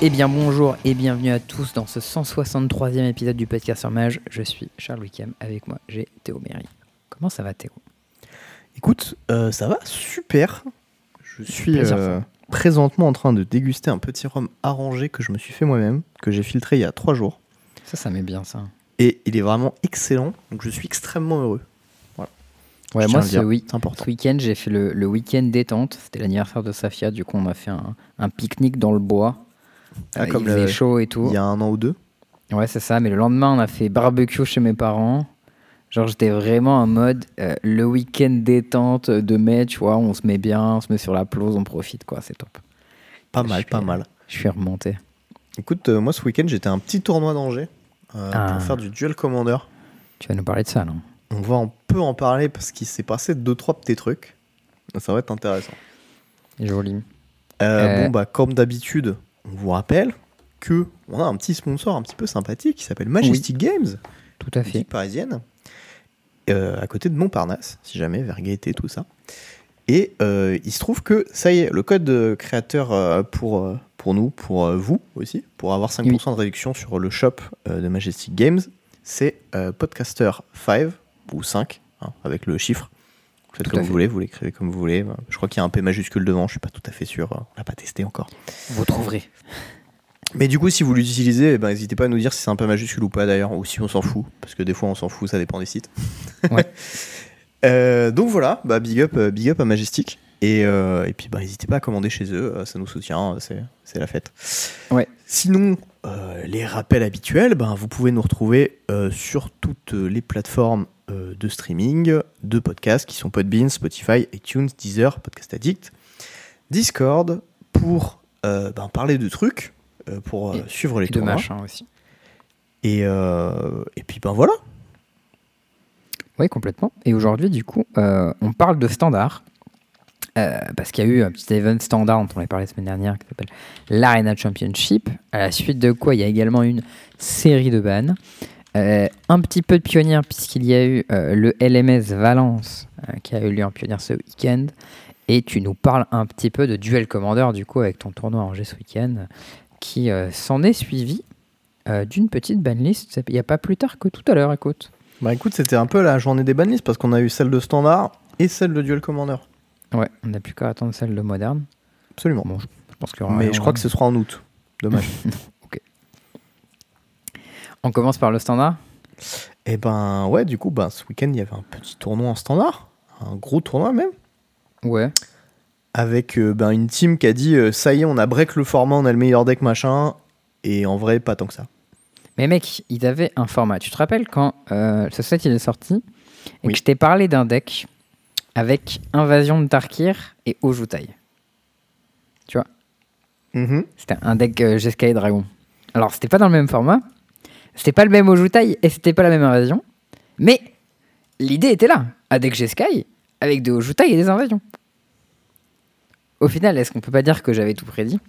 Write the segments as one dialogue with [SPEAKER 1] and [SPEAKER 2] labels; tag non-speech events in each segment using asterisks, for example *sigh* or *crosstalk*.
[SPEAKER 1] Eh bien bonjour et bienvenue à tous dans ce 163e épisode du podcast sur Mage. Je suis Charles Wickham, avec moi j'ai Théo Méry. Comment ça va Théo?
[SPEAKER 2] Écoute, euh, ça va super. Je suis
[SPEAKER 1] plaisir,
[SPEAKER 2] euh, présentement en train de déguster un petit rhum arrangé que je me suis fait moi-même, que j'ai filtré il y a trois jours.
[SPEAKER 1] Ça, ça met bien ça.
[SPEAKER 2] Et il est vraiment excellent, donc je suis extrêmement heureux.
[SPEAKER 1] Ouais,
[SPEAKER 2] Je
[SPEAKER 1] moi ce, oui, ce week-end j'ai fait le, le week-end détente. C'était l'anniversaire de Safia, du coup on a fait un, un pique-nique dans le bois.
[SPEAKER 2] Ah, comme
[SPEAKER 1] il faisait
[SPEAKER 2] le-
[SPEAKER 1] chaud et tout.
[SPEAKER 2] Il y a un an ou deux.
[SPEAKER 1] Ouais, c'est ça. Mais le lendemain, on a fait barbecue chez mes parents. Genre, j'étais vraiment en mode euh, le week-end détente de mai, tu vois. On se met bien, on se met sur la pelouse, on profite, quoi. C'est top.
[SPEAKER 2] Pas mal,
[SPEAKER 1] suis-
[SPEAKER 2] pas mal.
[SPEAKER 1] Je suis remonté.
[SPEAKER 2] Écoute, euh, moi ce week-end j'étais à un petit tournoi d'Angers euh,
[SPEAKER 1] Ah.
[SPEAKER 2] pour faire du duel commander.
[SPEAKER 1] Tu vas nous parler de ça, non
[SPEAKER 2] On va un peu en parler parce qu'il s'est passé deux trois petits trucs. Ça va être intéressant.
[SPEAKER 1] Joli.
[SPEAKER 2] Bon bah comme d'habitude, on vous rappelle que on a un petit sponsor un petit peu sympathique qui s'appelle Majestic Games.
[SPEAKER 1] Tout à fait.
[SPEAKER 2] parisienne, euh, à côté de Montparnasse, si jamais, vers Gaieté, tout ça. Et euh, il se trouve que ça y est, le code créateur euh, pour, pour nous, pour vous aussi, pour avoir 5%
[SPEAKER 1] Oui.
[SPEAKER 2] de réduction sur le shop de Majestic Games, c'est euh, Podcaster 5 ou 5, hein, avec le chiffre. Vous faites
[SPEAKER 1] Tout
[SPEAKER 2] comme vous voulez, vous l'écrivez comme vous voulez. Je crois qu'il y a un P majuscule devant, je suis pas tout à fait sûr, on l'a pas testé encore.
[SPEAKER 1] Vous trouverez.
[SPEAKER 2] Mais du coup, si vous l'utilisez, eh ben, n'hésitez pas à nous dire si c'est un peu majuscule ou pas d'ailleurs, ou si on s'en fout, parce que des fois on s'en fout, ça dépend des sites.
[SPEAKER 1] Ouais. *laughs*
[SPEAKER 2] Euh, donc voilà, bah, big, up, euh, big up à Majestic. Et, euh, et puis bah, n'hésitez pas à commander chez eux, euh, ça nous soutient, euh, c'est c'est la fête.
[SPEAKER 1] Ouais.
[SPEAKER 2] Sinon, euh, les rappels habituels, ben, vous pouvez nous retrouver euh, sur toutes les plateformes euh, de streaming, de podcasts qui sont Podbean, Spotify, iTunes, Deezer, Podcast Addict, Discord pour euh, ben, parler de trucs, euh, pour
[SPEAKER 1] Et-
[SPEAKER 2] suivre les
[SPEAKER 1] Et de machin aussi.
[SPEAKER 2] Et, et puis ben voilà.
[SPEAKER 1] Oui, complètement. Et aujourd'hui, du coup, on parle de standard. euh, parce qu'il y a eu un petit event standard dont on avait parlé la semaine dernière qui s'appelle l'Arena Championship. À la suite de quoi, il y a également une série de bans. Euh, un petit peu de pionnière puisqu'il y a eu euh, le LMS Valence euh, qui a eu lieu en pionnière ce week-end. Et tu nous parles un petit peu de Duel Commander du coup avec ton tournoi à Angers ce week-end qui s'en est suivi d'une petite banlist. Il n'y a pas plus tard que tout à l'heure, écoute.
[SPEAKER 2] Bah écoute, c'était un peu la journée des banlists parce qu'on a eu celle de standard et celle de duel commander.
[SPEAKER 1] Ouais, on n'a plus qu'à attendre celle de moderne.
[SPEAKER 2] Absolument.
[SPEAKER 1] Bon, je, pense qu'il y aura
[SPEAKER 2] Mais je crois que ce sera en août. Dommage. *laughs*
[SPEAKER 1] On commence par le standard?
[SPEAKER 2] Et ben ouais, du coup, ben, ce week-end, il y avait un petit tournoi en standard. Un gros tournoi même.
[SPEAKER 1] Ouais.
[SPEAKER 2] Avec euh, ben, une team qui a dit euh, ça y est, on a break le format, on a le meilleur deck machin. Et en vrai, pas tant que ça.
[SPEAKER 1] Mais mec, ils avaient un format. Tu te rappelles quand euh, ce set il est sorti et
[SPEAKER 2] Oui.
[SPEAKER 1] que je t'ai parlé d'un deck avec Invasion de Tarkir et Ojutai
[SPEAKER 2] Mhm.
[SPEAKER 1] C'était un deck euh, Jeskai Dragon. Alors, c'était pas dans le même format, c'était pas le même Ojutai et c'était pas la même invasion. Mais l'idée était là. Deck Jeskai avec des Ojutai et des invasions. Au final, est-ce qu'on peut pas dire que j'avais tout prédit?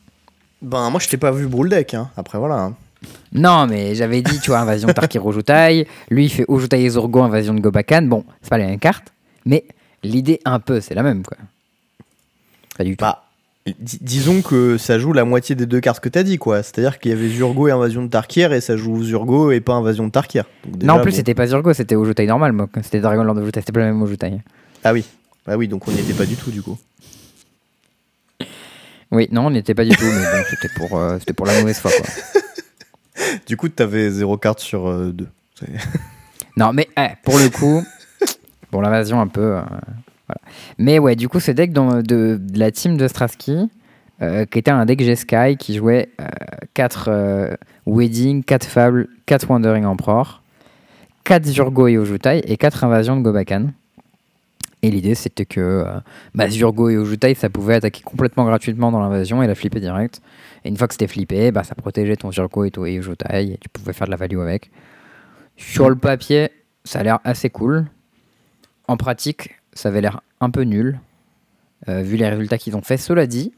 [SPEAKER 2] Ben moi, je t'ai pas vu Brawl Deck. Hein. Après, voilà. hein.
[SPEAKER 1] Non, mais j'avais dit, tu vois, invasion Tarkir Ojutai. Lui, il fait Ojutai et Zorgo, invasion de Gobakan. Bon, c'est pas les mêmes cartes, mais l'idée, un peu, c'est la même, quoi. Pas du tout.
[SPEAKER 2] Bah, di- disons que ça joue la moitié des deux cartes que t'as dit, quoi. C'est-à-dire qu'il y avait Zurgo et Invasion de Tarkir, et ça joue Zurgo et pas Invasion de Tarkir. Donc déjà,
[SPEAKER 1] non, en plus,
[SPEAKER 2] bon.
[SPEAKER 1] c'était pas Zorgo, c'était Ojutai normal, moi. C'était Dragon Lord Ojutai, c'était pas le même Ojutai.
[SPEAKER 2] Ah oui. Ah oui, donc on n'y était pas du tout, du coup.
[SPEAKER 1] Oui, non, on n'était pas du tout, mais bon, c'était pour, euh, c'était pour la mauvaise foi, quoi. *laughs*
[SPEAKER 2] Du coup, t'avais zéro carte sur euh, deux.
[SPEAKER 1] Non, mais eh, pour le coup, bon, l'invasion un peu. euh, Mais ouais, du coup, ce deck de, la team de Strasky, euh, qui était un deck Jeskai qui jouait 4 Wedding, 4 Fable, 4 Wandering Emperor, 4 Zurgo et Ojutai et 4 invasions de Gobakan. Et l'idée, c'était que euh, bah, Zurgo et Ojutai, ça pouvait attaquer complètement gratuitement dans l'invasion et la flipper direct. Et une fois que c'était flippé, bah, ça protégeait ton Zurgo et ton Ojutai et tu pouvais faire de la value avec. Sur le papier, ça a l'air assez cool. En pratique, ça avait l'air un peu nul, euh, vu les résultats qu'ils ont fait. Cela dit,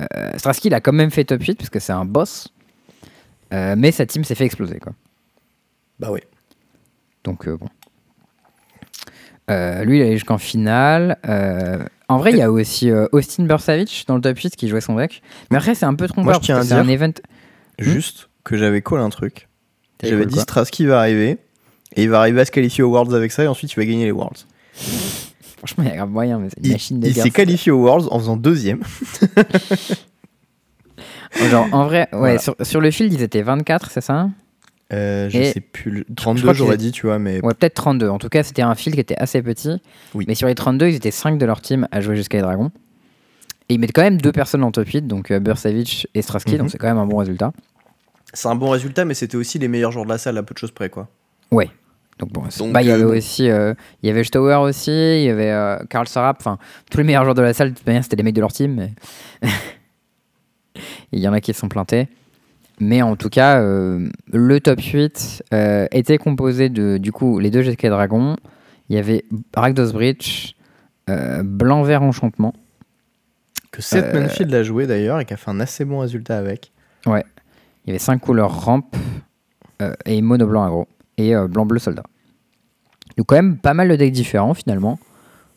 [SPEAKER 1] euh, Strasky, il a quand même fait top 8, parce que c'est un boss. Euh, mais sa team s'est fait exploser, quoi.
[SPEAKER 2] Bah oui.
[SPEAKER 1] Donc, euh, bon. Euh, lui, il est allé jusqu'en finale. Euh, En vrai, il y a aussi euh, Austin Bursavich dans le top 8 qui jouait son deck. Mais après, c'est un peu trompeur.
[SPEAKER 2] Moi, je tiens
[SPEAKER 1] parce que
[SPEAKER 2] à
[SPEAKER 1] c'est un event.
[SPEAKER 2] Juste que j'avais collé un truc. J'avais dit
[SPEAKER 1] quoi
[SPEAKER 2] Straski va arriver. Et il va arriver à se qualifier aux Worlds avec ça et ensuite il va gagner les Worlds.
[SPEAKER 1] Franchement, il y a grave moyen, mais c'est une
[SPEAKER 2] Il,
[SPEAKER 1] machine de
[SPEAKER 2] il s'est qualifié aux Worlds en faisant deuxième. *laughs*
[SPEAKER 1] Genre, en vrai, ouais,
[SPEAKER 2] Voilà.
[SPEAKER 1] sur, sur le field, ils étaient 24, c'est ça?
[SPEAKER 2] Euh, je
[SPEAKER 1] Et
[SPEAKER 2] sais plus. le-
[SPEAKER 1] crois
[SPEAKER 2] 32
[SPEAKER 1] qu'ils
[SPEAKER 2] j'aurais dit, tu vois, mais
[SPEAKER 1] Ouais, peut-être 32. En tout cas, c'était un field qui était assez petit.
[SPEAKER 2] Oui.
[SPEAKER 1] Mais sur les 32, ils étaient 5 de leur team à jouer jusqu'à les Dragons. Et ils mettent quand même deux personnes en top 8, donc euh, Bursavich et Straski,
[SPEAKER 2] Mhm.
[SPEAKER 1] donc c'est quand même un bon résultat.
[SPEAKER 2] c'est un bon résultat, mais c'était aussi les meilleurs joueurs de la salle à peu de choses près, quoi.
[SPEAKER 1] Ouais. Donc bon, bah, il y
[SPEAKER 2] euh,
[SPEAKER 1] avait
[SPEAKER 2] bon.
[SPEAKER 1] aussi, euh, il y avait Stower aussi, il y avait euh, Karl Sarap, enfin tous les meilleurs joueurs de la salle, de toute manière c'était les mecs de leur team. mais- *laughs* il y en a qui se sont plantés. Mais en tout cas, euh, le top 8 euh, était composé de, du coup, les deux GSK Dragons. Il y avait Rakdos Bridge, euh, Blanc-Vert Enchantement.
[SPEAKER 2] Que Seth
[SPEAKER 1] Euh,
[SPEAKER 2] Manfield a joué d'ailleurs et qui a fait un assez bon résultat avec.
[SPEAKER 1] Il y avait 5 couleurs ramp euh, et mono blanc agro et euh, blanc bleu soldat. Donc quand même pas mal de decks différents finalement.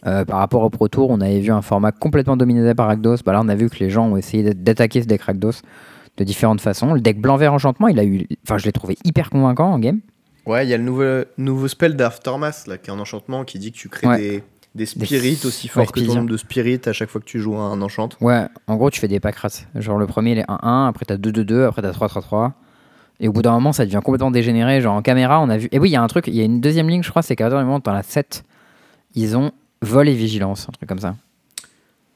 [SPEAKER 1] Euh, par rapport au Pro Tour, on avait vu un format complètement dominé par Rakdos. Bah là, on a vu que les gens ont essayé d'a- d'attaquer ce deck Rakdos de différentes façons. Le deck blanc-vert enchantement, il a eu, enfin, je l'ai trouvé hyper convaincant en game.
[SPEAKER 2] Ouais, il y a le nouveau, nouveau spell d'Aftermath là, qui est un enchantement qui dit que tu crées
[SPEAKER 1] Ouais.
[SPEAKER 2] des, des spirits aussi
[SPEAKER 1] ouais,
[SPEAKER 2] forts que ton nombre de spirits à chaque fois que tu joues un enchant.
[SPEAKER 1] Ouais, en gros, tu fais des pack rats. Genre le premier, il est 1-1, après t'as 2-2-2, après t'as 3-3-3. Et au bout d'un moment, ça devient complètement dégénéré. Genre en caméra, on a vu. Et oui, il y a un truc, il y a une deuxième ligne, je crois, c'est qu'à un moment, dans la 7, ils ont vol et vigilance, un truc comme ça.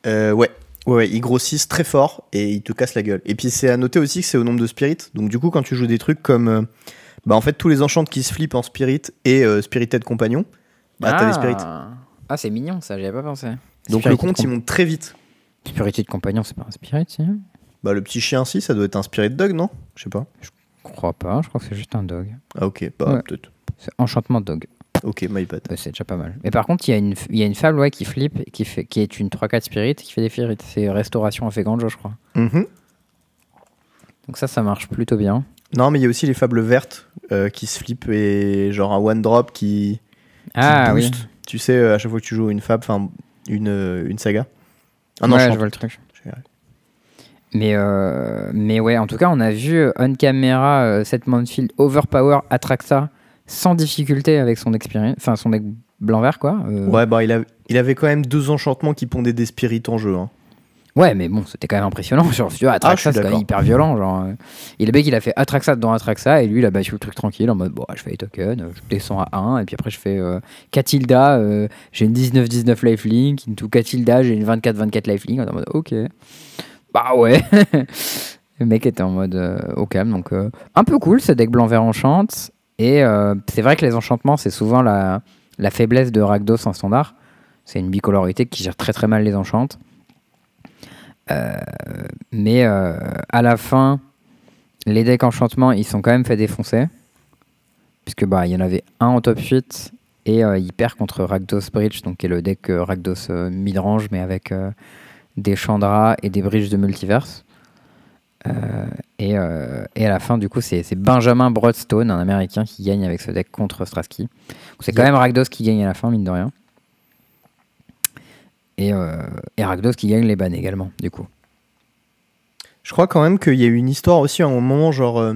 [SPEAKER 2] Euh, ouais. Ouais, ouais, ils grossissent très fort et ils te cassent la gueule. Et puis c'est à noter aussi que c'est au nombre de spirits. Donc du coup, quand tu joues des trucs comme, euh, bah en fait tous les enchants qui se flippent en spirit et euh, spirited compagnon, bah t'as des spirits.
[SPEAKER 1] Ah, c'est mignon ça, j'y avais pas pensé.
[SPEAKER 2] Donc le compte il monte très vite.
[SPEAKER 1] Spirited compagnon, c'est pas un spirit, si
[SPEAKER 2] Bah le petit chien si, ça doit être un spirit dog, non? Je sais pas.
[SPEAKER 1] Je crois pas, je crois que c'est juste un dog.
[SPEAKER 2] Ah ok, bah
[SPEAKER 1] Ouais.
[SPEAKER 2] peut-être.
[SPEAKER 1] C'est enchantement dog.
[SPEAKER 2] Ok, my bad.
[SPEAKER 1] Ouais, c'est déjà pas mal. Mais par contre, il y a une, y a une fable ouais, qui flippe, qui, fait, qui est une 3-4 spirit, qui fait des spirits. C'est restauration à Feganjo, je crois.
[SPEAKER 2] Mhm.
[SPEAKER 1] Donc ça, ça marche plutôt bien.
[SPEAKER 2] Non, mais il y a aussi les fables vertes euh, qui se flippent et genre un one drop qui, qui
[SPEAKER 1] Ah oui.
[SPEAKER 2] Tu sais, euh, à chaque fois que tu joues une fable, enfin une, euh, une saga. Un
[SPEAKER 1] ouais,
[SPEAKER 2] enchant.
[SPEAKER 1] je vois le truc. Mais, euh, mais ouais, en tout cas, on a vu euh, on camera euh, Seth Manfield overpower Atraxa sans difficulté avec son expérience, enfin son deck blanc-vert quoi. Euh,
[SPEAKER 2] Ouais, bah il, a- il avait quand même deux enchantements qui pondaient des spirits en jeu. hein.
[SPEAKER 1] Ouais, mais bon, c'était quand même impressionnant. *laughs* Genre, tu vois, Atraxa,
[SPEAKER 2] Ah, suis
[SPEAKER 1] c'est quand même hyper violent. Genre. Et le mec, il a fait Atraxa dans Atraxa, et lui, il a battu le truc tranquille en mode, bon, je fais les tokens, je descends à 1, et puis après, je fais euh, Catilda, euh, j'ai une 19-19 lifelink, into Catilda, j'ai une 24-24 lifelink. En mode, ok. Bah ouais. *laughs* le mec était en mode euh, au calme, donc euh, un peu cool ce deck blanc-vert enchante. Et euh, c'est vrai que les enchantements, c'est souvent la, faiblesse de Rakdos en standard. C'est une bicolorité qui gère très très mal les enchantes. Mais à la fin, les decks enchantement, ils sont quand même fait défoncer. Puisque bah il y en avait un en top 8 et il perd contre Rakdos Bridge, donc qui est le deck Rakdos midrange, mais avec des Chandra et des bridges de multiverse. Euh, et, euh, et à la fin, du coup, c'est Benjamin Broadstone, un américain, qui gagne avec ce deck contre Straski. Donc, C'est quand même Rakdos qui gagne à la fin, mine de rien. Et, euh, et Rakdos qui gagne les bans également, du coup.
[SPEAKER 2] Je crois quand même qu'il y a eu une histoire aussi à un moment, genre euh,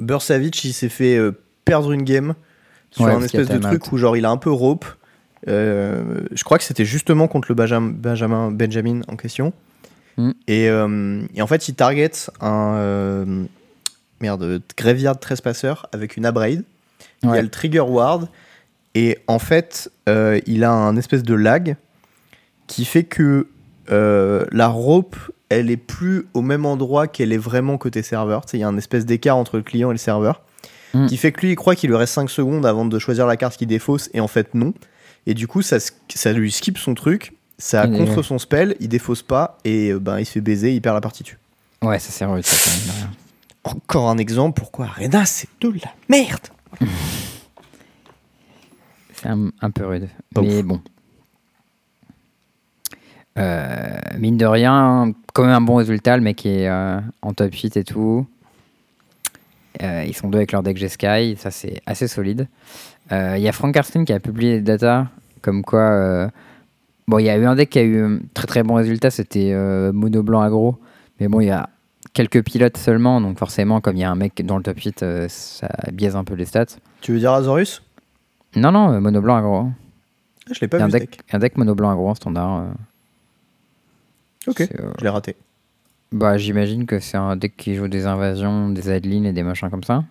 [SPEAKER 2] Bursavich il s'est fait euh, perdre une game sur
[SPEAKER 1] Ouais,
[SPEAKER 2] un espèce de truc où genre il a un peu rope. Euh, je crois que c'était justement contre le Benjamin, Benjamin, Benjamin en question.
[SPEAKER 1] Mm.
[SPEAKER 2] Et, euh, et en fait il target un euh, merde, Graveyard Trespasser avec une Abrade. Il y
[SPEAKER 1] Ouais.
[SPEAKER 2] a le Trigger Ward. Et en fait, euh, il a un espèce de lag qui fait que euh, la rope, elle est plus au même endroit qu'elle est vraiment côté serveur. Tu sais, Il y a un espèce d'écart entre le client et le serveur.
[SPEAKER 1] Mm.
[SPEAKER 2] Qui fait que lui, il croit qu'il lui reste 5 secondes avant de choisir la carte qui défausse. Et en fait, non. Et du coup, ça, ça lui skip son truc. Ça contre son spell. Il défausse pas. Et euh, ben, il se fait baiser. Il perd la partie dessus.
[SPEAKER 1] Ouais, ça sert ça, quand même, de rien.
[SPEAKER 2] Encore un exemple pourquoi Arena, c'est de la merde.
[SPEAKER 1] C'est un, un peu rude.
[SPEAKER 2] Pas
[SPEAKER 1] mais bon. Euh, mine de rien, quand même un bon résultat. Le mec est euh, en top 8 et tout. Euh, ils sont deux avec leur deck G-Sky. Ça, c'est assez solide. Euh, Il y a Frank Karsten qui a publié des data comme quoi euh, Bon, il y a eu un deck qui a eu un très très bon résultat, c'était euh, mono blanc aggro. Mais bon, il y a quelques pilotes seulement, donc forcément, comme il y a un mec dans le top 8, euh, ça biaise un peu les stats.
[SPEAKER 2] Tu veux dire Azorius
[SPEAKER 1] Non, non, euh, mono blanc aggro.
[SPEAKER 2] ah, Je l'ai pas
[SPEAKER 1] Il y a
[SPEAKER 2] vu
[SPEAKER 1] un
[SPEAKER 2] ce
[SPEAKER 1] deck,
[SPEAKER 2] deck.
[SPEAKER 1] un deck mono blanc aggro en standard. euh,
[SPEAKER 2] Ok,
[SPEAKER 1] euh,
[SPEAKER 2] je l'ai raté.
[SPEAKER 1] Bah, j'imagine que c'est un deck qui joue des invasions, des adlines et des machins comme ça.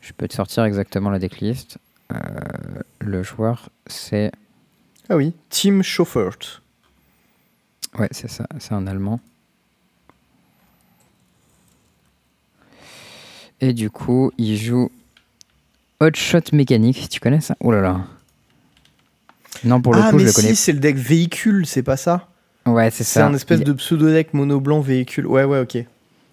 [SPEAKER 1] Je peux te sortir exactement la decklist. Euh, le joueur, c'est.
[SPEAKER 2] Ah oui, Team Schaufert.
[SPEAKER 1] Ouais, c'est ça, c'est un allemand. Et du coup, il joue Hot Shot Mécanique. Tu connais ça? Oh là là. Non, pour le
[SPEAKER 2] ah,
[SPEAKER 1] coup,
[SPEAKER 2] mais
[SPEAKER 1] je le
[SPEAKER 2] si,
[SPEAKER 1] connais.
[SPEAKER 2] c'est le deck véhicule, c'est pas ça?
[SPEAKER 1] Ouais, c'est
[SPEAKER 2] C'est
[SPEAKER 1] ça.
[SPEAKER 2] un espèce
[SPEAKER 1] Il-
[SPEAKER 2] de pseudo-deck mono-blanc véhicule. Ouais, ouais, ok.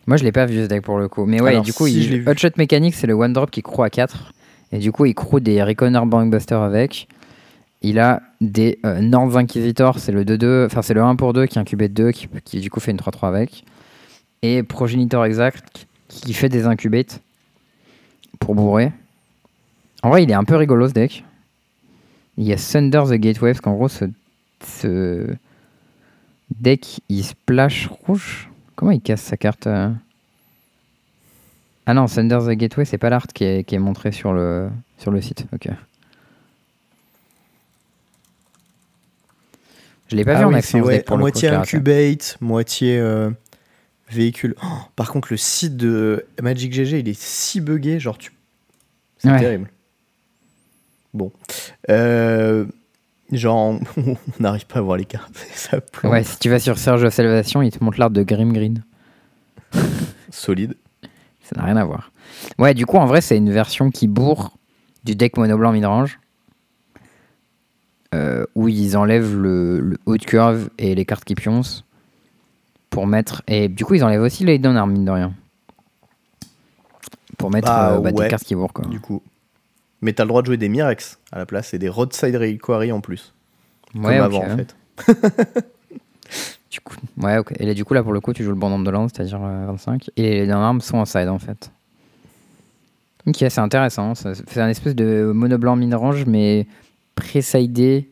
[SPEAKER 1] Moi, je l'ai pas vu ce deck pour le coup. Mais ouais,
[SPEAKER 2] Alors,
[SPEAKER 1] du coup,
[SPEAKER 2] si,
[SPEAKER 1] il...
[SPEAKER 2] je l'ai vu.
[SPEAKER 1] Hot Shot Mécanique, c'est le one drop qui croit à 4. Et du coup, il croit des Reconner Bankbuster avec. Il a des euh, Nords Inquisitor, c'est le 2-2, enfin c'est le 1 pour 2 qui incubait 2, qui, qui du coup fait une 3-3 avec. Et Progenitor Exact qui fait des incubates pour bourrer. En vrai, il est un peu rigolo ce deck. Il y a Thunder the Gateway, parce qu'en gros, ce, ce deck il splash rouge. Comment il casse sa carte euh Ah non, Thunder the Gateway, c'est pas l'art qui est, qui est montré sur le, sur le site. Ok. Je l'ai pas
[SPEAKER 2] Ah
[SPEAKER 1] vu en
[SPEAKER 2] oui, c'est
[SPEAKER 1] ce
[SPEAKER 2] ouais,
[SPEAKER 1] pour coup,
[SPEAKER 2] moitié
[SPEAKER 1] raté.
[SPEAKER 2] incubate, moitié euh, véhicule. Oh, par contre, le site de Magic GG, il est si buggé, genre tu. C'est
[SPEAKER 1] Ouais.
[SPEAKER 2] terrible. Bon. Euh, genre, *laughs* on n'arrive pas à voir les cartes. *laughs* Ça plombe.
[SPEAKER 1] Ouais, si tu vas sur Serge of Salvation, il te montre l'art de Grim Green. *laughs*
[SPEAKER 2] Solide.
[SPEAKER 1] Ça n'a rien à voir. Ouais, du coup, en vrai, c'est une version qui bourre du deck mono blanc midrange. Euh, où ils enlèvent le, le haut de curve et les cartes qui pioncent pour mettre. Et du coup, ils enlèvent aussi les down arm, mine de rien. Pour mettre
[SPEAKER 2] Bah,
[SPEAKER 1] euh, bah,
[SPEAKER 2] ouais.
[SPEAKER 1] des cartes qui bourrent, quoi.
[SPEAKER 2] Du coup. Mais t'as le droit de jouer des Mirex à la place et des Roadside Reliquary en plus. Comme avant, en fait. *laughs*
[SPEAKER 1] Du coup, ouais, ok. Et là, du coup, là, pour le coup, tu joues le bon nombre de landes, c'est-à-dire euh, 25. Et les arms sont en side, en fait. Ok, c'est intéressant. C'est un espèce de mono blanc mid-range, mais pré-sidé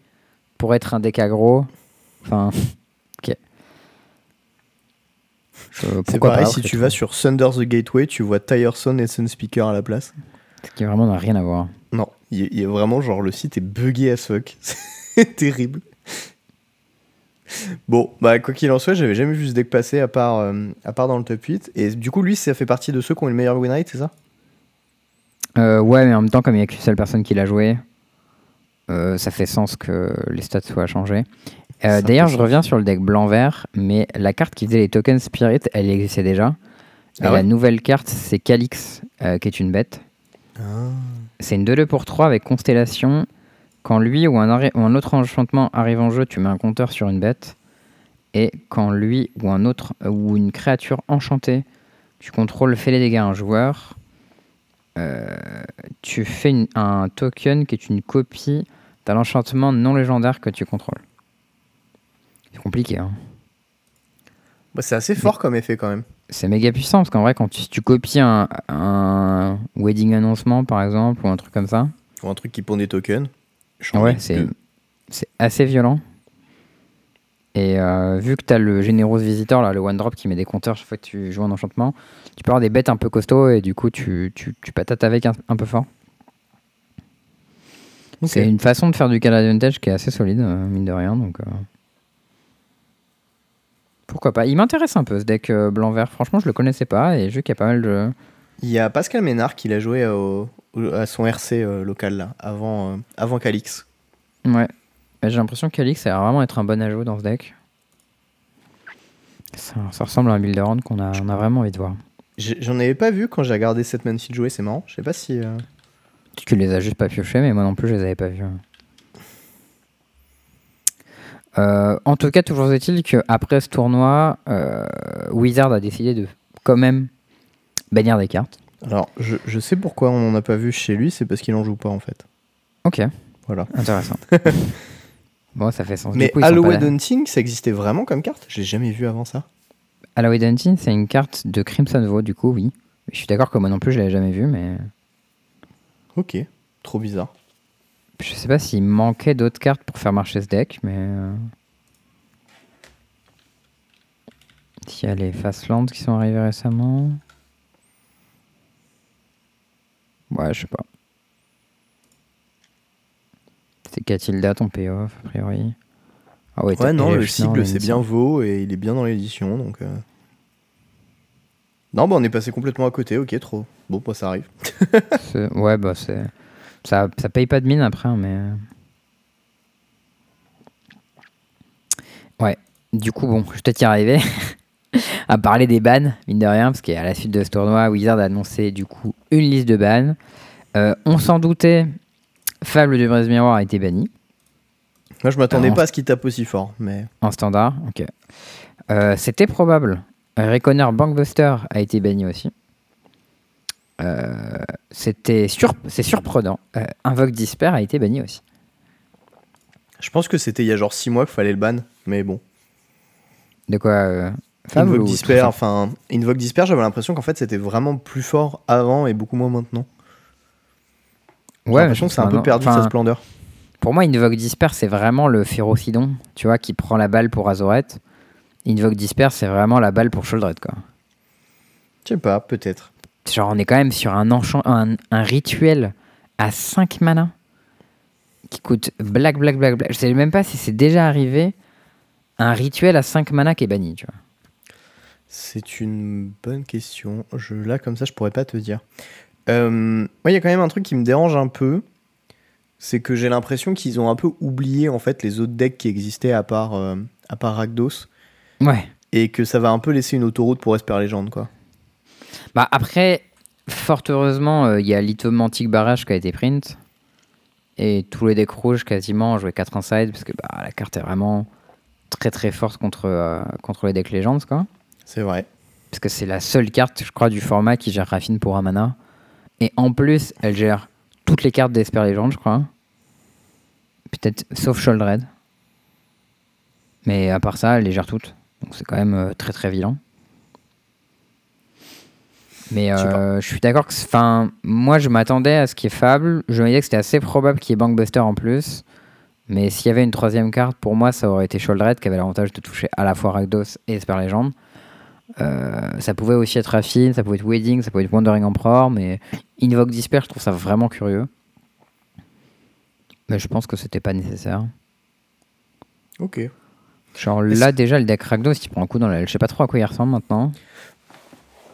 [SPEAKER 1] pour être un deck aggro. Enfin, *laughs* ok. Je-
[SPEAKER 2] C'est pareil,
[SPEAKER 1] pas,
[SPEAKER 2] si tu vas sur Thunder the Gateway, tu vois Tireson et Sunspeaker à la place.
[SPEAKER 1] Ce qui vraiment n'a rien à voir.
[SPEAKER 2] Il y, a- il y a vraiment, genre, le site est buggé as fuck. *laughs* C'est terrible. Bon, bah, quoi qu'il en soit, j'avais jamais vu ce deck passer à part, euh, à part dans le top 8. Et du coup, lui, ça fait partie de ceux qui ont le meilleur win rate, c'est ça?
[SPEAKER 1] Euh, ouais, mais en même temps, comme il n'y a qu'une seule personne qui l'a joué, euh, ça fait sens que les stats soient changés. D'ailleurs, je reviens sur le deck blanc-vert, mais la carte qui faisait les tokens Spirit, elle existait déjà. Et
[SPEAKER 2] Ah ouais?
[SPEAKER 1] la nouvelle carte, c'est Calix, qui est une bête. C'est une 2-2 pour 3 avec Constellation. Quand lui ou un, arri- ou un autre enchantement arrive en jeu, tu mets un compteur sur une bête. Et quand lui ou un autre ou une créature enchantée, tu contrôles fait les dégâts à un joueur, euh, tu fais une- un token qui est une copie d'un enchantement non légendaire que tu contrôles. C'est compliqué, hein.
[SPEAKER 2] Bah, c'est assez fort comme effet quand même.
[SPEAKER 1] C'est méga puissant parce qu'en vrai, quand tu, tu copies un, un wedding annoncement par exemple ou un truc comme ça,
[SPEAKER 2] Ou un truc qui pond des tokens.
[SPEAKER 1] Ouais,
[SPEAKER 2] ai
[SPEAKER 1] c'est assez violent. Et euh, vu que tu as le Generous Visitor, là, le one drop qui met des compteurs chaque fois que tu joues un enchantement, tu peux avoir des bêtes un peu costauds et du coup tu, tu, tu patates avec un, un peu fort. C'est une façon de faire du card advantage qui est assez solide, euh, mine de rien. Donc, euh, Pourquoi pas Il m'intéresse un peu ce deck euh, blanc-vert. Franchement, je le connaissais pas et j'ai vu qu'il y a pas mal de.
[SPEAKER 2] Il y a Pascal Ménard qui l'a joué au- à son RC euh, local là, avant, euh, avant Calix.
[SPEAKER 1] Ouais. J'ai l'impression que Calix, ça va vraiment être un bon ajout dans ce deck. Ça, ça ressemble à un build around qu'on a, on a vraiment envie de voir.
[SPEAKER 2] J'en avais pas vu quand j'ai regardé cette Man jouer, c'est marrant. Je sais pas si. euh,
[SPEAKER 1] Tu les as juste pas piochés, mais moi non plus, je les avais pas vus. Euh, en tout cas, toujours est-il qu'après ce tournoi, euh, Wizard a décidé de quand même bannir des cartes.
[SPEAKER 2] Alors, je, je sais pourquoi on en a pas vu chez lui, c'est parce qu'il en joue pas en fait.
[SPEAKER 1] Ok,
[SPEAKER 2] Voilà.
[SPEAKER 1] intéressant. *laughs* bon, ça fait sens.
[SPEAKER 2] Mais Halloween. Hunting, ça existait vraiment comme carte? Je l'ai jamais vu avant ça.
[SPEAKER 1] Halloween Hunting, c'est une carte de Crimson Vow, du coup, oui. Je suis d'accord que moi non plus, je l'avais jamais vu, mais
[SPEAKER 2] Ok, trop bizarre.
[SPEAKER 1] Je sais pas s'il manquait d'autres cartes pour faire marcher ce deck, mais. euh, S'il y a les Fastlands qui sont arrivés récemment. Ouais, je sais pas. C'est Catilda ton payoff, a priori. Ah ouais,
[SPEAKER 2] non, le sigle c'est bien. Vo et il est bien dans l'édition donc. euh. Non, bah on est passé complètement à côté, ok, trop. Bon, bah ça arrive. *laughs*
[SPEAKER 1] Ouais, bah c'est. Ça, ça paye pas de mine après, hein, mais. euh. Ouais. Du coup, bon, je vais peut-être y arriver *laughs* à parler des bans, mine de rien, parce qu'à la suite de ce tournoi, Wizard a annoncé du coup une liste de bans. Euh, on s'en doutait, Fable du Brise Miroir a été banni
[SPEAKER 2] Moi, je m'attendais pas à ce qu'il tape aussi fort, mais.
[SPEAKER 1] en standard. Ok. Euh, C'était probable. Reconner Bankbuster a été banni aussi. Euh, C'était c'est surprenant. Euh, Invoke Disper a été banni aussi.
[SPEAKER 2] Je pense que c'était il y a genre 6 mois qu'il fallait le ban, mais bon.
[SPEAKER 1] De quoi euh,
[SPEAKER 2] Invoke Disper, enfin, Invoke Disper, j'avais l'impression qu'en fait c'était vraiment plus fort avant et beaucoup moins maintenant. J'ai
[SPEAKER 1] Ouais,
[SPEAKER 2] l'impression que c'est un peu perdu sa splendeur.
[SPEAKER 1] Pour moi, Invoke Disper, c'est vraiment le Férocidon, tu vois, qui prend la balle pour Azoret. Invoke Disper, c'est vraiment la balle pour Sholdred, quoi.
[SPEAKER 2] Je sais pas, peut-être.
[SPEAKER 1] Genre, on est quand même sur un, enchant, un, un rituel à 5 mana qui coûte black, black, black, black. Je sais même pas si c'est déjà arrivé un rituel à 5 mana qui est banni, tu vois.
[SPEAKER 2] C'est une bonne question. Je, là, comme ça, je pourrais pas te dire. Euh, moi, il y a quand même un truc qui me dérange un peu. C'est que j'ai l'impression qu'ils ont un peu oublié en fait les autres decks qui existaient à part, euh, à part Rakdos.
[SPEAKER 1] Ouais.
[SPEAKER 2] Et que ça va un peu laisser une autoroute pour Esper Legend, quoi.
[SPEAKER 1] Bah après, fort heureusement, euh, il y a Lithomantic Barrage qui a été print. Et tous les decks rouges quasiment ont joué 4 inside parce que bah, la carte est vraiment très très forte contre, euh, contre les decks Legends quoi.
[SPEAKER 2] C'est vrai.
[SPEAKER 1] Parce que c'est la seule carte, je crois, du format qui gère Raffine pour un mana. Et en plus, elle gère toutes les cartes d'Esper Legend, je crois. Peut-être sauf Sholdred. Mais à part ça, elle les gère toutes. Donc c'est quand même euh, très très vilain. Mais euh, je suis d'accord que. Enfin, moi je m'attendais à ce qui est Fable. Je me disais que c'était assez probable qu'il y ait Bankbuster en plus. Mais s'il y avait une troisième carte, pour moi ça aurait été Sholdred qui avait l'avantage de toucher à la fois Rakdos et Esper Legend. Euh, ça pouvait aussi être Raffine, ça pouvait être Wedding, ça pouvait être Wandering Emperor, mais Invoke Disper, je trouve ça vraiment curieux. Mais je pense que c'était pas nécessaire.
[SPEAKER 2] Ok.
[SPEAKER 1] Genre là, déjà, le deck Rakdos, il prend un coup dans la. Je sais pas trop à quoi il ressemble maintenant.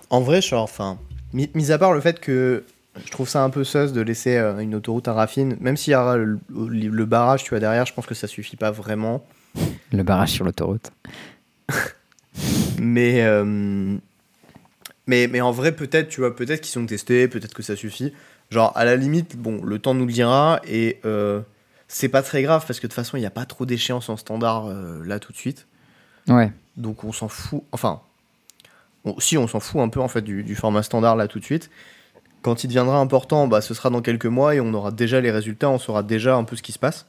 [SPEAKER 2] En vrai, genre, enfin, mis, mis à part le fait que je trouve ça un peu sus de laisser euh, une autoroute à Raffine, même s'il y aura le, le barrage, tu vois, derrière, je pense que ça suffit pas vraiment.
[SPEAKER 1] Le barrage sur l'autoroute. *laughs*
[SPEAKER 2] Mais, euh, mais, mais en vrai, peut-être, tu vois, peut-être qu'ils sont testés, peut-être que ça suffit. Genre, à la limite, bon, le temps nous le dira, et euh, c'est pas très grave, parce que de toute façon, il n'y a pas trop d'échéances en standard là tout de suite.
[SPEAKER 1] Ouais.
[SPEAKER 2] Donc on s'en fout. Enfin, on- si on s'en fout un peu en fait du, du format standard là tout de suite. Quand il deviendra important, bah, ce sera dans quelques mois et on aura déjà les résultats, on saura déjà un peu ce qui se passe.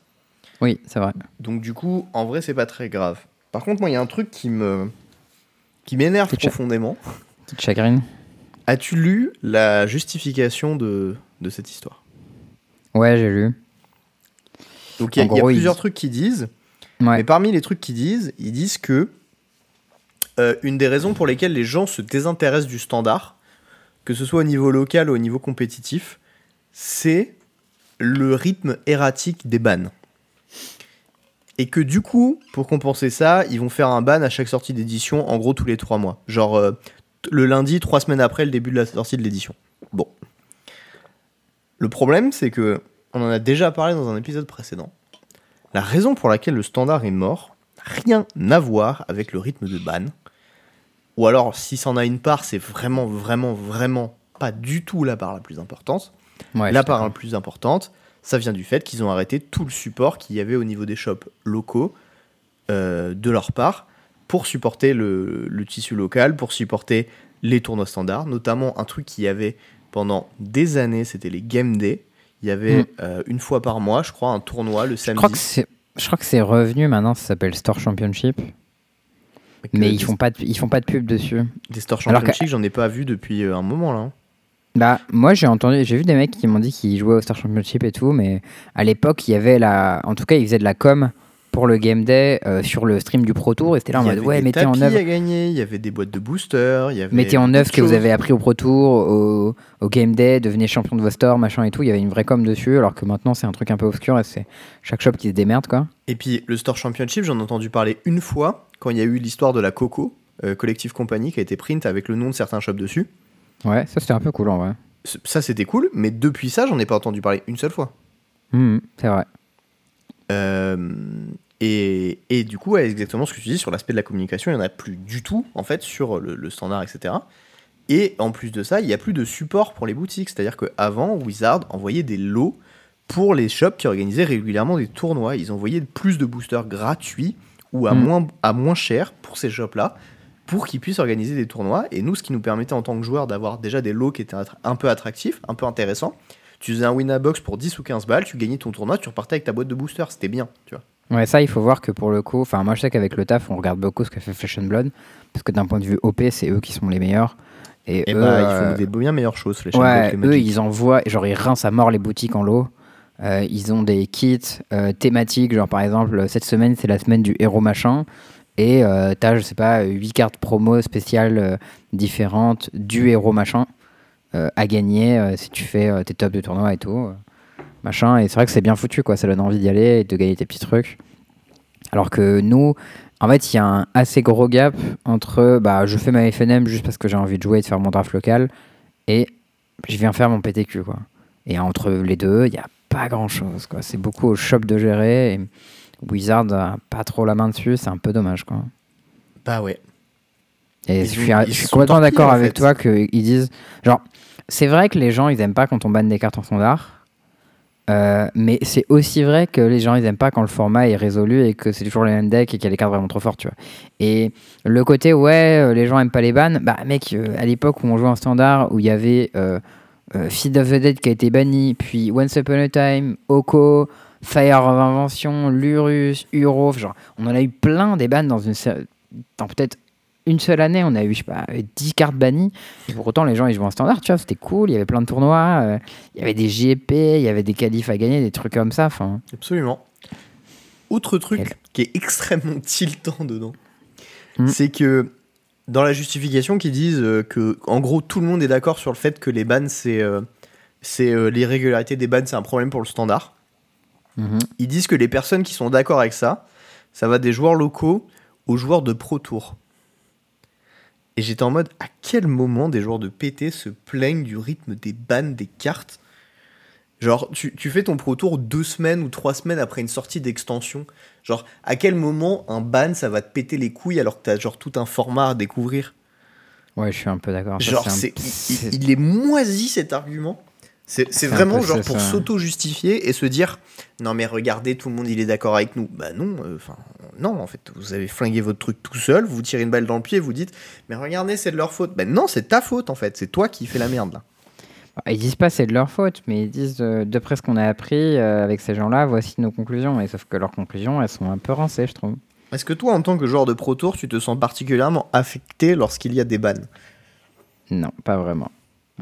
[SPEAKER 1] Oui, c'est vrai.
[SPEAKER 2] Donc du coup, en vrai, c'est pas très grave. Par contre, moi, il y a un truc qui me qui m'énerve profondément.
[SPEAKER 1] Petite chagrine.
[SPEAKER 2] As-tu lu la justification de, de cette histoire?
[SPEAKER 1] Ouais, j'ai lu.
[SPEAKER 2] Donc il y a, y
[SPEAKER 1] ils-
[SPEAKER 2] plusieurs trucs qui disent.
[SPEAKER 1] Ouais.
[SPEAKER 2] Mais parmi les trucs qu'ils disent, ils disent que euh, une des raisons pour lesquelles les gens se désintéressent du standard, que ce soit au niveau local ou au niveau compétitif, c'est le rythme erratique des bans. Et que du coup, pour compenser ça, ils vont faire un ban à chaque sortie d'édition, en gros tous les trois mois. Genre euh, le lundi, trois semaines après le début de la sortie de l'édition. Bon. Le problème, c'est que, on en a déjà parlé dans un épisode précédent, la raison pour laquelle le standard est mort, rien à voir avec le rythme de ban. Ou alors, si c'en a une part, c'est vraiment, vraiment, vraiment pas du tout la part la plus importante.
[SPEAKER 1] Ouais,
[SPEAKER 2] la
[SPEAKER 1] je
[SPEAKER 2] part la plus importante, ça vient du fait qu'ils ont arrêté tout le support qu'il y avait au niveau des shops locaux euh, de leur part pour supporter le, le tissu local, pour supporter les tournois standards, notamment un truc qu'il y avait pendant des années, c'était les Game Day. Il y avait
[SPEAKER 1] Mm.
[SPEAKER 2] euh, une fois par mois, je crois, un tournoi le
[SPEAKER 1] Je
[SPEAKER 2] samedi.
[SPEAKER 1] crois que c'est. Je crois que c'est revenu maintenant, ça s'appelle Store Championship. Mais ils font pas de, ils font pas de pub dessus.
[SPEAKER 2] Des Store Championship, j'en ai pas vu depuis euh, un moment là. hein.
[SPEAKER 1] Bah, moi j'ai entendu, j'ai vu des mecs qui m'ont dit qu'ils jouaient au Star Championship et tout, mais à l'époque, il y avait la. En tout cas, ils faisaient de la com pour le Game Day euh, sur le stream du Pro Tour et c'était là en
[SPEAKER 2] Il y
[SPEAKER 1] mode ouais, mettez en œuvre.
[SPEAKER 2] à gagner, il y avait des boîtes de boosters, il y avait
[SPEAKER 1] Mettez en œuvre ce que vous avez appris au Pro Tour, au, au Game Day, devenez champion de vos stores, machin et tout. Il y avait une vraie com dessus, alors que maintenant c'est un truc un peu obscur et c'est chaque shop qui se démerde quoi.
[SPEAKER 2] Et puis le Store Championship, j'en ai entendu parler une fois quand il y a eu l'histoire de la Coco, euh, Collective Company, qui a été print avec le nom de certains shops dessus.
[SPEAKER 1] Ouais, ça c'était un peu cool en vrai.
[SPEAKER 2] Ça c'était cool, mais depuis ça, j'en ai pas entendu parler une seule fois.
[SPEAKER 1] Mhm, c'est vrai.
[SPEAKER 2] Euh, et, et du coup, exactement ce que tu dis sur l'aspect de la communication, il n'y en a plus du tout, en fait, sur le, le standard, etc. Et en plus de ça, il n'y a plus de support pour les boutiques. C'est-à-dire qu'avant, Wizard envoyait des lots pour les shops qui organisaient régulièrement des tournois. Ils envoyaient plus de boosters gratuits ou à,
[SPEAKER 1] Mm.
[SPEAKER 2] moins, à moins cher pour ces shops-là pour qu'ils puissent organiser des tournois. Et nous, ce qui nous permettait en tant que joueurs d'avoir déjà des lots qui étaient un peu attractifs, un peu intéressants. Tu faisais un win-a-box pour 10 ou 15 balles, tu gagnais ton tournoi, tu repartais avec ta boîte de boosters. C'était bien, tu vois.
[SPEAKER 1] Ouais, ça, il faut voir que pour le coup, enfin, moi je sais qu'avec le taf, on regarde beaucoup ce que fait Fashion Blood, parce que d'un point de vue OP, c'est eux qui sont les meilleurs. Et,
[SPEAKER 2] Et
[SPEAKER 1] eux,
[SPEAKER 2] bah,
[SPEAKER 1] euh,
[SPEAKER 2] ils font des bien meilleures choses, les
[SPEAKER 1] ouais,
[SPEAKER 2] les
[SPEAKER 1] eux, ils envoient, genre, ils rincent à mort les boutiques en lot. Euh, ils ont des kits euh, thématiques, genre par exemple, cette semaine, c'est la semaine du héros machin. Et euh, t'as, je sais pas, 8 cartes promo spéciales euh, différentes du héros machin euh, à gagner euh, si tu fais euh, tes tops de tournoi et tout. euh, machin. Et c'est vrai que c'est bien foutu, quoi. Ça donne envie d'y aller et de gagner tes petits trucs. Alors que nous, en fait, il y a un assez gros gap entre bah, je fais ma FNM juste parce que j'ai envie de jouer et de faire mon draft local et je viens faire mon PTQ. Quoi. Et entre les deux, il n'y a pas grand chose. Quoi. C'est beaucoup au shop de gérer. Et Wizard n'a pas trop la main dessus, c'est un peu dommage. Quoi.
[SPEAKER 2] Bah ouais.
[SPEAKER 1] Et
[SPEAKER 2] Ils
[SPEAKER 1] je suis, je complètement d'accord
[SPEAKER 2] en
[SPEAKER 1] avec
[SPEAKER 2] fait.
[SPEAKER 1] toi qu'ils disent. Genre, c'est vrai que les gens, ils aiment pas quand on banne des cartes en standard. euh, mais c'est aussi vrai que les gens ils aiment pas quand le format est résolu et que c'est toujours les mêmes decks et qu'il y a des cartes vraiment trop fortes. Et le côté ouais euh, les gens aiment pas les bans, bah mec euh, à l'époque où on jouait en standard où il y avait euh, Feed of the Dead qui a été banni, puis Once Upon a Time, Oko, Fire of Invention, Lurus, Uro, genre on en a eu plein des bans dans une sé- dans peut-être une seule année, on a eu, je sais pas, 10 cartes bannies. Et pour autant, les gens, ils jouaient en standard, tu vois, c'était cool. Il y avait plein de tournois, euh, il y avait des JP, il y avait des qualifs à gagner, des trucs comme ça.
[SPEAKER 2] Absolument. Autre truc
[SPEAKER 1] Quel-
[SPEAKER 2] qui est extrêmement *laughs* tiltant dedans,
[SPEAKER 1] Hmm.
[SPEAKER 2] c'est que dans la justification qu'ils disent euh, que, en gros, tout le monde est d'accord sur le fait que les bans, c'est euh, c'est euh, l'irrégularité des bans, c'est un problème pour le standard.
[SPEAKER 1] mhm.
[SPEAKER 2] Ils disent que les personnes qui sont d'accord avec ça, ça va des joueurs locaux aux joueurs de Pro Tour. Et j'étais en mode, à quel moment des joueurs de PT se plaignent du rythme des bans des cartes? Genre, tu, tu fais ton Pro Tour deux semaines ou trois semaines après une sortie d'extension. Genre, à quel moment un ban, ça va te péter les couilles alors que t'as genre tout un format à découvrir?
[SPEAKER 1] Ouais, je suis un peu d'accord.
[SPEAKER 2] Genre, c'est, il est moisi cet argument. C'est, vraiment genre pour s'auto-justifier et se dire non mais regardez tout le monde il est d'accord avec nous. Bah non, euh, enfin non en fait vous avez flingué votre truc tout seul, vous tirez une balle dans le pied, vous dites mais regardez c'est de leur faute. Bah non c'est ta faute en fait, c'est toi qui fais la merde là.
[SPEAKER 1] Ils disent pas c'est de leur faute, mais ils disent euh, d'après ce qu'on a appris euh, avec ces gens-là, voici nos conclusions. Et sauf que leurs conclusions, elles sont un peu rincées, je trouve.
[SPEAKER 2] Est-ce que toi en tant que joueur de Pro Tour tu te sens particulièrement affecté lorsqu'il y a des bans?
[SPEAKER 1] Non, pas vraiment.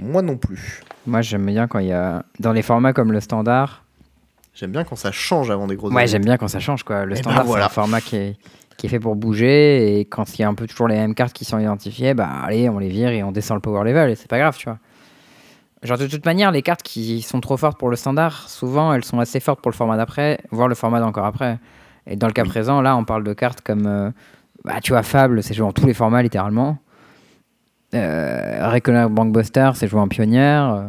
[SPEAKER 2] Moi non plus.
[SPEAKER 1] Moi, j'aime bien quand il y a. Dans les formats comme le standard,
[SPEAKER 2] J'aime bien quand ça change avant des gros
[SPEAKER 1] Ouais, j'aime bien quand ça change. Quoi. Le
[SPEAKER 2] Eh ben
[SPEAKER 1] standard,
[SPEAKER 2] voilà.
[SPEAKER 1] c'est un format qui est, qui est fait pour bouger. Et quand il y a un peu toujours les mêmes cartes qui sont identifiées, bah allez, on les vire et on descend le power level. Et c'est pas grave, tu vois. Genre, de toute manière, les cartes qui sont trop fortes pour le standard, souvent, elles sont assez fortes pour le format d'après, voire le format d'encore après. Et dans le cas
[SPEAKER 2] Oui.
[SPEAKER 1] présent, là, on parle de cartes comme. euh, bah, tu vois, Fable, c'est joué en tous les formats, littéralement. Euh, Bankbuster, c'est joué en pionnière. Euh,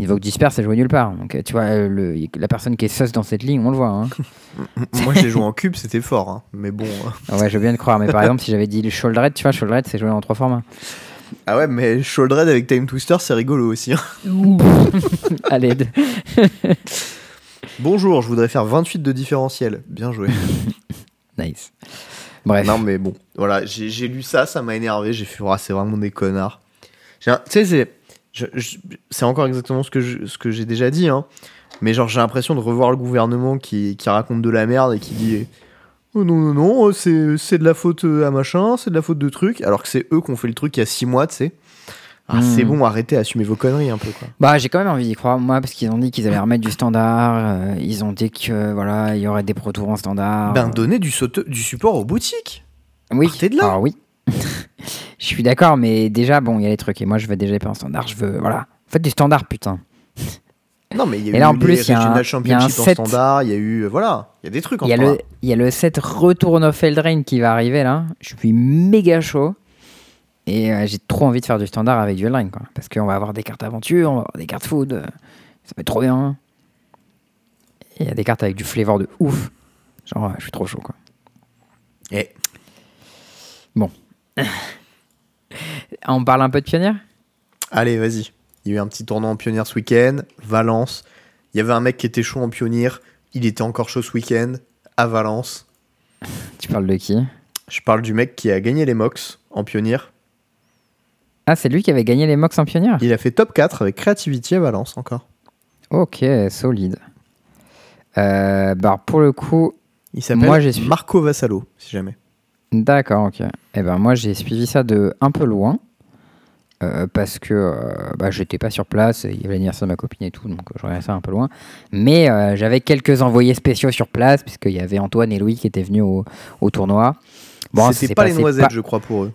[SPEAKER 1] Invoke Disperse, c'est joué nulle part. Donc, euh, tu vois, euh, le- la personne qui est sus dans cette ligne, on le voit. Hein. *laughs*
[SPEAKER 2] Moi j'ai joué en cube, c'était fort hein. mais bon. euh.
[SPEAKER 1] Ah ouais, je veux bien te croire, mais par *laughs* exemple, si j'avais dit le Shouldered, tu vois, Shouldered, c'est joué en trois formats.
[SPEAKER 2] Ah ouais mais Shouldered avec Time Twister c'est rigolo aussi. hein.
[SPEAKER 1] Allez, *laughs* de-
[SPEAKER 2] Bonjour, je voudrais faire 28 de différentiel. Bien joué.
[SPEAKER 1] nice.
[SPEAKER 2] Non, mais bon, voilà, j'ai lu ça, ça m'a énervé. J'ai fait, c'est vraiment des connards. Tu sais, c'est. encore exactement ce que j'ai déjà dit, hein. Mais genre, j'ai l'impression de revoir le gouvernement qui, qui raconte de la merde et qui dit Oh non, non, non, c'est c'est de la faute à machin, c'est de la faute de truc. Alors que c'est eux qui ont fait le truc il y a 6 mois, tu sais. Ah, c'est
[SPEAKER 1] Hmm.
[SPEAKER 2] bon, arrêtez, assumez vos conneries un peu, quoi.
[SPEAKER 1] Bah, j'ai quand même envie d'y croire, moi, parce qu'ils ont dit qu'ils allaient remettre du standard. euh, ils ont dit que voilà, il y aurait des Pro Tours en standard.
[SPEAKER 2] Ben, donnez du, saute- du support aux boutiques.
[SPEAKER 1] oui,
[SPEAKER 2] partez de là.
[SPEAKER 1] alors oui. *laughs* je suis d'accord, mais déjà, bon, il y a les trucs. Et moi, je veux déjà pas en standard. Je veux, voilà. Faites du standard, putain.
[SPEAKER 2] Non, mais il y a
[SPEAKER 1] Et
[SPEAKER 2] eu
[SPEAKER 1] là, en plus, il y y a un
[SPEAKER 2] en
[SPEAKER 1] set.
[SPEAKER 2] standard, il y a eu... euh, Voilà, il y a des trucs en
[SPEAKER 1] Il y, a le, il y a le set Retourne of Eldraine qui va arriver là. Je suis méga chaud. Et euh, j'ai trop envie de faire du standard avec du Eldraine. Quoi. Parce qu'on va avoir des cartes aventure, on va avoir des cartes food. euh, Ça va être trop bien. Et il y a des cartes avec du flavor de ouf. Genre, euh, je suis trop chaud quoi.
[SPEAKER 2] Eh, *laughs*
[SPEAKER 1] On parle un peu de pionnière?
[SPEAKER 2] Allez, vas-y. Il y a eu un petit tournoi en pionnière ce week-end, Valence. Il y avait un mec qui était chaud en pionnière, il était encore chaud ce week-end, à Valence.
[SPEAKER 1] Tu parles de qui?
[SPEAKER 2] Je parle du mec qui a gagné les MOX en pionnière.
[SPEAKER 1] Ah, c'est lui qui avait gagné les MOX en pionnière
[SPEAKER 2] Il a fait top 4 avec Creativity à Valence encore.
[SPEAKER 1] Ok, solide. Euh, bah, pour le coup,
[SPEAKER 2] Il s'appelle. Marco Vassalo, si jamais.
[SPEAKER 1] D'accord, ok. Eh ben moi j'ai suivi ça de un peu loin euh, parce que euh, bah, j'étais pas sur place, il y avait l'anniversaire de ma copine et tout, donc je regardais ça un peu loin. Mais euh, j'avais quelques envoyés spéciaux sur place puisqu'il y avait Antoine et Louis qui étaient venus au, au tournoi. Bon,
[SPEAKER 2] C'était pas les noisettes,
[SPEAKER 1] pas-
[SPEAKER 2] je crois, pour eux.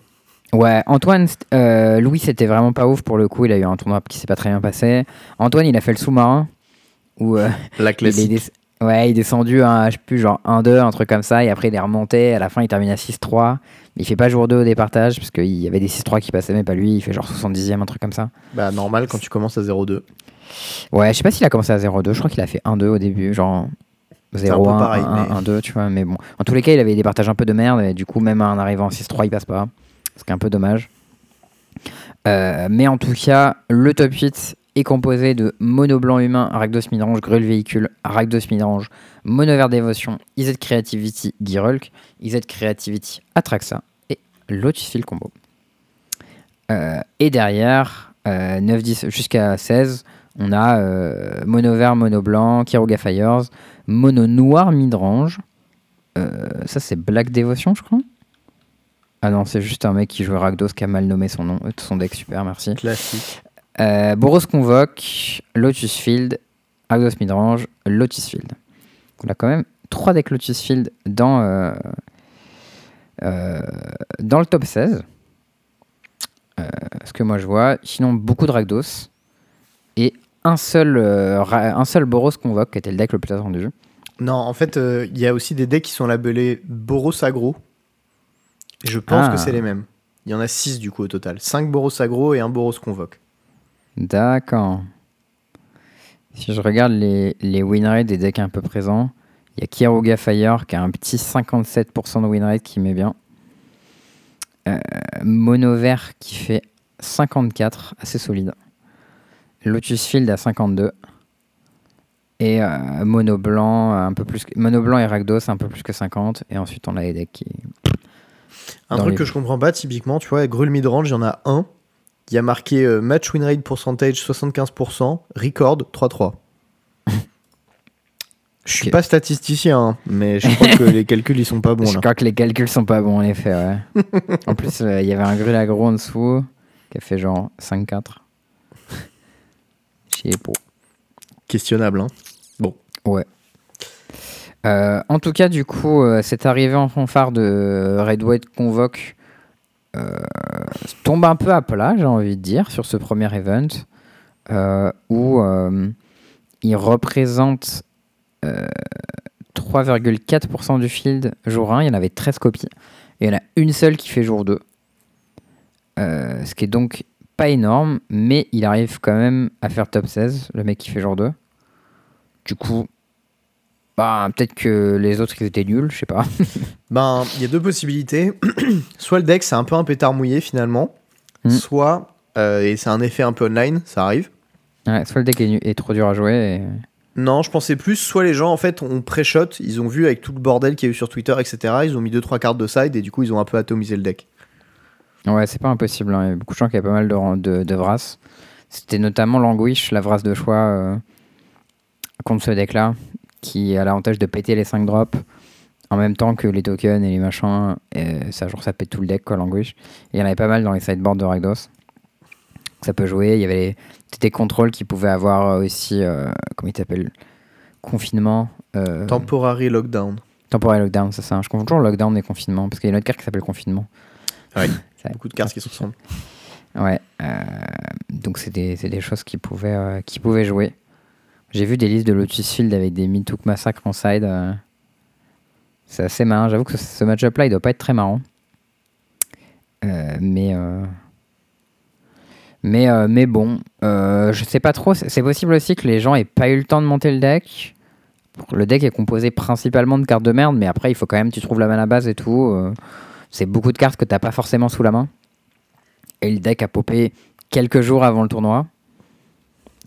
[SPEAKER 1] Ouais, Antoine, euh, Louis c'était vraiment pas ouf pour le coup, il a eu un tournoi qui s'est pas très bien passé. Antoine il a fait le sous-marin où euh, *laughs*
[SPEAKER 2] La
[SPEAKER 1] il est,
[SPEAKER 2] classique.
[SPEAKER 1] ouais, il est descendu à, je sais plus, genre 1-2, un truc comme ça, et après il est remonté, à la fin il termine à 6-3. Mais il fait pas jour 2 au départage, parce qu'il y avait des 6-3 qui passaient, mais pas lui, il fait genre 70ème, un truc comme ça.
[SPEAKER 2] Bah, normal quand tu commences à 0-2.
[SPEAKER 1] Ouais, je sais pas s'il a commencé à 0-2, je crois qu'il a fait 1-2 au début, genre 0-1,
[SPEAKER 2] un peu pareil,
[SPEAKER 1] 1-1,
[SPEAKER 2] mais-
[SPEAKER 1] 1-2, tu vois, mais bon. En tous les cas, il avait des partages un peu de merde, et du coup, même en arrivant en 6-3, il passe pas, ce qui est un peu dommage. Euh, mais en tout cas, le top 8 est composé de Mono Blanc Humain, Rakdos Midrange, Grul Véhicule, Rakdos Midrange, Mono Vert Dévotion, IZ Creativity, Girulk, IZ Creativity, Atraxa et Lotus Field Combo. Euh, et derrière, euh, 9-10 jusqu'à 16, on a euh, Mono Vert, Mono Blanc, Kiruga Fires, Mono Noir Midrange. Ça, c'est Black Dévotion, je crois. Ah non, c'est juste un mec qui joue Rakdos qui a mal nommé son nom, son deck, super, merci.
[SPEAKER 2] Classique.
[SPEAKER 1] Euh, Boros Convoque, Lotus Field, Argos Midrange, Lotus Field. On a quand même trois decks Lotus Field dans, euh, euh, dans le top 16. Euh, ce que moi je vois. Sinon, beaucoup de Rakdos. Et un seul, un seul Boros Convoque qui était le deck le plus attendu.
[SPEAKER 2] Non, en fait, il y a aussi des decks qui sont labellés Boros Agro. Et je pense
[SPEAKER 1] Ah.
[SPEAKER 2] que c'est les mêmes. Il y en a 6 du coup au total. 5 Boros Agro et un Boros Convoque.
[SPEAKER 1] D'accord. Si je regarde les, les win rates des decks un peu présents, il y a Kiruga Fire qui a un petit 57% de win rate qui met bien. Euh, Mono Vert qui fait 54, assez solide. Lotus Field à 52. Et euh, Mono Blanc, un peu plus que- Mono Blanc et Rakdos un peu plus que 50. Et ensuite on a les decks qui.
[SPEAKER 2] Un truc
[SPEAKER 1] les-
[SPEAKER 2] que je comprends pas, typiquement, tu vois, Grul Midrange, il y en a un. Il y a marqué euh, Match Win Rate Percentage 75%, Record 3-3. *laughs* Je suis pas statisticien, hein, mais je crois que *laughs* les calculs ils sont pas bons
[SPEAKER 1] je
[SPEAKER 2] là.
[SPEAKER 1] crois que les calculs sont pas bons en effet, ouais. *laughs* en plus, euh, il y avait un grul agro en dessous qui a fait genre 5-4. Je sais pas.
[SPEAKER 2] Questionnable, hein.
[SPEAKER 1] Ouais. Euh, en tout cas, du coup, euh, cette arrivée en fanfare de Red White Convoque euh, tombe un peu à plat, j'ai envie de dire, sur ce premier event, euh, où il représente euh, 3,4% du field jour 1. Il y en avait 13 copies. Et il y en a une seule qui fait jour 2. Euh, ce qui est donc pas énorme, mais il arrive quand même à faire top 16, le mec qui fait jour 2. Du coup, bah, peut-être que les autres ils étaient nuls, je sais pas. *laughs*
[SPEAKER 2] Ben, il y a deux possibilités. *clears throat* soit le deck c'est un peu un pétard mouillé finalement,
[SPEAKER 1] Mm.
[SPEAKER 2] soit, euh, et c'est un effet un peu online, ça arrive.
[SPEAKER 1] Ouais, soit le deck est, trop dur à jouer. et-
[SPEAKER 2] Non, je pensais plus, soit les gens en fait ont pré-shot, ils ont vu avec tout le bordel qu'il y a eu sur Twitter, etc. Ils ont mis 2-3 cartes de side et du coup ils ont un peu atomisé le deck.
[SPEAKER 1] Ouais, c'est pas impossible. hein. Il y a beaucoup de gens qui avaient pas mal de, de. C'était notamment l'Anguish, la Vras de choix euh, contre ce deck-là, qui a l'avantage de péter les 5 drops en même temps que les tokens et les machins. Et ça, genre, ça pète tout le deck, quoi, l'Anguish. Il y en avait pas mal dans les sideboards de Rakdos. ça peut jouer. Il y avait les, des contrôles qui pouvaient avoir aussi, euh, comment il s'appelle Confinement. euh,
[SPEAKER 2] Temporary lockdown.
[SPEAKER 1] temporel lockdown, c'est ça. Je confonds toujours lockdown et confinement, parce qu'il y a une autre carte qui s'appelle confinement.
[SPEAKER 2] Ouais. *laughs*
[SPEAKER 1] Ça-
[SPEAKER 2] Beaucoup de cartes qui se ressemblent.
[SPEAKER 1] Ouais. euh, donc c'est des, des choses qui pouvaient, euh, qui pouvaient jouer. J'ai vu des listes de Lotus Field avec des Mitouk Massacre en side. euh, c'est assez marrant. J'avoue que ce, match-up là, il doit pas être très marrant. Euh, mais, euh, mais, mais bon, je sais pas trop. C'est possible aussi que les gens aient pas eu le temps de monter le deck. Le deck est composé principalement de cartes de merde, mais après, il faut quand même que tu trouves la mana base et tout. c'est beaucoup de cartes que t'as pas forcément sous la main. Et le deck a popé quelques jours avant le tournoi.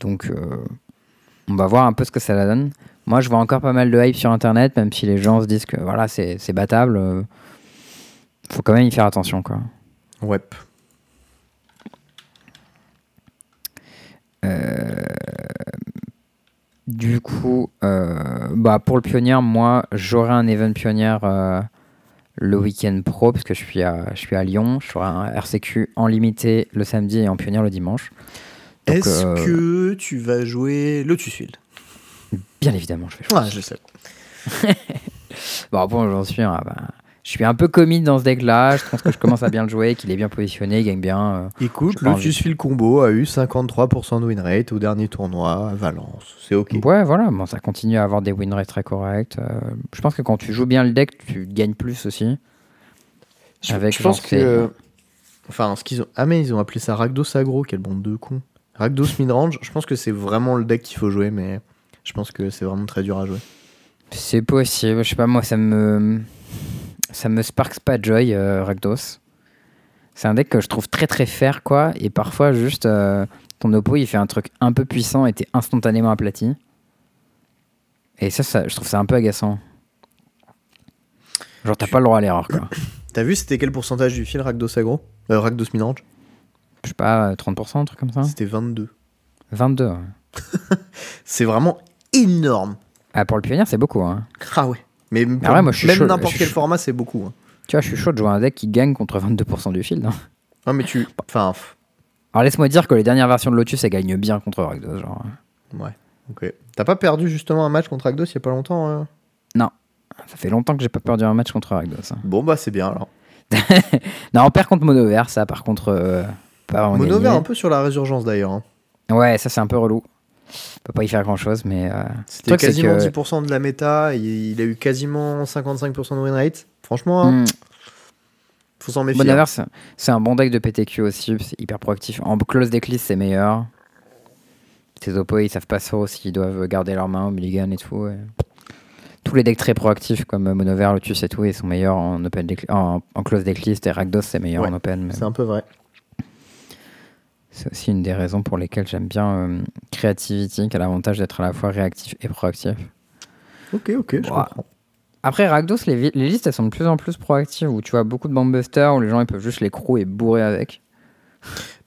[SPEAKER 1] Donc, on va voir un peu ce que ça donne. Moi, je vois encore pas mal de hype sur Internet, même si les gens se disent que voilà, c'est battable. euh, faut quand même y faire attention, quoi.
[SPEAKER 2] Ouais.
[SPEAKER 1] Du coup, euh, bah pour le pionnier, moi, j'aurai un event pionnier euh, le week-end pro, parce que je suis à, je suis à Lyon. J'aurai un RCQ en limité le samedi et en pionnier le dimanche.
[SPEAKER 2] Est-ce
[SPEAKER 1] euh,
[SPEAKER 2] que tu vas jouer Lotus Field
[SPEAKER 1] Bien évidemment, je vais jouer.
[SPEAKER 2] Ouais, je sais. *laughs*
[SPEAKER 1] Bon, bon, j'en suis. un, bah, je suis un peu commit dans ce deck-là. Je pense que je commence à bien le jouer, qu'il est bien positionné, il gagne bien. euh.
[SPEAKER 2] Écoute, Lotus Field Combo a eu 53% de win rate au dernier tournoi à Valence. C'est ok.
[SPEAKER 1] Ouais, voilà, bon, ça continue à avoir des win rates très corrects. euh, je pense que quand tu joues bien le deck, tu gagnes plus aussi.
[SPEAKER 2] Je,
[SPEAKER 1] Avec
[SPEAKER 2] je pense que. Enfin, ce qu'ils ont. Ah, mais ils ont appelé ça Rakdos Agro, quel bande de con. Rakdos Midrange, je pense que c'est vraiment le deck qu'il faut jouer, mais je pense que c'est vraiment très dur à jouer.
[SPEAKER 1] C'est possible, je sais pas, moi, ça me. Ça me sparks pas joy, euh, Rakdos. C'est un deck que je trouve très très fair, quoi. Et parfois, juste, euh, ton oppo, il fait un truc un peu puissant et t'es instantanément aplati. Et ça, ça, je trouve ça un peu agaçant. Genre, t'as pas le droit à l'erreur, quoi. *coughs*
[SPEAKER 2] T'as vu, c'était quel pourcentage du fil Rakdos Agro? Euh, Rakdos Midrange?
[SPEAKER 1] Je sais pas, 30%, un truc comme ça
[SPEAKER 2] C'était 22.
[SPEAKER 1] 22. ouais. *laughs*
[SPEAKER 2] C'est vraiment énorme.
[SPEAKER 1] Ah, pour le pionnier, c'est beaucoup, hein.
[SPEAKER 2] Ah ouais. Mais pour-
[SPEAKER 1] ouais, moi, je suis
[SPEAKER 2] même n'importe quel format, c'est beaucoup. hein.
[SPEAKER 1] Tu vois, je suis chaud de jouer un deck qui gagne contre 22% du field. hein.
[SPEAKER 2] Non, mais tu. Enfin, pff,
[SPEAKER 1] Alors laisse-moi dire que les dernières versions de Lotus, elles gagnent bien contre Rakdos. Genre.
[SPEAKER 2] ouais. Ok. T'as pas perdu justement un match contre Rakdos il y a pas longtemps euh
[SPEAKER 1] Ça fait longtemps que j'ai pas perdu un match contre Rakdos. hein.
[SPEAKER 2] Bon, bah, c'est bien alors. *laughs*
[SPEAKER 1] Non, on perd contre Mono Vert, ça par contre. euh, pas
[SPEAKER 2] Mono un peu sur la résurgence d'ailleurs. hein.
[SPEAKER 1] Ouais, ça c'est un peu relou. On peut pas y faire grand chose, mais. euh,
[SPEAKER 2] C'était quasiment
[SPEAKER 1] que-
[SPEAKER 2] 10% de la méta, il a eu quasiment 55% de win rate. Franchement,
[SPEAKER 1] hmm,
[SPEAKER 2] faut s'en méfier.
[SPEAKER 1] Mono
[SPEAKER 2] hein.
[SPEAKER 1] C'est- un bon deck de PTQ aussi, c'est hyper proactif. En close decklist, c'est meilleur. Tes oppos, ils savent pas trop s'ils doivent garder leur main au mulligan et tout. Tous les decks très proactifs comme Mono Vert, Lotus et tout, ils sont meilleurs en, open deck- en, en close decklist et Rakdos, c'est meilleur
[SPEAKER 2] Ouais,
[SPEAKER 1] en open. mais-
[SPEAKER 2] C'est un peu vrai.
[SPEAKER 1] C'est aussi une des raisons pour lesquelles j'aime bien euh, Creativity, qui a l'avantage d'être à la fois réactif et proactif.
[SPEAKER 2] Ok, ok, je comprends.
[SPEAKER 1] Après, Rakdos, les, listes, elles sont de plus en plus proactives, où tu vois beaucoup de bombusters, où les gens ils peuvent juste les crew et bourrer avec.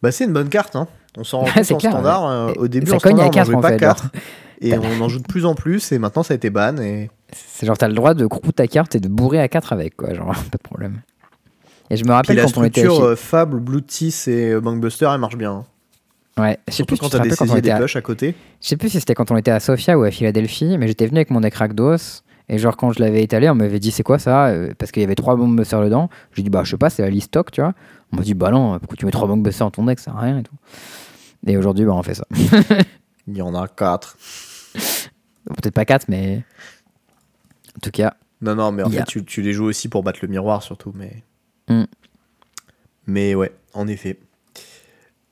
[SPEAKER 2] Bah, c'est une bonne carte. Hein. On s'en rend *laughs* compte en
[SPEAKER 1] clair,
[SPEAKER 2] standard. euh, au début,
[SPEAKER 1] ça
[SPEAKER 2] en standard,
[SPEAKER 1] à
[SPEAKER 2] on
[SPEAKER 1] quatre,
[SPEAKER 2] jouait
[SPEAKER 1] en
[SPEAKER 2] pas
[SPEAKER 1] fait,
[SPEAKER 2] 4.
[SPEAKER 1] genre.
[SPEAKER 2] Et *laughs* on en joue de plus en plus, et maintenant ça a été ban. Et...
[SPEAKER 1] C'est genre, t'as le droit de crew ta carte et de bourrer à 4 avec, quoi, genre, *laughs* pas de problème. Et je me rappelle
[SPEAKER 2] la
[SPEAKER 1] quand on était. à
[SPEAKER 2] structure euh, Fable, Blue Teeth et euh, Bankbuster, elle marche bien. hein.
[SPEAKER 1] Ouais, je sais
[SPEAKER 2] Surtout
[SPEAKER 1] plus, si
[SPEAKER 2] quand t'as des
[SPEAKER 1] quand on était
[SPEAKER 2] des
[SPEAKER 1] à-
[SPEAKER 2] à côté.
[SPEAKER 1] Je sais plus si c'était quand on était à Sofia ou à Philadelphie, mais j'étais venu avec mon deck Rakdos. Et genre, quand je l'avais étalé, on m'avait dit c'est quoi ça Euh, Parce qu'il y avait trois bombusters dedans. J'ai dit bah, je sais pas, c'est la liste stock, tu vois. On m'a dit bah non, pourquoi tu mets trois bombusters dans ton deck, ça sert à rien et tout. Et aujourd'hui, bah, on fait ça. *laughs*
[SPEAKER 2] Il y en a 4.
[SPEAKER 1] Peut-être pas quatre, mais. En tout cas,
[SPEAKER 2] Non, non, mais en fait, tu, tu les joues aussi pour battre le miroir, surtout. Mais,
[SPEAKER 1] Hmm.
[SPEAKER 2] mais ouais, en effet.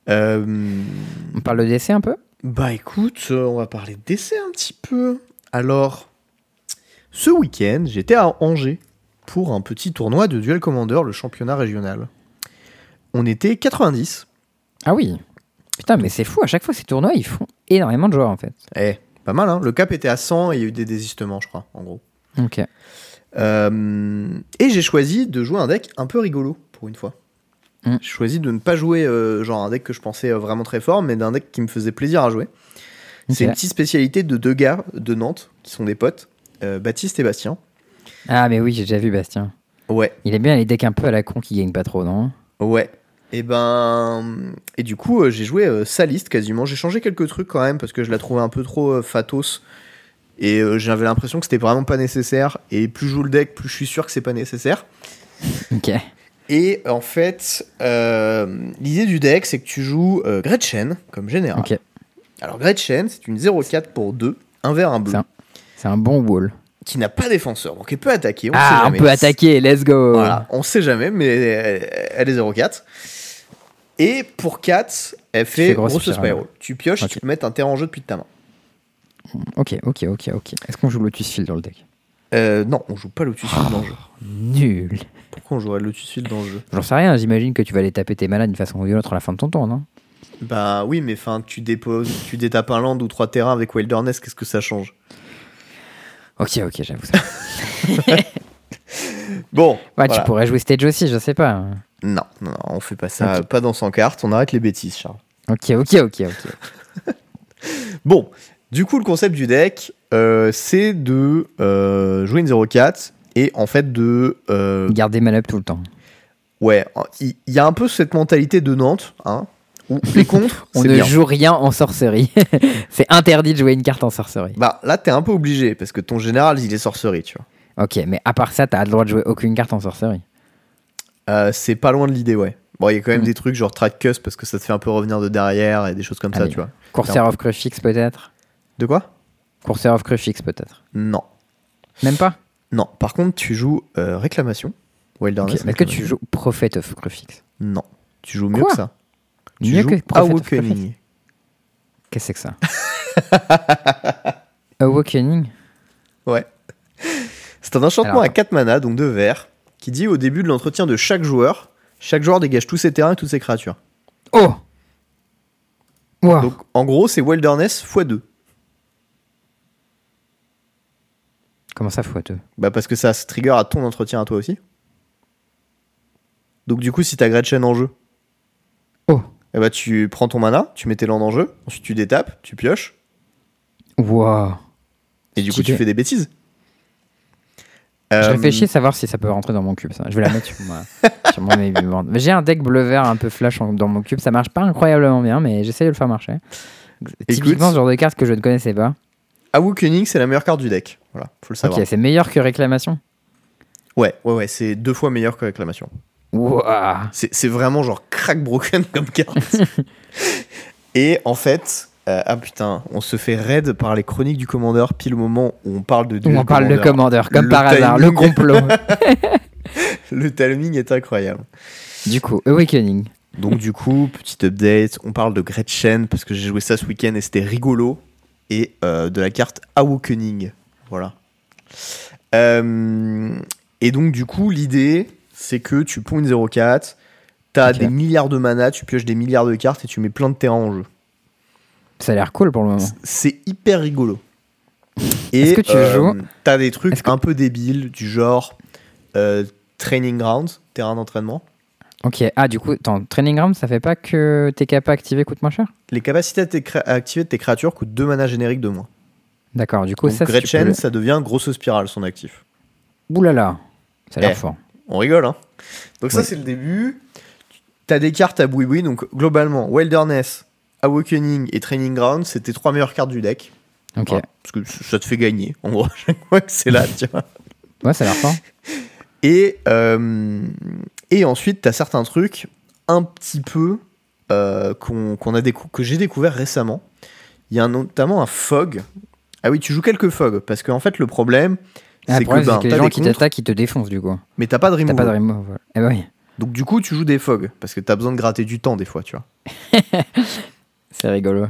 [SPEAKER 2] Euh,
[SPEAKER 1] on parle de DC un peu?
[SPEAKER 2] Bah écoute, euh, on va parler d'essai un petit peu. Alors, ce week-end, j'étais à Angers pour un petit tournoi de Duel Commander, le championnat régional. On était 90.
[SPEAKER 1] Ah oui. Putain, mais c'est fou, à chaque fois ces tournois, ils font énormément de joueurs en fait.
[SPEAKER 2] Eh, pas mal, hein Le cap était à 100 et il y a eu des désistements, je crois, en gros.
[SPEAKER 1] Ok.
[SPEAKER 2] Euh, et j'ai choisi de jouer un deck un peu rigolo, pour une fois.
[SPEAKER 1] Mm.
[SPEAKER 2] J'ai choisi de ne pas jouer euh, genre un deck que je pensais euh, vraiment très fort, mais d'un deck qui me faisait plaisir à jouer. C'est une petite spécialité de deux gars de Nantes, qui sont des potes, euh, Baptiste et Bastien.
[SPEAKER 1] Ah, mais oui, j'ai déjà vu Bastien.
[SPEAKER 2] Ouais,
[SPEAKER 1] Il est bien les decks un peu à la con qui gagnent pas trop, non?
[SPEAKER 2] Ouais. Et ben. Et du coup, j'ai joué sa liste quasiment. J'ai changé quelques trucs quand même parce que je la trouvais un peu trop fatos. Et euh, j'avais l'impression que c'était vraiment pas nécessaire. Et plus je joue le deck, plus je suis sûr que c'est pas nécessaire.
[SPEAKER 1] Ok.
[SPEAKER 2] Et en fait, euh, l'idée du deck, c'est que tu joues euh, Gretchen comme général.
[SPEAKER 1] Ok.
[SPEAKER 2] Alors Gretchen, c'est une 0-4 pour 2, un vert, un bleu.
[SPEAKER 1] C'est un bon wall.
[SPEAKER 2] qui n'a pas défenseur. Donc elle peut attaquer. On sait
[SPEAKER 1] Ah, on
[SPEAKER 2] jamais.
[SPEAKER 1] peut attaquer, let's go.
[SPEAKER 2] Voilà, on sait jamais, mais elle, elle est 0-4. Et pour 4, elle fait,
[SPEAKER 1] grosse spiral.
[SPEAKER 2] Tu pioches,
[SPEAKER 1] Ok.
[SPEAKER 2] tu peux mettre un terrain en jeu depuis ta main.
[SPEAKER 1] Ok, ok, ok, ok. Est-ce qu'on joue Lotus Field dans le deck?
[SPEAKER 2] Euh, non, on joue pas Lotus Field dans le jeu.
[SPEAKER 1] Nul.
[SPEAKER 2] Pourquoi on jouerait Lotus Field dans le jeu?
[SPEAKER 1] J'en sais rien, j'imagine que tu vas aller taper tes malades d'une façon ou d'une autre à la fin de ton tour, non?
[SPEAKER 2] Bah oui, mais enfin, tu déposes, tu détapes un land ou trois terrains avec Wilderness, qu'est-ce que ça change?
[SPEAKER 1] Ok, ok, j'avoue ça. *laughs*
[SPEAKER 2] Bon,
[SPEAKER 1] Ouais,
[SPEAKER 2] voilà.
[SPEAKER 1] tu pourrais jouer Stage aussi, je sais pas.
[SPEAKER 2] Non, non, non, on fait pas ça, pas dans 100 cartes, on arrête les bêtises, Charles.
[SPEAKER 1] Ok, ok, ok, ok. *laughs*
[SPEAKER 2] Bon, du coup, le concept du deck, euh, c'est de euh, jouer une 0-4 et en fait de. euh,
[SPEAKER 1] Garder man up tout le temps.
[SPEAKER 2] ouais, il y, a un peu cette mentalité de Nantes, hein, où *laughs* les contres,
[SPEAKER 1] On ne
[SPEAKER 2] bien.
[SPEAKER 1] joue rien en sorcerie. *laughs* c'est interdit de jouer une carte en sorcerie.
[SPEAKER 2] Bah là, t'es un peu obligé parce que ton général, il est sorcerie, tu vois.
[SPEAKER 1] Ok, mais à part ça, t'as le droit de jouer aucune carte en sorcerie.
[SPEAKER 2] Euh, c'est pas loin de l'idée, ouais. Bon, il y a quand même
[SPEAKER 1] Mm.
[SPEAKER 2] des trucs genre track cust parce que ça te fait un peu revenir de derrière et des choses comme ça,
[SPEAKER 1] Allez.
[SPEAKER 2] tu vois.
[SPEAKER 1] Courser of Crucifix peut-être?
[SPEAKER 2] De quoi?
[SPEAKER 1] Courser of Crucifix peut-être.
[SPEAKER 2] Non.
[SPEAKER 1] Même pas?
[SPEAKER 2] Non. Par contre, tu joues euh, réclamation. Wilderness.
[SPEAKER 1] Est-ce que tu joues Prophet of Crucifix
[SPEAKER 2] Non. Tu joues mieux
[SPEAKER 1] Quoi?
[SPEAKER 2] que ça. Tu
[SPEAKER 1] Mieux
[SPEAKER 2] joues
[SPEAKER 1] que Prophet
[SPEAKER 2] Awakening.
[SPEAKER 1] Qu'est-ce que c'est que ça? *laughs* Awakening?
[SPEAKER 2] Ouais. C'est un enchantement
[SPEAKER 1] Alors,
[SPEAKER 2] à 4 mana, donc 2 verts, qui dit au début de l'entretien de chaque joueur, chaque joueur dégage tous ses terrains et toutes ses créatures.
[SPEAKER 1] Oh Wow.
[SPEAKER 2] Donc en gros, c'est Wilderness x2.
[SPEAKER 1] Comment ça, fois deux
[SPEAKER 2] Bah parce que ça se trigger à ton entretien à toi aussi. Donc du coup, si t'as Gretchen en jeu,
[SPEAKER 1] Oh
[SPEAKER 2] eh bah tu prends ton mana, tu mets tes landes en jeu, ensuite tu détapes, tu pioches,
[SPEAKER 1] Wow
[SPEAKER 2] et du coup tu fais des bêtises.
[SPEAKER 1] Je
[SPEAKER 2] Euh,
[SPEAKER 1] réfléchis à savoir si ça peut rentrer dans mon cube. Ça. Je vais la mettre sur, *laughs* mon heavy J'ai un deck bleu-vert un peu flash en- dans mon cube. Ça marche pas incroyablement bien, mais j'essaie de le faire marcher. Typiquement, ce genre de carte que je ne connaissais pas.
[SPEAKER 2] Awakening, c'est la meilleure carte du deck. Voilà, faut le savoir.
[SPEAKER 1] Ok, c'est meilleur que réclamation.
[SPEAKER 2] Ouais, ouais, ouais, c'est deux fois meilleur que réclamation.
[SPEAKER 1] Wouah
[SPEAKER 2] C'est vraiment genre crack broken *laughs* comme carte. *laughs* Et en fait, euh, ah putain, on se fait raid par les chroniques du commandeur pile au moment où on parle de
[SPEAKER 1] Où on parle de
[SPEAKER 2] commandeur.
[SPEAKER 1] comme
[SPEAKER 2] Le
[SPEAKER 1] par hasard, le complot. *laughs*
[SPEAKER 2] Le timing est incroyable.
[SPEAKER 1] du coup, Awakening.
[SPEAKER 2] Donc du coup, petit update, on parle de Gretchen parce que j'ai joué ça ce week-end et c'était rigolo. Et euh, de la carte Awakening. Voilà. Euh, et donc du coup, l'idée, c'est que tu ponds une 0-4, t'as des milliards de mana, tu pioches des milliards de cartes et tu mets plein de terrains en jeu.
[SPEAKER 1] Ça a l'air cool pour le moment.
[SPEAKER 2] C'est hyper rigolo. Et
[SPEAKER 1] Est-ce que tu
[SPEAKER 2] euh,
[SPEAKER 1] joues
[SPEAKER 2] T'as des trucs
[SPEAKER 1] que-
[SPEAKER 2] un peu débiles du genre training grounds, terrain d'entraînement.
[SPEAKER 1] Ok, ah, du coup, ton Training Ground, ça fait pas que tes capas activés coûtent moins cher?
[SPEAKER 2] Les capacités activer de tes créatures coûtent 2 mana génériques de moins.
[SPEAKER 1] D'accord, du coup,
[SPEAKER 2] Donc
[SPEAKER 1] ça, si peux
[SPEAKER 2] Gretchen,
[SPEAKER 1] le-
[SPEAKER 2] ça devient grosse spirale son actif.
[SPEAKER 1] Ouh là là, ça a l'air
[SPEAKER 2] Eh.
[SPEAKER 1] fort.
[SPEAKER 2] On rigole, hein Donc ça, c'est le début. T'as des cartes à boui-boui, donc globalement, Wilderness, Awakening et Training Ground, c'est tes trois meilleures cartes du deck.
[SPEAKER 1] Ok,
[SPEAKER 2] Voilà. parce que ça te fait gagner, en gros, chaque fois que c'est là, tu vois.
[SPEAKER 1] ouais, ça a l'air fort. *laughs*
[SPEAKER 2] Et, euh, et ensuite, tu as certains trucs un petit peu euh, qu'on qu'on a décou- que j'ai découvert récemment. Il y a un- notamment un fog. Ah oui, tu joues quelques fogs, parce qu'en fait, le problème,
[SPEAKER 1] Ah,
[SPEAKER 2] c'est
[SPEAKER 1] le problème,
[SPEAKER 2] que, ben,
[SPEAKER 1] c'est que les
[SPEAKER 2] t'as
[SPEAKER 1] gens qui t'attaquent, ils te défoncent du coup.
[SPEAKER 2] mais t'as pas de
[SPEAKER 1] T'as
[SPEAKER 2] removal.
[SPEAKER 1] pas de removal. Eh ben oui,
[SPEAKER 2] Donc du coup, tu joues des fogs, parce que t'as besoin de gratter du temps des fois, tu vois. *laughs*
[SPEAKER 1] c'est rigolo.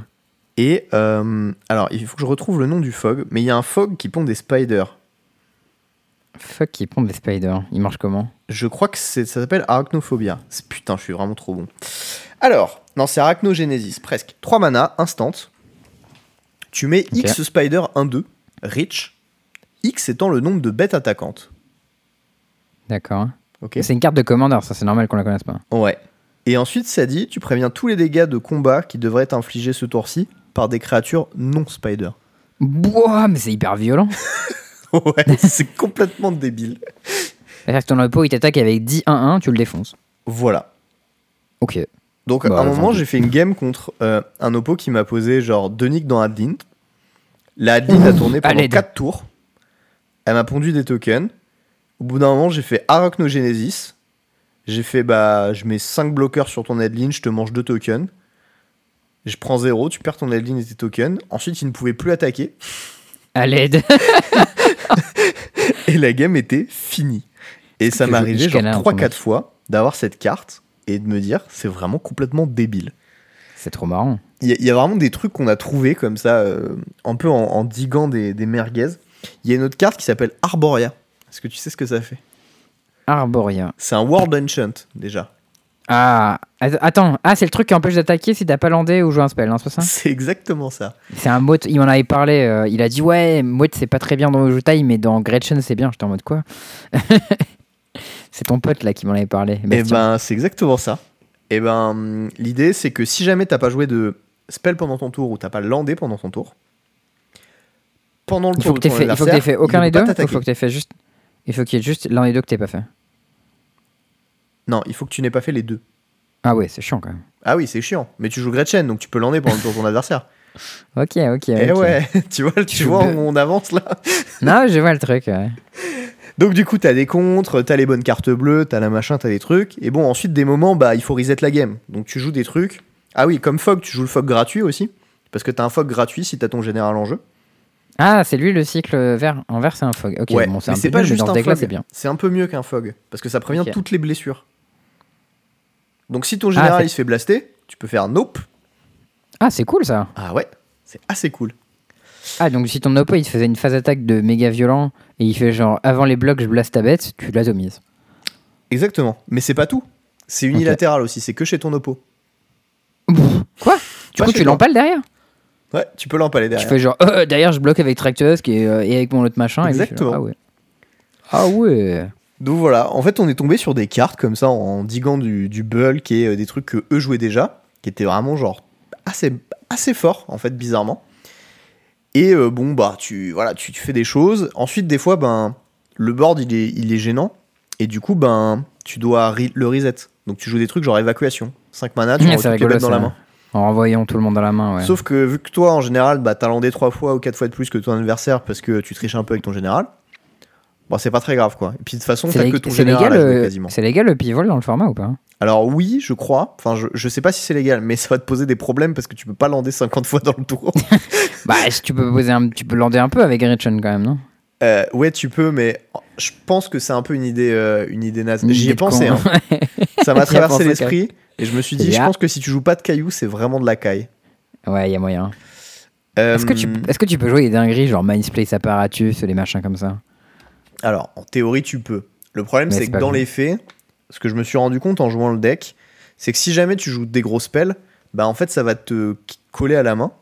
[SPEAKER 2] Et euh, alors, il faut que je retrouve le nom du fog, mais il y a un fog qui pond des spiders.
[SPEAKER 1] Fuck, ils pondent des spiders. Ils marchent comment?
[SPEAKER 2] Je crois que ça s'appelle Arachnophobia. C'est- Putain, je suis vraiment trop bon. Alors, non, c'est Arachnogenesis, presque. 3 mana, instant. Tu mets. X Spider 1-2, Rich. X étant le nombre de bêtes attaquantes.
[SPEAKER 1] D'accord.
[SPEAKER 2] Ok
[SPEAKER 1] C'est une carte de commandeur, ça c'est normal qu'on la connaisse pas.
[SPEAKER 2] Ouais. Et ensuite, ça dit tu préviens tous les dégâts de combat qui devraient être infligés ce tour-ci par des créatures non Spider.
[SPEAKER 1] Boah, mais c'est hyper violent. *laughs*
[SPEAKER 2] ouais, c'est complètement débile.
[SPEAKER 1] C'est-à-dire que ton oppo il t'attaque avec 10-1-1, tu le défonces.
[SPEAKER 2] Voilà.
[SPEAKER 1] Ok.
[SPEAKER 2] Donc
[SPEAKER 1] Bah,
[SPEAKER 2] à un moment, j'ai fait une game contre euh, un oppo qui m'a posé genre deux nicks dans Adlint. La Adlint a tourné pendant
[SPEAKER 1] l'aide.
[SPEAKER 2] 4 tours. Elle m'a pondu des tokens. Au bout d'un moment, j'ai fait Arachnogenesis. J'ai fait bah je mets 5 bloqueurs sur ton Adlint, je te mange 2 tokens. Je prends 0, tu perds ton Adlint et tes tokens. Ensuite, il ne pouvait plus attaquer.
[SPEAKER 1] À l'aide. *laughs*
[SPEAKER 2] Et la game était finie. Et ça m'est arrivé genre
[SPEAKER 1] Ishkana en
[SPEAKER 2] 3-4
[SPEAKER 1] match
[SPEAKER 2] fois d'avoir cette carte et de me dire c'est vraiment complètement débile.
[SPEAKER 1] C'est trop marrant.
[SPEAKER 2] Il y, a- il y a vraiment des trucs qu'on a trouvés comme ça, euh, un peu en, en diguant des, des merguez. Il y a une autre carte qui s'appelle Arboria. Est-ce que tu sais ce que ça fait?
[SPEAKER 1] Arboria.
[SPEAKER 2] C'est un World Enchant déjà.
[SPEAKER 1] Ah, att- attends. Ah, c'est le truc qui empêche d'attaquer si t'as pas landé ou joué un spell, hein, c'est ça?
[SPEAKER 2] C'est exactement ça.
[SPEAKER 1] C'est un mot, il m'en avait parlé. euh, il a dit Ouais, mode c'est pas très bien dans Ojoutai, mais dans Gretchen c'est bien. J'étais en mode quoi? *laughs* C'est ton pote là qui m'en avait parlé.
[SPEAKER 2] Et
[SPEAKER 1] Bastien.
[SPEAKER 2] ben c'est exactement ça. Et ben hum, l'idée c'est que si jamais t'as pas joué de spell pendant ton tour ou t'as pas landé pendant ton tour, pendant le
[SPEAKER 1] il
[SPEAKER 2] tour
[SPEAKER 1] que
[SPEAKER 2] de ton
[SPEAKER 1] fait, il faut que t'aies fait aucun des deux. Il faut que t'aies fait juste. Il faut qu'il y ait juste l'un des deux que t'aies pas fait.
[SPEAKER 2] Non, il faut que tu n'aies pas fait les deux.
[SPEAKER 1] Ah ouais, c'est chiant quand même.
[SPEAKER 2] Ah oui, c'est chiant. Mais tu joues Gretchen, donc tu peux lander pendant le tour de ton adversaire. *laughs*
[SPEAKER 1] Ok, ok.
[SPEAKER 2] Eh
[SPEAKER 1] ok.
[SPEAKER 2] ouais, *laughs* tu vois, tu
[SPEAKER 1] joues
[SPEAKER 2] vois, on avance là.
[SPEAKER 1] Non, je vois le truc. ouais. *laughs*
[SPEAKER 2] Donc du coup, t'as des contres, t'as les bonnes cartes bleues, t'as la machin, t'as des trucs. Et bon, ensuite, des moments, bah, il faut reset la game. Donc tu joues des trucs. Ah oui, comme Fog, tu joues le Fog gratuit aussi. Parce que t'as un Fog gratuit si t'as ton général en jeu.
[SPEAKER 1] Ah, c'est lui le cycle vert. En vert, c'est un fog. Ok,
[SPEAKER 2] ouais,
[SPEAKER 1] bon, c'est
[SPEAKER 2] mais
[SPEAKER 1] un peu
[SPEAKER 2] pas
[SPEAKER 1] nul, mais
[SPEAKER 2] juste
[SPEAKER 1] dans
[SPEAKER 2] un
[SPEAKER 1] c'est bien.
[SPEAKER 2] C'est un peu mieux qu'un Fog. Parce que ça prévient toutes les blessures. Donc si ton général
[SPEAKER 1] c'est-
[SPEAKER 2] il se fait blaster, tu peux faire Nope.
[SPEAKER 1] Ah, c'est cool ça.
[SPEAKER 2] Ah ouais, c'est assez cool.
[SPEAKER 1] Ah, donc si ton oppo il te faisait une phase attaque de méga violent et il fait genre avant les blocs, je blast ta bête, tu l'atomises.
[SPEAKER 2] Exactement. Mais c'est pas tout. C'est unilatéral aussi, c'est que chez ton oppo.
[SPEAKER 1] Quoi? Du
[SPEAKER 2] Pas
[SPEAKER 1] coup, tu l'empales derrière?
[SPEAKER 2] Ouais, tu peux l'empaler derrière.
[SPEAKER 1] Tu fais genre, euh, derrière, je bloque avec Tractus et, euh, et avec mon autre machin. et genre,
[SPEAKER 2] Exactement.
[SPEAKER 1] ah ouais. Ah ouais.
[SPEAKER 2] Donc voilà, en fait, on est tombé sur des cartes comme ça en diguant du, du bulk et euh, des trucs que eux jouaient déjà, qui étaient vraiment genre assez, assez forts en fait, bizarrement. Et euh, bon, bah, tu, voilà, tu, tu fais des choses. Ensuite, des fois, ben, le board il est, il est gênant et du coup, ben, tu dois re- le reset. Donc tu joues des trucs genre évacuation. 5 mana, tu renvoies
[SPEAKER 1] rigolo,
[SPEAKER 2] dans la main.
[SPEAKER 1] En renvoyant tout le monde dans la main, ouais.
[SPEAKER 2] Sauf que vu que toi, en général, bah, t'as landé 3 fois ou 4 fois de plus que ton adversaire parce que tu triches un peu avec ton général, bon, c'est pas très grave quoi. Et puis de toute façon,
[SPEAKER 1] c'est
[SPEAKER 2] t'as que ton général
[SPEAKER 1] légal, euh,
[SPEAKER 2] quasiment.
[SPEAKER 1] c'est légal le pivot dans le format ou pas?
[SPEAKER 2] Alors oui, je crois. Enfin, je, je sais pas si c'est légal, mais *laughs* ça va te poser des problèmes parce que tu peux pas lander 50 fois dans le tour. *laughs*
[SPEAKER 1] Bah, tu peux poser un, tu peux lander un peu avec Gretchen quand même, non?
[SPEAKER 2] Euh, ouais, tu peux, mais je pense que c'est un peu une idée, euh, une idée naze. J'y ai pensé. hein. *laughs* Ça m'a traversé l'esprit et je me suis dit, je pense que si tu joues pas de cailloux, c'est vraiment de la caille.
[SPEAKER 1] Ouais, il y a moyen.
[SPEAKER 2] Euh,
[SPEAKER 1] Est-ce que, tu, est-ce que tu peux jouer des dingueries genre Mindspace Apparatus, les machins comme ça?
[SPEAKER 2] Alors, en théorie, tu peux. Le problème, c'est que dans les faits, ce que je me suis rendu compte en jouant le deck, c'est que si jamais tu joues des gros spells, bah en fait, ça va te coller à la main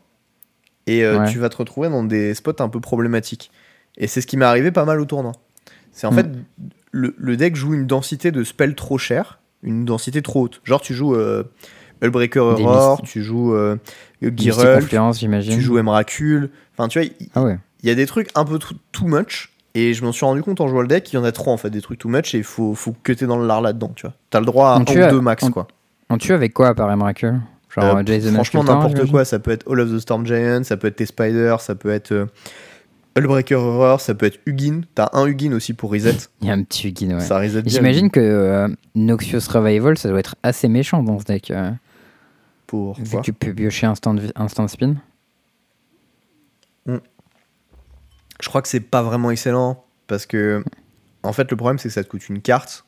[SPEAKER 2] et euh,
[SPEAKER 1] Ouais.
[SPEAKER 2] tu vas te retrouver dans des spots un peu problématiques. Et c'est ce qui m'est arrivé pas mal au tournoi. C'est en
[SPEAKER 1] Mm.
[SPEAKER 2] fait, le, le deck joue une densité de spells trop chère, une densité trop haute. Genre, tu joues euh, Hullbreaker Aurore, tu joues euh,
[SPEAKER 1] j'imagine.
[SPEAKER 2] tu joues Emrakul. Enfin, tu vois, il-
[SPEAKER 1] Ah ouais.
[SPEAKER 2] il y a des trucs un peu too much et je m'en suis rendu compte en jouant le deck il y en a trop en fait des trucs too much et il faut, faut que t'es dans le lard là-dedans tu vois. T'as le droit à
[SPEAKER 1] On
[SPEAKER 2] un ou deux max
[SPEAKER 1] on-
[SPEAKER 2] quoi.
[SPEAKER 1] On tue avec quoi par Emrakul? Genre
[SPEAKER 2] Euh,
[SPEAKER 1] euh, Mask
[SPEAKER 2] franchement n'importe quoi. Ça peut être All of the Storm Giant ça peut être tes Spiders ça peut être euh, Hullbreaker Horror ça peut être Hugin. T'as un Hugin aussi pour reset. *laughs*
[SPEAKER 1] Il y a un petit Hugin, ouais.
[SPEAKER 2] ça reset bien.
[SPEAKER 1] J'imagine que euh, Noxious Revival, ça doit être assez méchant dans ce deck. euh,
[SPEAKER 2] pour
[SPEAKER 1] vu
[SPEAKER 2] quoi?
[SPEAKER 1] que tu peux piocher instant, instant spin.
[SPEAKER 2] Je crois que c'est pas vraiment excellent parce que en fait le problème c'est que ça te coûte une carte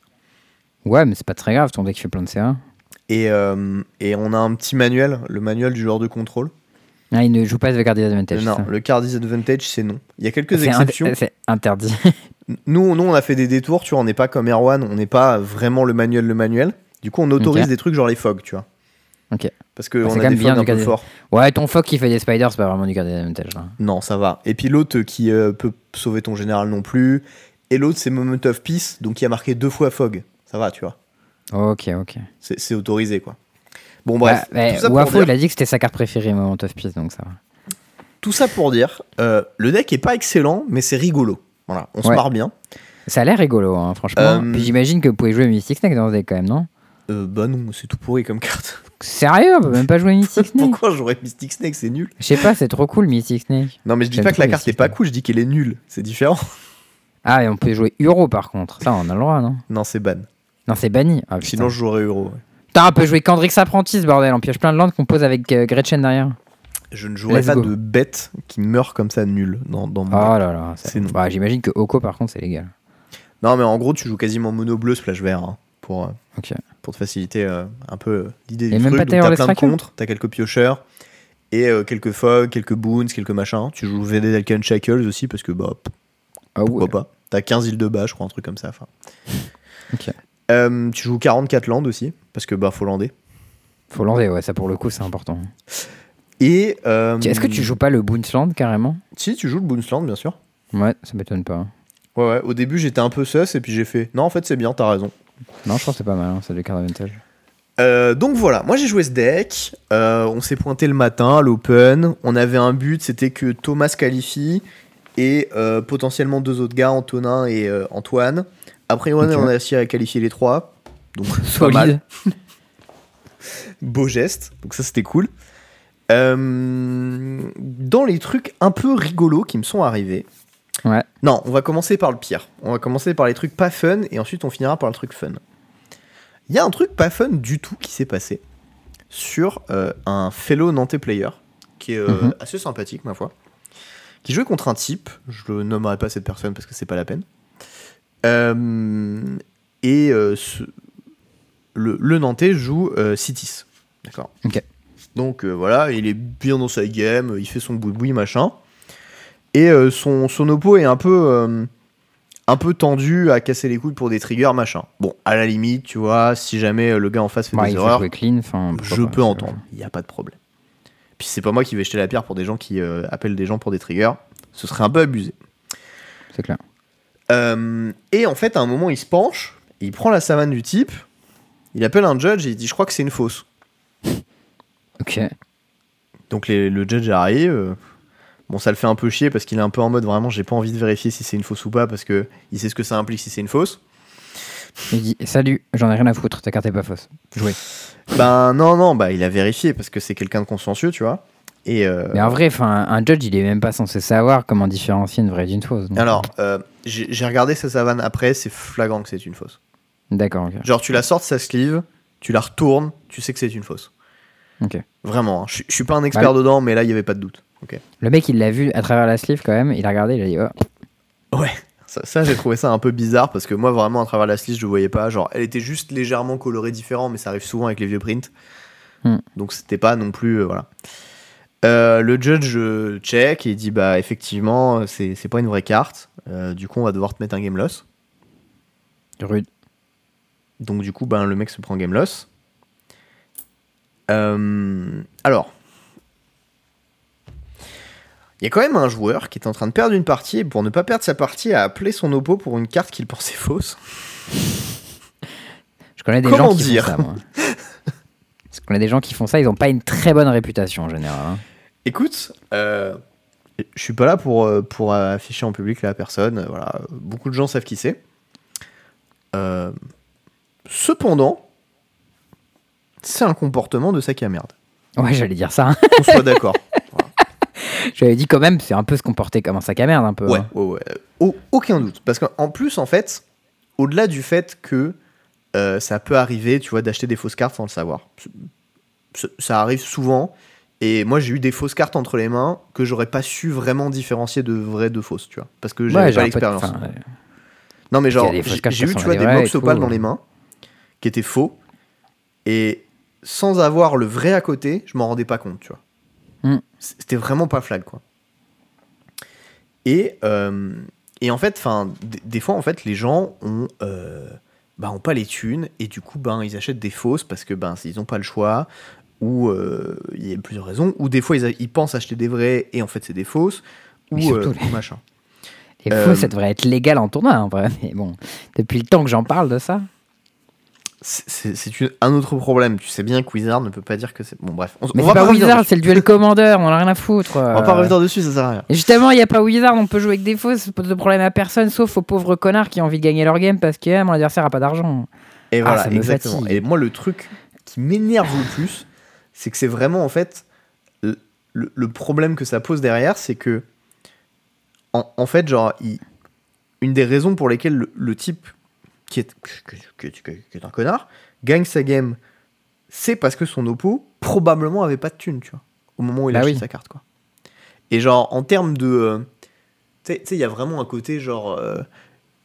[SPEAKER 1] Ouais, mais c'est pas très grave, ton deck fait plein de CA.
[SPEAKER 2] et, euh, et on a un petit manuel le manuel du joueur de contrôle
[SPEAKER 1] Ah, il ne joue pas avec Card Advantage.
[SPEAKER 2] non le card disadvantage c'est non il y a quelques exceptions *laughs*
[SPEAKER 1] C'est interdit.
[SPEAKER 2] Nous, nous, on a fait des détours, tu vois, on n'est pas comme Erwan, on n'est pas vraiment le manuel, le manuel. Du coup, on autorise des trucs genre les fogs, tu vois.
[SPEAKER 1] Ok.
[SPEAKER 2] Parce que
[SPEAKER 1] Ah,
[SPEAKER 2] on a des
[SPEAKER 1] bien
[SPEAKER 2] un peu forts.
[SPEAKER 1] ouais, ton fuck qui fait des spiders, c'est pas vraiment du Card Advantage. là.
[SPEAKER 2] Non, ça va. Et puis l'autre qui euh, peut sauver ton général non plus. Et l'autre, c'est Moment of Peace, donc il a marqué deux fois fog. Ça va, tu vois.
[SPEAKER 1] Ok, ok.
[SPEAKER 2] C'est c'est autorisé, quoi. Bon, bref. Pour
[SPEAKER 1] Wafo,
[SPEAKER 2] dire,
[SPEAKER 1] il a dit que c'était sa carte préférée, Moment of Peace, donc ça va.
[SPEAKER 2] tout ça pour dire, euh, le deck est pas excellent, mais c'est rigolo. Voilà, on se marre bien.
[SPEAKER 1] Ça a l'air rigolo, hein, franchement.
[SPEAKER 2] Euh,
[SPEAKER 1] Puis j'imagine que vous pouvez jouer Mystic Snake dans ce deck quand même, non?
[SPEAKER 2] Euh, bah non, c'est tout pourri comme carte.
[SPEAKER 1] Sérieux, on peut même pas jouer Mystic *laughs* Snake.
[SPEAKER 2] Pourquoi j'aurais Mystic Snake C'est nul.
[SPEAKER 1] Je sais pas, c'est trop cool Mystic Snake.
[SPEAKER 2] Non, mais je dis pas que la carte est pas cool, je dis qu'elle est nulle. C'est différent. *laughs*
[SPEAKER 1] Ah, et on peut jouer Uro par contre. Ça, on a le droit, non?
[SPEAKER 2] Non, c'est ban.
[SPEAKER 1] Non, c'est banni. Ah.
[SPEAKER 2] Sinon, je jouerais Euro. ouais.
[SPEAKER 1] Putain, on peut jouer Kendrick's Apprentice, bordel. On pioche plein de landes qu'on pose avec euh, Gretchen derrière.
[SPEAKER 2] Je ne jouerais
[SPEAKER 1] Let's
[SPEAKER 2] pas
[SPEAKER 1] go.
[SPEAKER 2] de bête qui meurt comme ça nul dans, dans mon
[SPEAKER 1] Oh là là. ça-. Bah, J'imagine que Oko, par contre, c'est légal.
[SPEAKER 2] Non, mais en gros, tu joues quasiment mono bleu splash vert hein, pour, euh,
[SPEAKER 1] Ok.
[SPEAKER 2] Pour te faciliter euh, un peu euh, l'idée du
[SPEAKER 1] même
[SPEAKER 2] truc. t'as plein de contres, t'as quelques piocheurs et euh, quelques fog, quelques boons, quelques machins. Tu joues VD Shackles aussi parce que bah
[SPEAKER 1] Ah
[SPEAKER 2] pourquoi
[SPEAKER 1] ouais.
[SPEAKER 2] pas. T'as 15 îles de bas, je crois, un truc comme ça. enfin. *laughs* Euh, tu joues 44 landes aussi parce que bah faut lander.
[SPEAKER 1] Faut lander, ouais, ça pour le coup, c'est important.
[SPEAKER 2] Et euh,
[SPEAKER 1] Est-ce que tu joues pas le Boonsland carrément?
[SPEAKER 2] Si, tu joues le Boonsland, bien sûr.
[SPEAKER 1] Ouais, ça m'étonne pas.
[SPEAKER 2] Ouais, ouais. Au début, j'étais un peu sus et puis j'ai fait. Non, en fait, c'est bien, t'as raison.
[SPEAKER 1] Non, je pense que c'est pas mal, hein, ça des cartes d'avantage.
[SPEAKER 2] Euh, donc voilà, moi j'ai joué ce deck. Euh, on s'est pointé le matin à l'open. On avait un but, c'était que Thomas qualifie et euh, potentiellement deux autres gars, Antonin et Antoine. Après, on
[SPEAKER 1] Ok.
[SPEAKER 2] a réussi à qualifier les trois. Donc *laughs* pas mal. Beau geste. Donc ça c'était cool. Dans les trucs un peu rigolos qui me sont arrivés.
[SPEAKER 1] Ouais.
[SPEAKER 2] Non, on va commencer par le pire. On va commencer par les trucs pas fun et ensuite on finira par le truc fun. Il y a un truc pas fun du tout qui s'est passé sur euh, un fellow Nantais player qui est euh,
[SPEAKER 1] Mhm.
[SPEAKER 2] assez sympathique ma foi. Qui jouait contre un type, je le nommerai pas cette personne parce que c'est pas la peine. Euh, et ce- le, le Nantais joue Citis. D'accord
[SPEAKER 1] Ok.
[SPEAKER 2] Donc voilà, il est bien dans sa game, il fait son boui machin. Et euh, son, son oppo est un peu, euh, un peu tendu à casser les couilles pour des triggers machin. Bon, à la limite, tu vois, si jamais euh, le gars en face fait
[SPEAKER 1] Ouais,
[SPEAKER 2] des
[SPEAKER 1] il faut
[SPEAKER 2] erreurs,
[SPEAKER 1] clean,
[SPEAKER 2] je
[SPEAKER 1] pas,
[SPEAKER 2] peux entendre, il n'y a pas de problème. Puis c'est pas moi qui vais jeter la pierre pour des gens qui euh, appellent des gens pour des triggers, ce serait un peu abusé.
[SPEAKER 1] C'est clair.
[SPEAKER 2] Et en fait, à un moment, il se penche, il prend la savane du type, il appelle un judge et il dit Je crois que c'est une fausse.
[SPEAKER 1] Ok.
[SPEAKER 2] Donc les- le judge arrive. Bon, ça le fait un peu chier parce qu'il est un peu en mode vraiment, j'ai pas envie de vérifier si c'est une fausse ou pas parce que il sait ce que ça implique si c'est une fausse.
[SPEAKER 1] Il dit Salut, j'en ai rien à foutre, ta carte est pas fausse. Jouez.
[SPEAKER 2] ben non, non, bah il a vérifié parce que c'est quelqu'un de consciencieux, tu vois. Et euh,
[SPEAKER 1] Mais en vrai, enfin, un judge, il est même pas censé savoir comment différencier une vraie d'une fausse. donc-
[SPEAKER 2] alors, euh, j'ai regardé sa savane après, c'est flagrant que c'est une fausse.
[SPEAKER 1] D'accord.
[SPEAKER 2] Genre, tu la sors de sa sleeve, tu la retournes, tu sais que c'est une fausse.
[SPEAKER 1] Ok.
[SPEAKER 2] Vraiment, hein. je suis pas un expert dedans, mais là, il y avait pas de doute.
[SPEAKER 1] Le mec, il l'a vu à travers la sleeve quand même, il a regardé, il a dit Oh,
[SPEAKER 2] Ouais, ça, ça, j'ai trouvé ça un peu bizarre parce que moi vraiment à travers la sleeve je voyais pas. Genre elle était juste légèrement colorée différent, mais ça arrive souvent avec les vieux prints.
[SPEAKER 1] Hmm.
[SPEAKER 2] Donc c'était pas non plus. euh, voilà. Euh, le judge check et il dit bah effectivement c'est c'est pas une vraie carte. Euh, du coup on va devoir te mettre un game loss.
[SPEAKER 1] rude.
[SPEAKER 2] Donc du coup ben, le mec se prend game loss. Alors. Il y a quand même un joueur qui est en train de perdre une partie et pour ne pas perdre sa partie a appelé son oppo pour une carte qu'il pensait *laughs* fausse.
[SPEAKER 1] Je connais des
[SPEAKER 2] Comment
[SPEAKER 1] gens qui
[SPEAKER 2] dire
[SPEAKER 1] font ça, moi. Je connais des gens qui font ça, ils ont pas une très bonne réputation en général. hein.
[SPEAKER 2] Écoute, euh, je suis pas là pour, euh, pour afficher en public la personne. euh, Voilà, beaucoup de gens savent qui c'est. Euh, cependant, c'est un comportement de sac à merde.
[SPEAKER 1] Ouais, j'allais dire ça. hein.
[SPEAKER 2] Qu'on soit d'accord. *laughs* *laughs*
[SPEAKER 1] J'avais dit quand même, c'est un peu se comporter comme un sac à merde un peu.
[SPEAKER 2] ouais,
[SPEAKER 1] hein.
[SPEAKER 2] ouais, ouais. Au- aucun doute. Parce qu'en plus, en fait, au-delà du fait que euh, ça peut arriver, tu vois, d'acheter des fausses cartes sans le savoir. Ça arrive souvent. Et moi, j'ai eu des fausses cartes entre les mains que j'aurais pas su vraiment différencier de vraies de fausses, tu vois. Parce que j'avais
[SPEAKER 1] Ouais,
[SPEAKER 2] pas l'expérience.
[SPEAKER 1] euh,
[SPEAKER 2] Non, mais genre, j'ai eu, tu vois,
[SPEAKER 1] des
[SPEAKER 2] box opales dans les mains qui étaient faux. Et sans avoir le vrai à côté, je m'en rendais pas compte, tu vois.
[SPEAKER 1] Hmm.
[SPEAKER 2] C'était vraiment pas flag, quoi. Et, euh, et en fait, enfin, des- fois, en fait, les gens ont, euh, bah, ont pas les thunes et du coup, ben, ils achètent des fausses parce que ben, ils ont pas le choix ou euh, il y a plusieurs raisons. Ou des fois, ils, pensent acheter des vraies et en fait, c'est des fausses. Ou
[SPEAKER 1] surtout les-
[SPEAKER 2] machin.
[SPEAKER 1] Les faux, ça devrait être légal en tournoi en vrai. Mais bon, depuis le temps que j'en parle de ça.
[SPEAKER 2] C'est- C'est c'est un autre problème. Tu sais bien que Wizard ne peut pas dire que c'est. Bon, bref. On,
[SPEAKER 1] Mais
[SPEAKER 2] on
[SPEAKER 1] c'est
[SPEAKER 2] va
[SPEAKER 1] pas
[SPEAKER 2] revenir
[SPEAKER 1] Wizard, c'est le duel Commander, on en a rien à foutre.
[SPEAKER 2] On va pas revenir dessus, ça sert à rien.
[SPEAKER 1] Et justement, il n'y a pas Wizard, on peut jouer avec des fausses, ça pose de problème à personne, sauf aux pauvres connards qui ont envie de gagner leur game parce que eh, mon adversaire a pas d'argent.
[SPEAKER 2] Et
[SPEAKER 1] Ah,
[SPEAKER 2] voilà, exactement. Et moi, le truc qui m'énerve le plus, c'est que c'est vraiment en fait le, le- le problème que ça pose derrière, c'est que en, en fait, genre, il- une des raisons pour lesquelles le, le type qui est, qui, qui- qui- qui est un connard gagne sa game, c'est parce que son oppo probablement avait pas de thune, tu vois, au moment où il a
[SPEAKER 1] Bah
[SPEAKER 2] acheté
[SPEAKER 1] oui.
[SPEAKER 2] sa carte, quoi. Et genre, en termes de. euh, tu sais- il y a vraiment un côté genre. euh,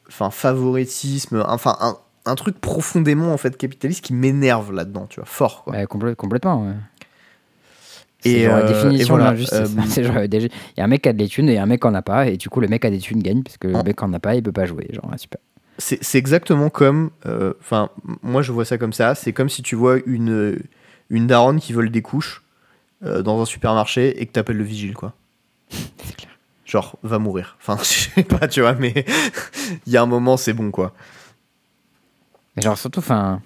[SPEAKER 2] Enfin, favoritisme, enfin, un, un truc profondément en fait capitaliste qui m'énerve là-dedans, tu vois, fort, quoi.
[SPEAKER 1] Bah, complè- complètement. ouais.
[SPEAKER 2] Et,
[SPEAKER 1] genre la
[SPEAKER 2] euh,
[SPEAKER 1] définition
[SPEAKER 2] et voilà, *laughs*
[SPEAKER 1] C'est genre, il y a un mec qui a des thunes et un mec qui en a pas, et du coup, le mec qui a des thunes gagne, parce que le mec qui en a pas, il peut pas jouer. Genre, ah, super.
[SPEAKER 2] C'est exactement comme. euh, Enfin, moi je vois ça comme ça. C'est comme si tu vois une, une daronne qui vole des couches euh, dans un supermarché et que t'appelles le vigile, quoi.
[SPEAKER 1] C'est clair.
[SPEAKER 2] Genre, va mourir. Enfin, *laughs* je sais pas, tu vois, mais il y a un moment, c'est bon, quoi.
[SPEAKER 1] Mais genre, surtout, enfin.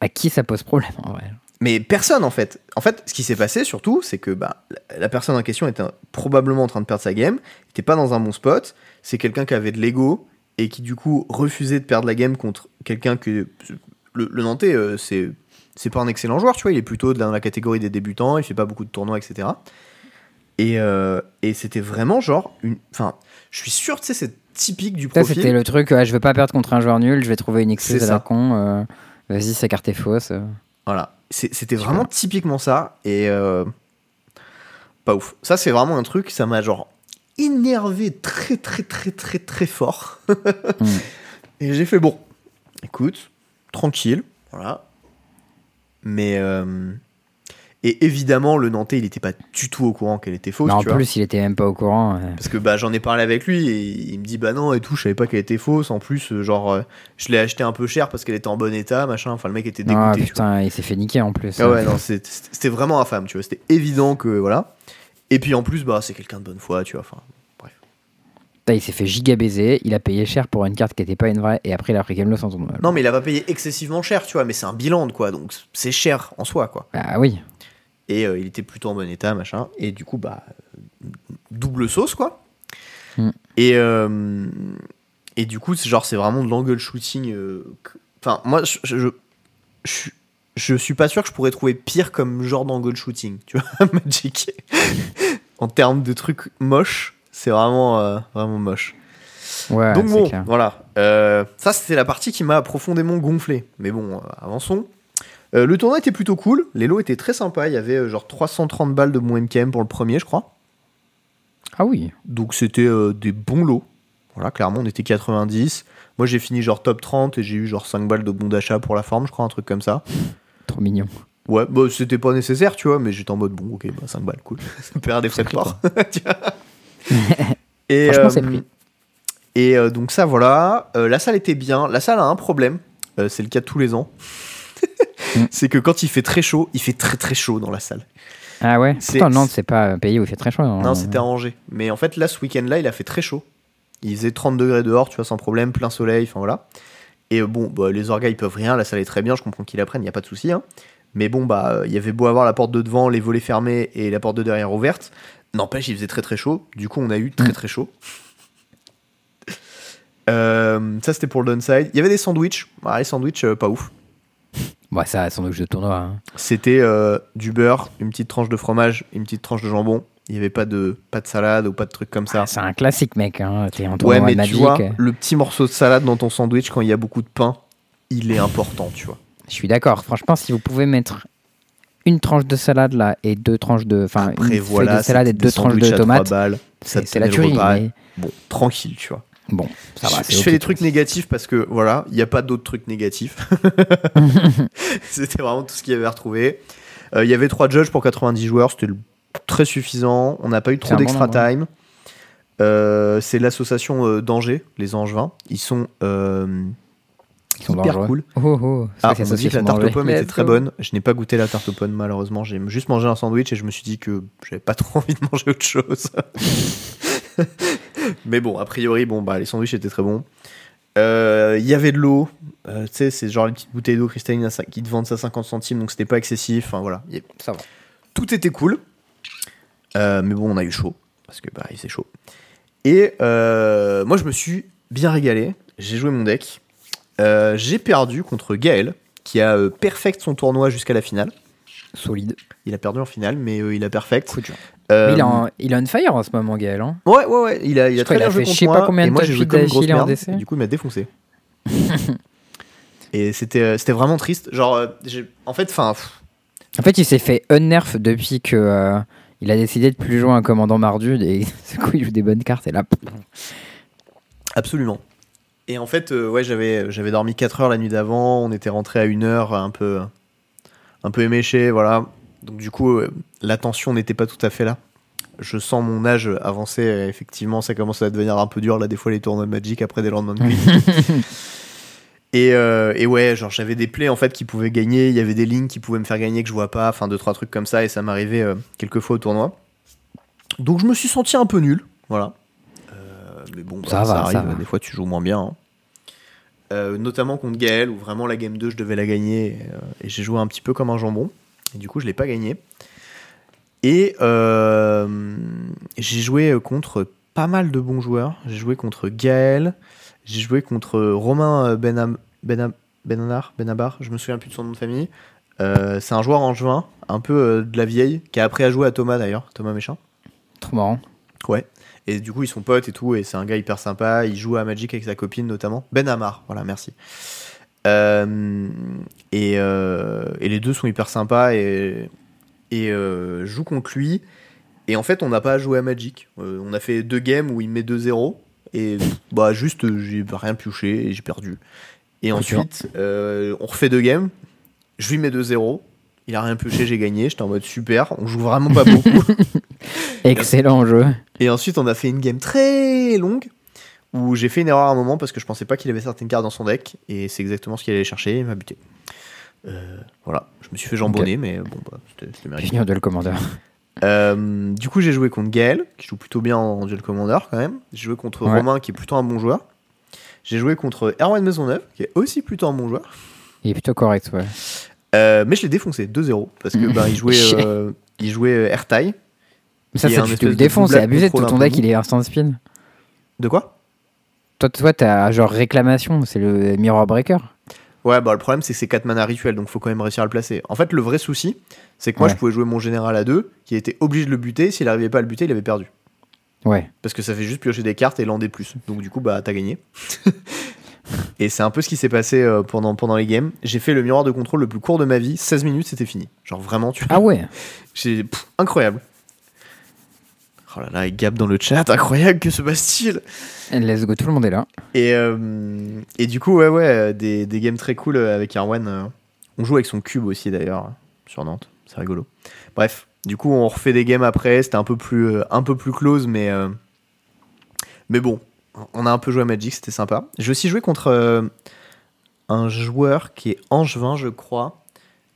[SPEAKER 1] À qui ça pose problème en vrai?
[SPEAKER 2] Mais personne, en fait. En fait, ce qui s'est passé, surtout, c'est que bah, la- personne en question était probablement en train de perdre sa game, était pas dans un bon spot. C'est quelqu'un qui avait de l'ego et qui, du coup, refusait de perdre la game contre quelqu'un que. Le, le Nantais, euh, c'est. C'est pas un excellent joueur, tu vois, il est plutôt dans la catégorie des débutants, il fait pas beaucoup de tournois, etc. Et, euh, et c'était vraiment genre une. Enfin, je suis sûr, tu sais, c'est typique du
[SPEAKER 1] Ça,
[SPEAKER 2] profil.
[SPEAKER 1] c'était le truc, je veux pas perdre contre un joueur nul, je vais trouver une excuse
[SPEAKER 2] C'est
[SPEAKER 1] à la con. euh, Vas-y, sa carte est fausse.
[SPEAKER 2] Voilà, c'était vraiment typiquement ça et pas ouf. Ça c'est vraiment un truc, ça m'a genre énervé très très très très très fort. *laughs* Et j'ai fait bon, écoute, tranquille, voilà. Mais euh, et évidemment le Nantais il était pas du tout au courant qu'elle était fausse.
[SPEAKER 1] En
[SPEAKER 2] tu vois.
[SPEAKER 1] plus, il était même pas au courant. ouais.
[SPEAKER 2] Parce que bah, j'en ai parlé avec lui et il me dit bah non et tout, je savais pas qu'elle était fausse. En plus, euh, genre, euh, je l'ai acheté un peu cher parce qu'elle était en bon état, machin. Enfin, le mec était dégoûté.
[SPEAKER 1] Ah
[SPEAKER 2] tu vois.
[SPEAKER 1] putain, il s'est fait niquer en plus.
[SPEAKER 2] Ah ouais, non, c'était vraiment infâme, tu vois. C'était évident que voilà. Et puis en plus, bah, c'est quelqu'un de bonne foi, tu vois. Enfin, bref.
[SPEAKER 1] Putain, il s'est fait giga baiser, il a payé cher pour une carte qui était pas une vraie, et après il a pris Game sans tournoi.
[SPEAKER 2] Non, mais il a pas payé excessivement cher, tu vois. Mais c'est un bilan, quoi. Donc c'est cher en soi, quoi.
[SPEAKER 1] Ah oui.
[SPEAKER 2] Et euh, il était plutôt en bon état, machin. Et du coup, bah, double sauce, quoi.
[SPEAKER 1] Mm.
[SPEAKER 2] Et, euh, et du coup, c'est genre, c'est vraiment de l'angle shooting. euh, Enfin, moi, je, je, je, je suis pas sûr que je pourrais trouver pire comme genre d'angle shooting, tu vois, *laughs* Magic. En termes de trucs moches, c'est vraiment, euh, vraiment moche.
[SPEAKER 1] Ouais,
[SPEAKER 2] Donc bon,
[SPEAKER 1] clair.
[SPEAKER 2] voilà. Euh, ça, c'était la partie qui m'a profondément gonflé. Mais bon, euh, avançons. Le tournoi était plutôt cool. Les lots étaient très sympas. Il y avait genre 330 balles de mon MKM pour le premier, je crois.
[SPEAKER 1] Ah oui.
[SPEAKER 2] Donc c'était des bons lots. Voilà, clairement, on était 90. Moi, j'ai fini genre top 30 et j'ai eu genre 5 balles de bon d'achat pour la forme, je crois, un truc comme ça.
[SPEAKER 1] Trop mignon.
[SPEAKER 2] Ouais, bah, c'était pas nécessaire, tu vois, mais j'étais en mode bon, ok, bah, 5 balles, cool. *laughs* Ça me perd des frais de port. Et,
[SPEAKER 1] Franchement,
[SPEAKER 2] euh,
[SPEAKER 1] c'est pris.
[SPEAKER 2] Et euh, donc, ça, voilà. Euh, la salle était bien. La salle a un problème. C'est le cas de tous les ans.
[SPEAKER 1] Mm. *laughs*
[SPEAKER 2] c'est que quand il fait très chaud, il fait très très chaud dans la salle.
[SPEAKER 1] Ah ouais?
[SPEAKER 2] C'est-
[SPEAKER 1] Pourtant, Nantes, c'est pas un pays où il fait très chaud. hein.
[SPEAKER 2] Non, c'était à Angers. Mais en fait, là, ce week-end-là, il a fait très chaud. Il faisait 30 degrés dehors, tu vois, sans problème, plein soleil, enfin voilà. Et bon, bah, les orgas, ils peuvent rien, la salle est très bien, je comprends qu'ils la prennent, il n'y a pas de souci. hein. Mais bon, bah, euh, il y avait beau avoir la porte de devant, les volets fermés et la porte de derrière ouverte. N'empêche, il faisait très très chaud. Du coup, on a eu très
[SPEAKER 1] Mm.
[SPEAKER 2] très chaud. Euh, ça, c'était pour le downside. Il y avait des sandwichs. Ah, les sandwichs, euh, pas ouf.
[SPEAKER 1] Ouais, ça, doute, de tournoi. hein.
[SPEAKER 2] C'était euh, du beurre, une petite tranche de fromage, une petite tranche de jambon. Il n'y avait pas de, pas de salade ou pas de trucs comme ça.
[SPEAKER 1] Ah, c'est un classique, mec. Hein. T'es en
[SPEAKER 2] Ouais, mais
[SPEAKER 1] de
[SPEAKER 2] tu vois, le petit morceau de salade dans ton sandwich quand il y a beaucoup de pain, il est important, tu vois.
[SPEAKER 1] Je suis d'accord. Franchement, si vous pouvez mettre une tranche de salade là et deux tranches de. Enfin, une
[SPEAKER 2] Après, voilà,
[SPEAKER 1] de salade et deux tranches de tomates, c'est la tuerie. mais
[SPEAKER 2] Bon, tranquille, tu vois.
[SPEAKER 1] bon, ça va.
[SPEAKER 2] je fais des trucs négatifs parce que, voilà, il n'y a pas d'autres trucs négatifs. *laughs* *laughs* C'était vraiment tout ce qu'il y avait à retrouver. Euh, Il y avait trois judges pour 90 joueurs, c'était très suffisant. On n'a pas eu trop
[SPEAKER 1] bon
[SPEAKER 2] d'extra
[SPEAKER 1] nombre,
[SPEAKER 2] time. Euh, c'est l'association euh, d'Angers, les Angevins. Ils sont euh,
[SPEAKER 1] Ils sont
[SPEAKER 2] hyper
[SPEAKER 1] dangereux.
[SPEAKER 2] cool.
[SPEAKER 1] Oh, oh.
[SPEAKER 2] Ah,
[SPEAKER 1] Ça, c'est
[SPEAKER 2] on m'a dit que la tarte aux pommes était très bonne. Je n'ai pas goûté la tarte aux pommes malheureusement. J'ai juste mangé un sandwich et je me suis dit que j'avais pas *laughs* trop envie de manger autre chose. *laughs* Mais bon, a priori, bon bah les sandwichs étaient très bons. Euh, Il y avait de l'eau. Euh, tu sais, c'est genre les petites bouteilles d'eau cristalline qui te vendent ça 50 centimes, donc c'était pas excessif. Enfin voilà,
[SPEAKER 1] Ça va.
[SPEAKER 2] tout était cool. Euh, mais bon, on a eu chaud parce que bah il faisait chaud. Et euh, moi, je me suis bien régalé. J'ai joué mon deck Euh, j'ai perdu contre Gaël, qui a euh, perfect son tournoi jusqu'à la finale.
[SPEAKER 1] Solide.
[SPEAKER 2] Il a perdu en finale, mais euh, il a perfect.
[SPEAKER 1] Coup dur.
[SPEAKER 2] Euh,
[SPEAKER 1] Mais il, il est on fire en ce moment, Gaël. hein.
[SPEAKER 2] Ouais, ouais, ouais. Il a, il a très
[SPEAKER 1] a
[SPEAKER 2] bien joué contre
[SPEAKER 1] je sais pas
[SPEAKER 2] moi,
[SPEAKER 1] combien
[SPEAKER 2] et
[SPEAKER 1] de
[SPEAKER 2] moi j'ai joué comme une grosse merde. Et Du coup, il m'a défoncé. *laughs* et c'était, c'était vraiment triste. Genre, en fait, enfin,
[SPEAKER 1] En fait, il s'est fait unnerf depuis que il a décidé de plus jouer un commandant Mardu et *laughs* du coup, il joue des bonnes cartes et là.
[SPEAKER 2] absolument. Et en fait, euh, ouais, j'avais, j'avais dormi 4 heures la nuit d'avant. On était rentré à 1 heure, un peu, un peu éméché, voilà. Donc du coup, euh, la tension n'était pas tout à fait là. Je sens mon âge avancer. effectivement, ça commence à devenir un peu dur là des fois les tournois de Magic après des lendemains de nuit. *laughs* Et, euh, et ouais, genre j'avais des plays en fait qui pouvaient gagner, il y avait des lignes qui pouvaient me faire gagner que je vois pas, enfin deux trois trucs comme ça et ça m'arrivait euh, quelques fois au tournoi. Donc je me suis senti un peu nul, voilà. Euh, mais bon, bah,
[SPEAKER 1] Ça
[SPEAKER 2] ça,
[SPEAKER 1] va,
[SPEAKER 2] arrive,
[SPEAKER 1] ça va.
[SPEAKER 2] des fois tu joues moins bien. hein. Euh, notamment contre Gaël où vraiment la game 2 je devais la gagner et, euh, et j'ai joué un petit peu comme un jambon et du coup je l'ai pas gagné. Et euh, j'ai joué contre pas mal de bons joueurs. J'ai joué contre Gaël, j'ai joué contre Romain Benam, Benam, Benanar, Benabar, je me souviens plus de son nom de famille. Euh, c'est un joueur en juin, un peu euh, de la vieille, qui a appris à jouer à Thomas d'ailleurs, Thomas Méchin.
[SPEAKER 1] Trop marrant.
[SPEAKER 2] Ouais. Et du coup, ils sont potes et tout, et c'est un gars hyper sympa. Il joue à Magic avec sa copine notamment. Ben Amar, voilà, merci. Euh, et, euh, et les deux sont hyper sympas et, et euh, je joue contre lui. Et en fait, on n'a pas joué à Magic. Euh, on a fait deux games où il met 2-0. Et bah, juste, j'ai rien pioché et j'ai perdu. Et ensuite, on refait deux games. Je lui mets 2-0. Il a rien pioché, j'ai gagné. J'étais en mode super. On joue vraiment pas *laughs* beaucoup. *laughs*
[SPEAKER 1] Excellent jeu.
[SPEAKER 2] Et ensuite, on a fait une game très longue où j'ai fait une erreur à un moment parce que je pensais pas qu'il avait certaines cartes dans son deck et c'est exactement ce qu'il allait chercher. Il m'a buté. Euh, voilà, je me suis fait jambonner, mais bon, bah, c'était mérité.
[SPEAKER 1] Au Duel Commander.
[SPEAKER 2] Euh, du coup, j'ai joué contre Gaël, qui joue plutôt bien en Duel Commander quand même. J'ai joué contre
[SPEAKER 1] Ouais.
[SPEAKER 2] Romain, qui est plutôt un bon joueur. J'ai joué contre Erwan Maisonneuve, qui est aussi plutôt un bon joueur.
[SPEAKER 1] Il est plutôt correct, ouais.
[SPEAKER 2] Euh, mais je l'ai défoncé 2-0 parce que *laughs* bah, il jouait, il jouait Airtie.
[SPEAKER 1] Mais ça, ça tu te le défonces, c'est abusé. Tout ton deck, il est instant spin.
[SPEAKER 2] De quoi?
[SPEAKER 1] Toi, toi, t'as genre réclamation, c'est le Mirror Breaker.
[SPEAKER 2] Ouais, bah le problème c'est que c'est 4 mana rituels, donc faut quand même réussir à le placer. En fait, le vrai souci, c'est que moi
[SPEAKER 1] Ouais.
[SPEAKER 2] je pouvais jouer mon général à 2, qui était obligé de le buter. S'il arrivait pas à le buter, il avait perdu.
[SPEAKER 1] Ouais.
[SPEAKER 2] Parce que ça fait juste piocher des cartes et lander plus. Donc du coup, bah t'as gagné. *laughs* et c'est un peu ce qui s'est passé euh, pendant, pendant les games. J'ai fait le miroir de contrôle le plus court de ma vie, 16 minutes, c'était fini. Genre vraiment, tu
[SPEAKER 1] Ah ouais. *laughs*
[SPEAKER 2] Pff, incroyable. Oh là là, et Gab dans le chat, *laughs* incroyable, que se passe-t-il
[SPEAKER 1] Let's go, tout le monde est là.
[SPEAKER 2] Et, euh, et du coup, ouais, ouais, euh, des, des games très cool euh, avec Arwen. euh. On joue avec son cube aussi d'ailleurs, sur Nantes. C'est rigolo. Bref, du coup, on refait des games après. C'était un peu plus, un peu plus close, mais, euh, mais bon, on a un peu joué à Magic, c'était sympa. J'ai aussi joué contre euh, un joueur qui est angevin, je crois.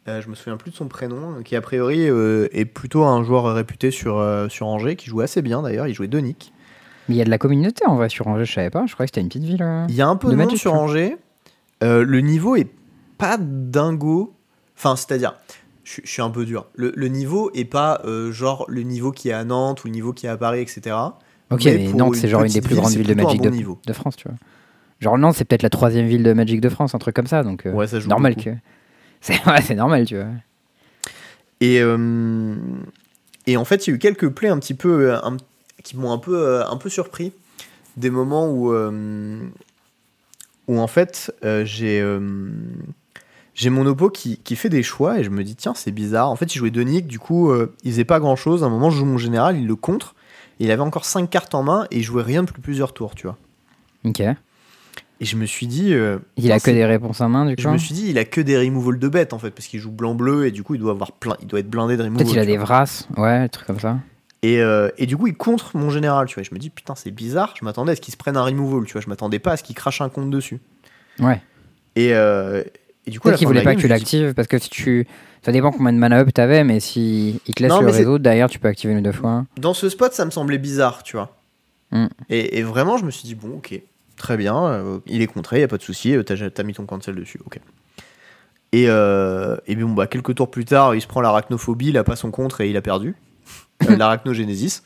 [SPEAKER 2] Euh, je me souviens plus de son prénom, qui a priori euh, est plutôt un joueur réputé sur, euh, sur Angers, qui joue assez bien d'ailleurs. Il jouait Donic.
[SPEAKER 1] Mais il y a de la communauté en vrai sur Angers, je savais pas. Je croyais que c'était une petite ville. euh.
[SPEAKER 2] Il y a un peu de,
[SPEAKER 1] de
[SPEAKER 2] monde
[SPEAKER 1] Magic,
[SPEAKER 2] sur
[SPEAKER 1] hein.
[SPEAKER 2] Angers. Le niveau est pas dingo. Enfin, c'est-à-dire, je, je suis un peu dur. Le, le niveau est pas genre le niveau qui est à Nantes ou le niveau qui est à Paris, etc.
[SPEAKER 1] Ok,
[SPEAKER 2] Mais
[SPEAKER 1] Nantes, c'est genre une des plus
[SPEAKER 2] ville,
[SPEAKER 1] grandes villes de Magic de, France, tu vois. Genre Nantes, c'est peut-être la troisième ville de Magic de France, un truc comme ça. Donc,
[SPEAKER 2] Ouais, ça
[SPEAKER 1] normal
[SPEAKER 2] beaucoup.
[SPEAKER 1] que. C'est ouais, normal, tu vois.
[SPEAKER 2] Et, euh, et en fait, il y a eu quelques plays un petit peu euh, un- qui m'ont un peu, euh, un peu surpris. Des moments où, euh, où en fait, euh, j'ai j'ai mon oppo qui, qui fait des choix et je me dis, tiens, c'est bizarre. En fait, il jouait Donic, du coup, il faisait pas grand chose. À un moment, je joue mon général, il le contre. Et il avait encore 5 cartes en main et il jouait rien depuis plusieurs tours, tu vois.
[SPEAKER 1] Ok.
[SPEAKER 2] Et je me suis dit. euh,
[SPEAKER 1] Il a que des réponses en main, du coup.
[SPEAKER 2] Je me suis dit, il a que des removals de bêtes en fait, parce qu'il joue blanc-bleu et du coup, il doit, avoir plein, il doit être blindé de removals.
[SPEAKER 1] Peut-être il a des vrasses, ouais, des trucs comme ça.
[SPEAKER 2] Et, euh, et du coup, il contre mon général, tu vois. Je me dis, putain, c'est bizarre. Je m'attendais à ce qu'il se prenne un removal, tu vois. Je m'attendais pas à ce qu'il crache un compte dessus.
[SPEAKER 1] Ouais.
[SPEAKER 2] Et, euh, et du coup,
[SPEAKER 1] Peut-être qu'il voulait
[SPEAKER 2] la
[SPEAKER 1] pas
[SPEAKER 2] game,
[SPEAKER 1] que tu l'actives parce que si tu. Ça dépend combien de mana up t'avais, mais si il te laisse
[SPEAKER 2] Non,
[SPEAKER 1] le réseau, derrière tu peux activer une ou deux fois.
[SPEAKER 2] Dans ce spot, ça me semblait bizarre, tu vois.
[SPEAKER 1] Mm.
[SPEAKER 2] Et, et vraiment, je me suis dit, bon, ok, très bien. euh, il est contré, y a pas de souci. euh, T'as t'as mis ton cancel dessus, ok. Et, euh, et bon, bah, quelques tours plus tard, il se prend l'arachnophobie, il a pas son contre et il a perdu. Euh, *laughs* L'arachnogénésis.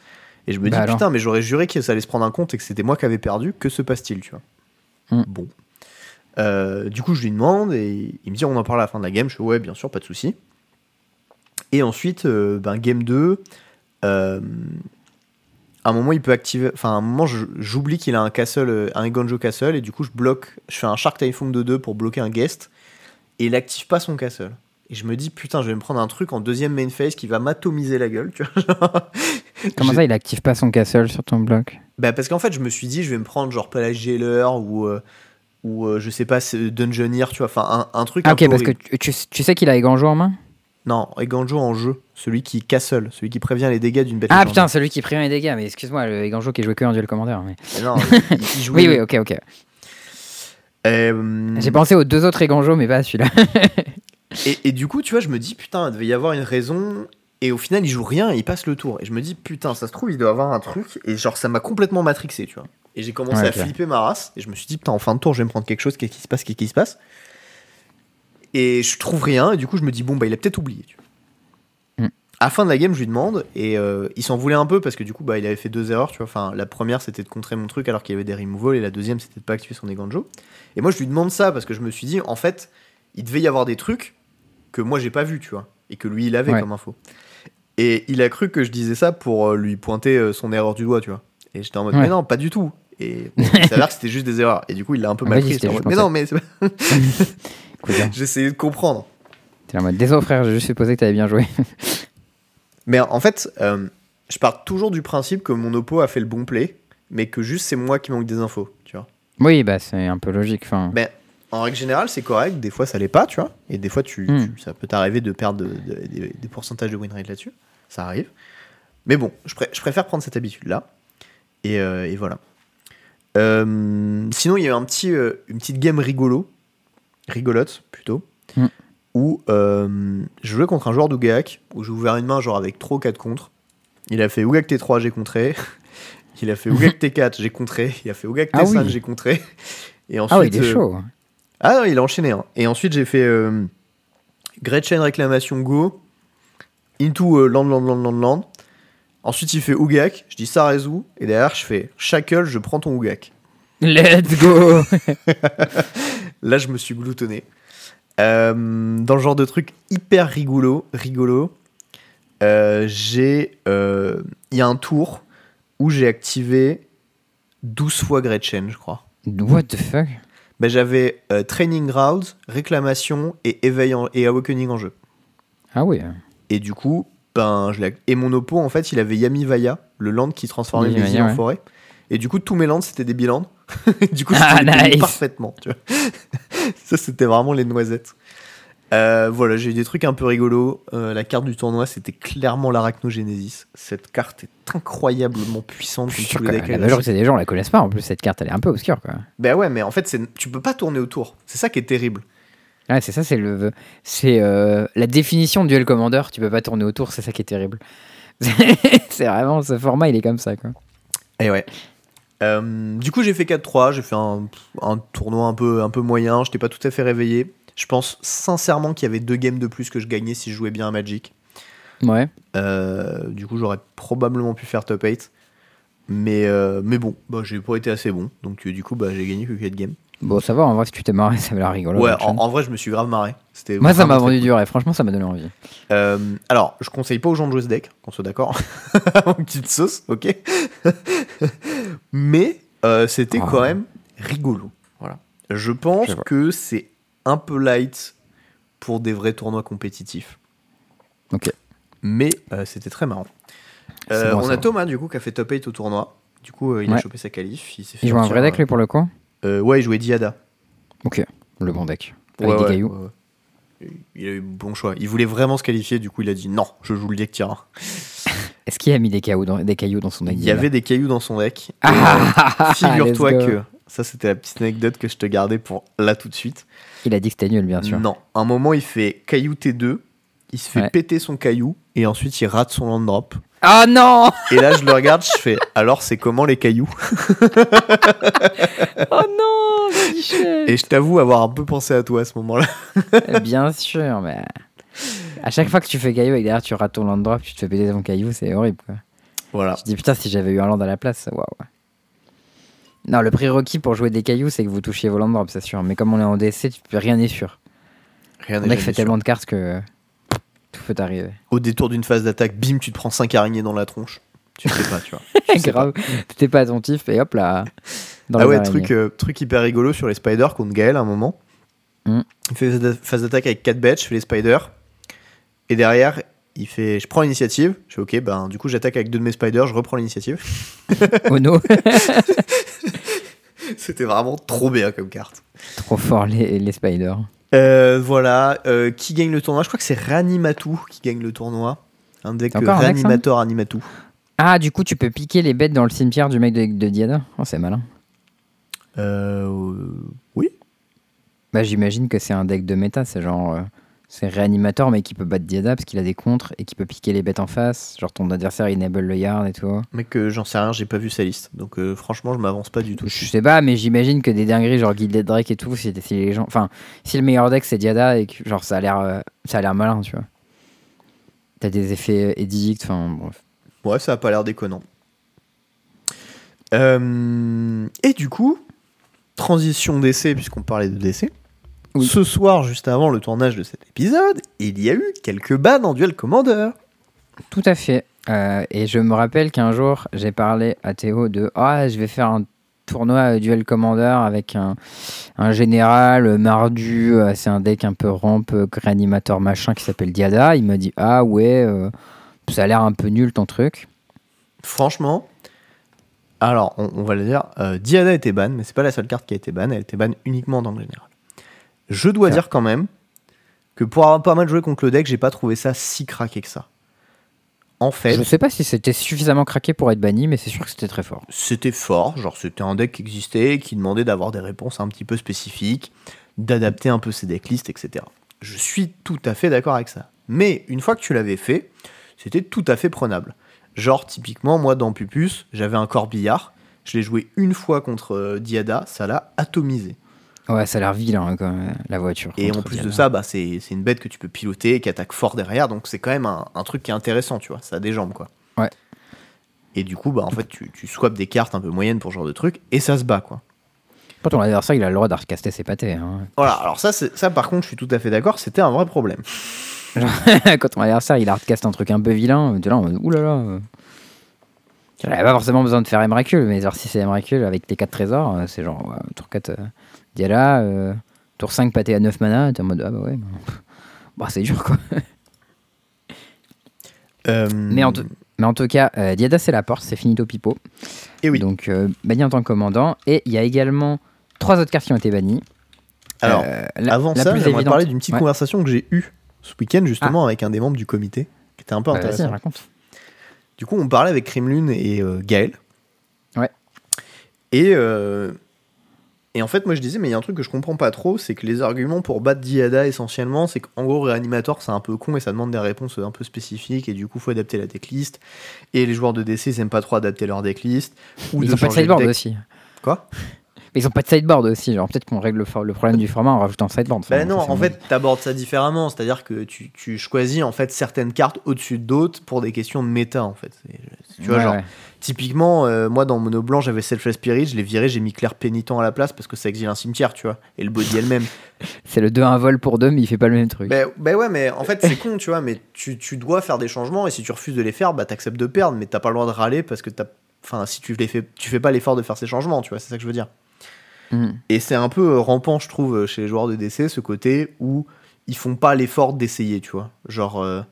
[SPEAKER 2] Et je me
[SPEAKER 1] Bah
[SPEAKER 2] dis,
[SPEAKER 1] alors.
[SPEAKER 2] putain, mais j'aurais juré que ça allait se prendre un compte et que c'était moi qui avais perdu. Que se passe-t-il, tu vois
[SPEAKER 1] Mm.
[SPEAKER 2] Bon. Euh, du coup, je lui demande et il me dit on en parle à la fin de la game. Je fais ouais, bien sûr, pas de souci. Et ensuite, ben, game 2, euh, à un moment, il peut activer. Enfin, à un moment, j'oublie qu'il a un castle, euh, un Eganjo castle, et du coup, je bloque. Je fais un Shark Typhoon de 2 pour bloquer un guest, et il active pas son castle. Et je me dis, putain, je vais me prendre un truc en deuxième main phase qui va m'atomiser la gueule, tu vois. *laughs*
[SPEAKER 1] Comment ça, il active pas son castle sur ton bloc?
[SPEAKER 2] Bah, parce qu'en fait, je me suis dit, je vais me prendre genre Palace Jailer ou. euh, ou euh, je sais pas, Dungeoneer, tu vois, enfin un, un truc
[SPEAKER 1] Ah ok, parce que tu- tu sais qu'il a Eganjo en main?
[SPEAKER 2] Non, Eganjo en jeu, celui qui castle, celui qui prévient les dégâts d'une bête
[SPEAKER 1] Ah putain, celui qui prévient les dégâts, mais excuse-moi, le Eganjo qui joué que en duel commandeur. Mais...
[SPEAKER 2] Mais Non, *laughs* il, jouait
[SPEAKER 1] Oui, oui, ok, ok.
[SPEAKER 2] Euh,
[SPEAKER 1] J'ai pensé aux deux autres Eganjo, mais pas à celui-là. *laughs*
[SPEAKER 2] et, et du coup, tu vois, je me dis, putain, il devait y avoir une raison. Et au final, il joue rien et il passe le tour. Et je me dis, putain, ça se trouve, il doit avoir un truc. Et genre, ça m'a complètement matrixé, tu vois. Et j'ai commencé
[SPEAKER 1] Ouais,
[SPEAKER 2] à flipper ma race. Et je me suis dit, putain, en fin de tour, je vais me prendre quelque chose. Qu'est-ce qui se passe Qu'est-ce qui se passe Et je trouve rien. Et du coup, je me dis, bon, bah, il a peut-être oublié. Tu vois. À la fin de la game, je lui demande. Et euh, il s'en voulait un peu parce que du coup, bah, il avait fait deux erreurs. Tu vois. Enfin, la première, c'était de contrer mon truc alors qu'il y avait des removals. Et la deuxième, c'était de pas activer son Eganjo. Et moi, je lui demande ça parce que je me suis dit, en fait, il devait y avoir des trucs que moi, j'ai pas vu, tu vois. Et que lui, il avait
[SPEAKER 1] Ouais.
[SPEAKER 2] comme info. Et il a cru que je disais ça pour euh, lui pointer euh, son erreur du doigt, tu vois. Et j'étais en mode,
[SPEAKER 1] Ouais.
[SPEAKER 2] mais non, pas du tout. Et bon, il s'avère que c'était juste des erreurs. Et du coup, il l'a un peu
[SPEAKER 1] Ah,
[SPEAKER 2] mal
[SPEAKER 1] vas-y,
[SPEAKER 2] pris. mode, mais non, mais
[SPEAKER 1] bien. *laughs* *laughs*
[SPEAKER 2] j'essayais de comprendre.
[SPEAKER 1] T'es en mode, désolé frère, j'ai juste supposé que t'avais bien joué. *laughs*
[SPEAKER 2] Mais en fait, euh, je pars toujours du principe que mon oppo a fait le bon play, mais que juste c'est moi qui manque des infos, tu vois.
[SPEAKER 1] oui, bah c'est un peu logique. Enfin,
[SPEAKER 2] Mais en règle générale, c'est correct. Des fois, ça l'est pas, tu vois. Et des fois, tu,
[SPEAKER 1] Hmm.
[SPEAKER 2] tu- ça peut t'arriver de perdre de- de- des- des pourcentages de win rate là-dessus. Ça arrive. Mais bon, je, pré- je préfère prendre cette habitude-là. Et, euh, et voilà. Euh, sinon, il y a eu un petit, euh, une petite game rigolo, rigolote plutôt,
[SPEAKER 1] Hmm.
[SPEAKER 2] Où euh, je jouais contre un joueur d'Ougak, où j'ai ouvert une main genre avec trop 4 contre. Il a fait Ougak T3, *laughs* j'ai contré. Il a fait Ougak T4, j'ai contré. Il a fait Ougak
[SPEAKER 1] Ah
[SPEAKER 2] T5,
[SPEAKER 1] oui.
[SPEAKER 2] j'ai contré. Et ensuite,
[SPEAKER 1] ah oui, il est
[SPEAKER 2] euh,
[SPEAKER 1] chaud.
[SPEAKER 2] ah non, il a enchaîné. hein. Et ensuite, j'ai fait euh, Gretchen réclamation go, into euh, land, land, land, land, land. Ensuite, il fait Ougak, je dis ça résout. Et derrière, je fais Shackle, je prends ton Ougak.
[SPEAKER 1] Let's go *laughs*
[SPEAKER 2] Là, je me suis gloutonné. Euh, dans le genre de truc hyper rigolo, rigolo, euh, j'ai. euh, Il y a un tour où j'ai activé 12 fois Gretchen, je crois.
[SPEAKER 1] What the fuck?
[SPEAKER 2] Ben, j'avais Training Grounds, Réclamation et Éveil en- et Awakening en jeu.
[SPEAKER 1] Ah oui.
[SPEAKER 2] Et du coup, ben, je et mon oppo, en fait, il avait Yami Vaya, le land qui transformait mes îles en forêt. Et du coup, tous mes lands, c'était des bilands. *laughs* du coup, je
[SPEAKER 1] Ah, nice.
[SPEAKER 2] parfaitement. Tu vois. *laughs* Ça, c'était vraiment les noisettes. Euh, voilà, j'ai eu des trucs un peu rigolos. Euh, la carte du tournoi, c'était clairement l'Arachnogenesis. Cette carte est incroyablement puissante.
[SPEAKER 1] Je suis sûr que la majorité des gens la connaissent pas. En plus, cette carte, elle est un peu obscure, quoi.
[SPEAKER 2] Ben ouais, mais en fait, tu peux pas tourner autour. C'est ça qui est terrible.
[SPEAKER 1] Ouais, c'est ça, c'est le, c'est euh, la définition de duel commander. Tu peux pas tourner autour, c'est ça qui est terrible. *laughs* c'est vraiment ce format, il est comme ça, quoi.
[SPEAKER 2] Et ouais. Euh, du coup, j'ai fait 4-3. J'ai fait un, un tournoi un peu, un peu moyen. Je n'étais pas tout à fait réveillé. Je pense sincèrement qu'il y avait deux games de plus que je gagnais si je jouais bien à Magic.
[SPEAKER 1] Ouais.
[SPEAKER 2] Euh, du coup, j'aurais probablement pu faire top 8. Mais, euh, mais bon, bah, j'ai pas été assez bon. Donc, du coup, bah, j'ai gagné que 4 games.
[SPEAKER 1] Bon, ça va, en vrai, si tu t'es marré, *laughs* ça va l'air rigolo.
[SPEAKER 2] ouais, en, en vrai, je me suis grave marré. C'était
[SPEAKER 1] Moi, ça m'a vendu
[SPEAKER 2] cool.
[SPEAKER 1] du rêve. Franchement, ça m'a donné envie.
[SPEAKER 2] Euh, alors, je conseille pas aux gens de jouer ce deck, qu'on soit d'accord. *laughs* Une petite sauce, ok. Mais euh, c'était
[SPEAKER 1] Oh.
[SPEAKER 2] quand même rigolo. Voilà. Je pense
[SPEAKER 1] Je
[SPEAKER 2] que c'est un peu light pour des vrais tournois compétitifs.
[SPEAKER 1] Ok.
[SPEAKER 2] Mais euh, c'était très marrant.
[SPEAKER 1] Bon,
[SPEAKER 2] on a. Thomas, du coup, qui a fait top 8 au tournoi. Du coup, il a chopé sa qualif. Il fait
[SPEAKER 1] Il joue un vrai deck, lui, pour le coup
[SPEAKER 2] Ouais, il jouait Diada.
[SPEAKER 1] Ok, le bon deck. Avec
[SPEAKER 2] Ouais,
[SPEAKER 1] des cailloux.
[SPEAKER 2] ouais. Il a eu bon choix. Il voulait vraiment se qualifier, du coup il a dit non, je joue le deck terrain. *laughs*
[SPEAKER 1] Est-ce qu'il a mis des cailloux dans, des cailloux dans son deck
[SPEAKER 2] Il y avait des cailloux dans son deck.
[SPEAKER 1] Ah,
[SPEAKER 2] euh, *laughs* Figure-toi
[SPEAKER 1] let's go.
[SPEAKER 2] que ça c'était la petite anecdote que je te gardais pour là tout de suite.
[SPEAKER 1] Il a dit que c'était nul, bien sûr.
[SPEAKER 2] Non, un moment il fait caillou T2, il se fait
[SPEAKER 1] Ouais.
[SPEAKER 2] péter son caillou et ensuite il rate son land drop.
[SPEAKER 1] Ah non
[SPEAKER 2] Et là je le regarde, je fais alors c'est comment les cailloux? *laughs*
[SPEAKER 1] Oh non
[SPEAKER 2] Et je t'avoue avoir un peu pensé à toi à ce moment-là.
[SPEAKER 1] Bien sûr, mais. À chaque fois que tu fais caillou et que derrière tu rates ton land drop, tu te fais péter ton caillou, c'est horrible quoi.
[SPEAKER 2] Voilà.
[SPEAKER 1] Je te dis putain, si j'avais eu un land à la place, waouh. Non, le prérequis pour jouer des cailloux, c'est que vous touchiez vos land drops, c'est sûr. Mais comme on est en peux, rien n'est sûr.
[SPEAKER 2] Rien
[SPEAKER 1] Le
[SPEAKER 2] n'est
[SPEAKER 1] mec fait
[SPEAKER 2] jamais sûr.
[SPEAKER 1] tellement de cartes que tout peut arriver.
[SPEAKER 2] Au détour d'une phase d'attaque, bim, tu te prends 5 araignées dans la tronche. Tu sais pas, tu vois. *laughs* Sais
[SPEAKER 1] Grave. T'es pas attentif et hop là. Dans
[SPEAKER 2] ah
[SPEAKER 1] les
[SPEAKER 2] ouais, truc, euh, truc hyper rigolo sur les spiders contre Gaël à un moment.
[SPEAKER 1] Mm.
[SPEAKER 2] Il fait phase d'attaque avec 4 bêtes, je fais les spiders. Et derrière, il fait je prends l'initiative. Je fais ok, ben du coup j'attaque avec deux de mes spiders, je reprends l'initiative. *laughs*
[SPEAKER 1] Oh no. *laughs*
[SPEAKER 2] C'était vraiment trop bien comme carte.
[SPEAKER 1] Trop fort les, les spiders.
[SPEAKER 2] Euh, voilà, euh, qui gagne le tournoi Je crois que c'est Ranimatu qui gagne le tournoi. Un deck
[SPEAKER 1] Encore un
[SPEAKER 2] Animatu.
[SPEAKER 1] Ah, du coup, tu peux piquer les bêtes dans le cimetière du mec de, de Diada Oh, c'est malin.
[SPEAKER 2] Euh, oui.
[SPEAKER 1] Bah, j'imagine que c'est un deck de méta. C'est genre. C'est réanimateur, mais qui peut battre Diada parce qu'il a des contres et qui peut piquer les bêtes en face. Genre ton adversaire enable le yard et tout.
[SPEAKER 2] Mec, euh, j'en sais rien, j'ai pas vu sa liste. Donc euh, franchement, je m'avance pas du tout.
[SPEAKER 1] Je sais pas, mais j'imagine que des dingueries genre Guilded Drake et tout, si, si les gens. Enfin, si le meilleur deck c'est Diada et que genre ça a l'air euh, ça a l'air malin, tu vois. T'as des effets euh, édicts, enfin bref.
[SPEAKER 2] Ouais, ça a pas l'air déconnant. Euh, et du coup, transition d'essai, puisqu'on parlait de décès.
[SPEAKER 1] Oui.
[SPEAKER 2] Ce soir, juste avant le tournage de cet épisode, il y a eu quelques bans en duel commander.
[SPEAKER 1] Tout à fait. Euh, et je me rappelle qu'un jour, j'ai parlé à Théo de Ah, je vais faire un tournoi Duel Commander avec un, un général euh, mardu. euh, C'est un deck un peu ramp, euh, réanimateur machin qui s'appelle Diada. Il m'a dit Ah, ouais, euh, ça a l'air un peu nul ton truc.
[SPEAKER 2] Franchement, alors on, on va le dire, euh, Diada était ban, mais c'est pas la seule carte qui a été ban, elle été ban uniquement en tank général. Je dois dire quand même que pour avoir pas mal joué contre le deck, j'ai pas trouvé ça si craqué que ça. En fait,
[SPEAKER 1] Je sais pas si c'était suffisamment craqué pour être banni, mais c'est sûr que c'était très fort.
[SPEAKER 2] c'était fort, genre c'était un deck qui existait, qui demandait d'avoir des réponses un petit peu spécifiques, d'adapter un peu ses decklists, etc. Je suis tout à fait d'accord avec ça. Mais une fois que tu l'avais fait, c'était tout à fait prenable. Genre typiquement, moi dans Pupus, j'avais un corbillard, je l'ai joué une fois contre euh, Diada, ça l'a atomisé.
[SPEAKER 1] Ouais, ça a l'air vilain, hein, quand même, la voiture.
[SPEAKER 2] Et en plus de ça, bah, c'est une bête que tu peux piloter, qui attaque fort derrière, donc c'est quand même un, un truc qui est intéressant, tu vois, ça a des jambes quoi.
[SPEAKER 1] Ouais.
[SPEAKER 2] Et du coup, bah en fait, tu, tu swaps des cartes un peu moyennes pour ce genre de truc, et ça se bat quoi.
[SPEAKER 1] Quand ton adversaire, il a le droit d'arcaster ses pâtés. Hein.
[SPEAKER 2] Voilà, alors ça, ça par contre, je suis tout à fait d'accord, c'était un vrai problème. *laughs*
[SPEAKER 1] Quand ton adversaire il hardcast un truc un peu vilain, tu es là mode oulala. J'avais pas forcément besoin de faire Emrakul, mais genre si c'est Emrakul avec les 4 trésors, euh, c'est genre ouais, tour 4 euh, Diala, euh, tour 5 pâté à 9 mana, t'es en mode ah bah ouais, bah. Bah, c'est dur quoi.
[SPEAKER 2] Euh,
[SPEAKER 1] Mais en, tout- mais en tout cas, euh, Diada c'est la porte, c'est finito pipo.
[SPEAKER 2] Et oui.
[SPEAKER 1] Donc euh, banni en tant que commandant. Et il y a également trois autres cartes qui ont été bannies.
[SPEAKER 2] Alors,
[SPEAKER 1] la-
[SPEAKER 2] avant
[SPEAKER 1] la
[SPEAKER 2] ça, j'aimerais parler d'une petite
[SPEAKER 1] Ouais.
[SPEAKER 2] conversation que j'ai eue ce week-end, justement, avec un des membres du comité, qui était un peu
[SPEAKER 1] Bah,
[SPEAKER 2] intéressant.
[SPEAKER 1] raconte.
[SPEAKER 2] Du coup, on parlait avec Krimlune et Gaël.
[SPEAKER 1] Ouais.
[SPEAKER 2] Et, euh, et en fait, moi je disais, mais il y a un truc que je comprends pas trop, c'est que les arguments pour battre Diada essentiellement, c'est qu'en gros, Réanimator c'est un peu con et ça demande des réponses un peu spécifiques et du coup, faut adapter la decklist. Et les joueurs de DC, ils aiment pas trop adapter leur decklist. Ou
[SPEAKER 1] Ils
[SPEAKER 2] de
[SPEAKER 1] ont pas de sideboard
[SPEAKER 2] deck.
[SPEAKER 1] aussi.
[SPEAKER 2] Quoi?
[SPEAKER 1] Mais ils ont pas de sideboard aussi. Genre peut-être qu'on règle le, problème du format en rajoutant sideboard. Enfin,
[SPEAKER 2] Ben non, en fait, t'abordes ça différemment. C'est-à-dire que tu, tu choisis en fait certaines cartes au-dessus d'autres pour des questions de méta en fait. Tu vois,
[SPEAKER 1] Ouais,
[SPEAKER 2] genre,
[SPEAKER 1] ouais.
[SPEAKER 2] Typiquement, euh, moi dans Mono Blanc, j'avais Selfless Spirit, je l'ai viré, j'ai mis Claire Pénitent à la place parce que ça exile un cimetière, tu vois. Et le body elle-même. *laughs*
[SPEAKER 1] C'est le 2-1 vol pour 2, mais il fait pas le même truc.
[SPEAKER 2] ben, ben ouais, mais en fait, c'est con, tu vois. Mais tu, tu dois faire des changements et si tu refuses de les faire, bah t'acceptes de perdre, mais t'as pas le droit de râler parce que t'as. Enfin, si tu les fais, tu fais pas l'effort de faire ces changements, tu vois, c'est ça que je veux dire.
[SPEAKER 1] Mhm.
[SPEAKER 2] Et c'est un peu euh, rampant, je trouve, euh, chez les joueurs de DC, ce côté où ils font pas l'effort d'essayer, tu vois. Genre, euh,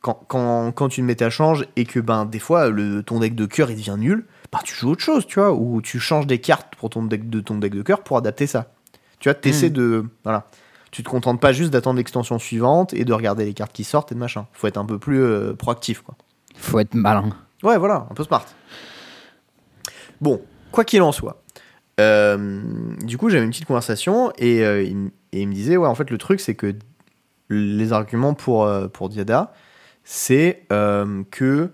[SPEAKER 2] quand, quand, quand une méta change et que ben, des fois, le, ton deck de cœur il devient nul, bah, tu joues autre chose, tu vois, ou tu changes des cartes pour ton deck de ton deck de cœur pour adapter ça. Tu vois, t'essaies
[SPEAKER 1] Mm.
[SPEAKER 2] de. Voilà. Tu te contentes pas juste d'attendre l'extension suivante et de regarder les cartes qui sortent et de machin. Faut être un peu plus euh, proactif, quoi.
[SPEAKER 1] Faut être malin.
[SPEAKER 2] Ouais, voilà, un peu smart. Bon, quoi qu'il en soit. euh, du coup, j'avais une petite conversation et, euh, il, et il me disait, ouais, en fait, le truc, c'est que les arguments pour, pour Diada, c'est euh, que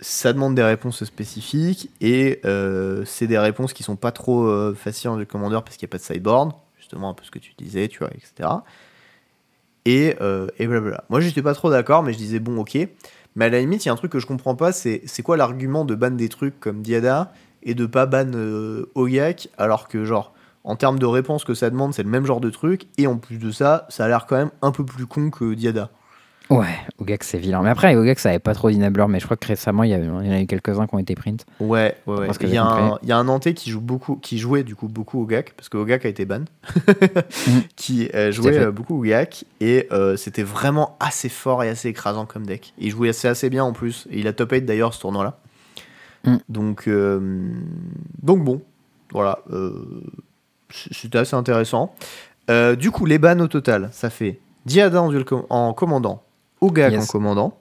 [SPEAKER 2] ça demande des réponses spécifiques et euh, c'est des réponses qui sont pas trop euh, faciles en commandeur parce qu'il n'y a pas de sideboard, justement, un peu ce que tu disais, tu vois, etc. Et, et blablabla. Moi, j'étais pas trop d'accord, mais je disais, bon, ok. Mais à la limite, il y a un truc que je comprends pas, c'est quoi l'argument de ban des trucs comme Diada et de pas ban Ogak, alors que, genre, en termes de réponse que ça demande, c'est le même genre de truc, et en plus de ça, ça a l'air quand même un peu plus con que Diada.
[SPEAKER 1] Ouais, Ogak c'est vilain. Mais après, Ogak ça avait pas trop d'inabler, mais je crois que récemment il y, a- il y en a eu quelques-uns qui ont été print.
[SPEAKER 2] Ouais, ouais, ouais. Il y, a un- il y a un Nantais qui, joue beaucoup, qui jouait du coup beaucoup Ogak, parce que Ogak a été ban, *laughs* qui euh, jouait euh, beaucoup Ogak, et euh, c'était vraiment assez fort et assez écrasant comme deck. Il jouait assez, assez bien en plus, et il a top 8 d'ailleurs ce tournoi-là.
[SPEAKER 1] Mm.
[SPEAKER 2] Donc, donc bon, voilà, c'était assez intéressant. Du coup, les bans au total, ça fait Diada en, en commandant, Ogak
[SPEAKER 1] Yes.
[SPEAKER 2] en commandant.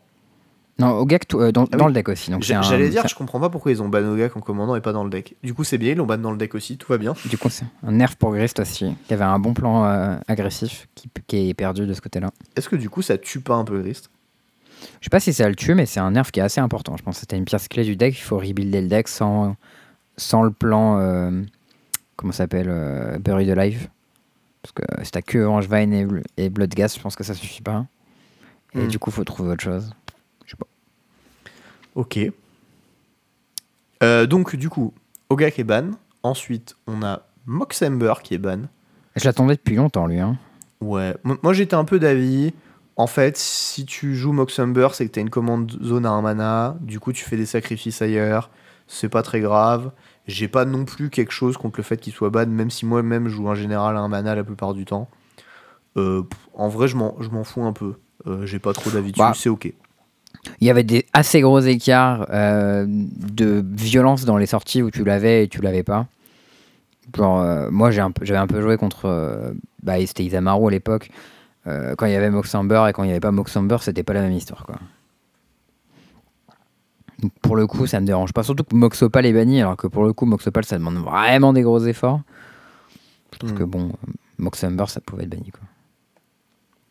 [SPEAKER 1] Non, Ogak euh, dans,
[SPEAKER 2] Ah
[SPEAKER 1] dans le deck aussi.
[SPEAKER 2] J'allais dire, je comprends pas pourquoi ils ont ban Ogak en commandant et pas dans le deck. Du coup, c'est bien, ils l'ont ban dans le deck aussi, tout va bien.
[SPEAKER 1] Du coup, c'est un nerf pour Grist aussi, qui avait un bon plan euh, agressif, qui, qui est perdu de ce côté-là.
[SPEAKER 2] Est-ce que du coup, ça tue pas un peu Grist
[SPEAKER 1] Je sais pas si ça le tue, mais c'est un nerf qui est assez important. Je pense que c'était une pièce clé du deck. Il faut rebuilder le deck sans, sans le plan. euh, comment ça s'appelle euh, Buried Alive. Parce que si t'as que Orangevine et, Bl- et Bloodgas, je pense que ça suffit pas. Et
[SPEAKER 2] Hmm.
[SPEAKER 1] du coup, faut trouver autre chose. Je sais pas.
[SPEAKER 2] Ok. Euh, donc, du coup, Ogak est ban. Ensuite, on a Moxember qui est ban.
[SPEAKER 1] Je l'attendais depuis longtemps, lui. Hein.
[SPEAKER 2] Ouais. Moi, j'étais un peu d'avis. En fait, si tu joues Moxember, c'est que t'as une commande zone à un mana. Du coup, tu fais des sacrifices ailleurs. C'est pas très grave. J'ai pas non plus quelque chose contre le fait qu'il soit ban, même si moi-même je joue en général à un mana la plupart du temps. Euh, en vrai, je m'en fous un peu. Euh, J'ai pas trop d'avis dessus,
[SPEAKER 1] Bah.
[SPEAKER 2] c'est ok.
[SPEAKER 1] Il y avait des assez gros écarts euh, de violence dans les sorties où tu l'avais et tu l'avais pas. Genre, euh, moi un j'avais un peu joué contre. euh, bah, c'était Isamaru à l'époque. Quand il y avait Moxamber et quand il n'y avait pas Moxamber, c'était pas la même histoire. Quoi. Donc, pour le coup, ça me dérange pas. Surtout que Moxopal est banni, alors que pour le coup, Moxopal ça demande vraiment des gros efforts. Je trouve
[SPEAKER 2] Hmm.
[SPEAKER 1] que bon, euh, Moxamber ça pouvait être banni. Quoi.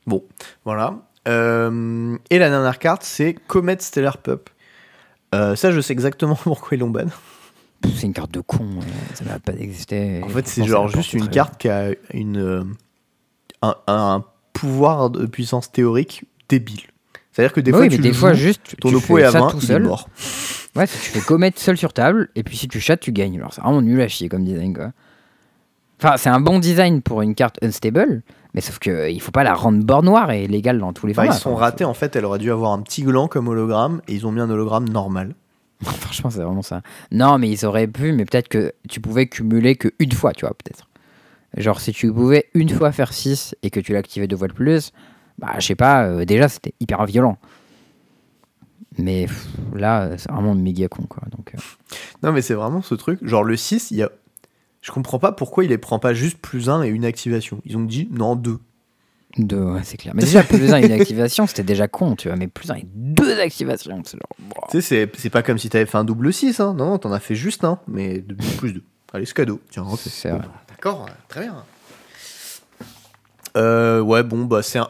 [SPEAKER 2] Bon, voilà. Euh, et la dernière carte, c'est Comet Stellar Pup. Euh, ça, je sais exactement *laughs* pourquoi ils l'ont ban.
[SPEAKER 1] C'est une carte de con, euh, ça n'a pas d'exister.
[SPEAKER 2] En fait, c'est genre juste une carte qui a une, un, un pouvoir de puissance théorique débile. C'est-à-dire que des
[SPEAKER 1] Bah
[SPEAKER 2] fois,
[SPEAKER 1] oui,
[SPEAKER 2] tu
[SPEAKER 1] mais des fois,
[SPEAKER 2] joues,
[SPEAKER 1] juste,
[SPEAKER 2] ton oppo est à
[SPEAKER 1] ça
[SPEAKER 2] 20,
[SPEAKER 1] tout seul.
[SPEAKER 2] mort. *laughs*
[SPEAKER 1] Ouais, si tu fais comète seul sur table, et puis si tu chattes, tu gagnes. Alors c'est vraiment nul à chier comme design, quoi. Enfin, c'est un bon design pour une carte unstable, mais sauf que euh, il faut pas la rendre bord noire et légale dans tous les
[SPEAKER 2] ils
[SPEAKER 1] formats.
[SPEAKER 2] sont
[SPEAKER 1] Enfin,
[SPEAKER 2] ratés. En fait, elle aurait dû avoir un petit gland comme hologramme et ils ont mis un hologramme normal. *laughs*
[SPEAKER 1] Franchement, c'est vraiment ça. Non, mais ils auraient pu, mais peut-être que tu pouvais cumuler que une fois, tu vois, peut-être. Genre, si tu pouvais une fois faire 6 et que tu l'activais deux fois de plus, bah, je sais pas, euh, déjà, c'était hyper violent. Mais pff, là, c'est vraiment méga con, quoi. Donc, euh,
[SPEAKER 2] Non, mais c'est vraiment ce truc. Genre, le 6, il y a. Je comprends pas pourquoi il les prend pas juste plus 1 et une activation. Ils ont dit non, 2.
[SPEAKER 1] deux, ouais, c'est clair. Mais déjà, plus 1 et une *laughs* activation, c'était déjà con, tu vois. Mais plus 1 et deux activations, c'est genre. wow.
[SPEAKER 2] Tu sais, c'est- pas comme si t'avais fait un double 6, hein. Non, non, t'en as fait juste un, mais de, plus 2. Allez, c'est cadeau. Tiens.
[SPEAKER 1] C'est.
[SPEAKER 2] D'accord, euh, très bien. Euh, ouais, bon, bah, c'est un,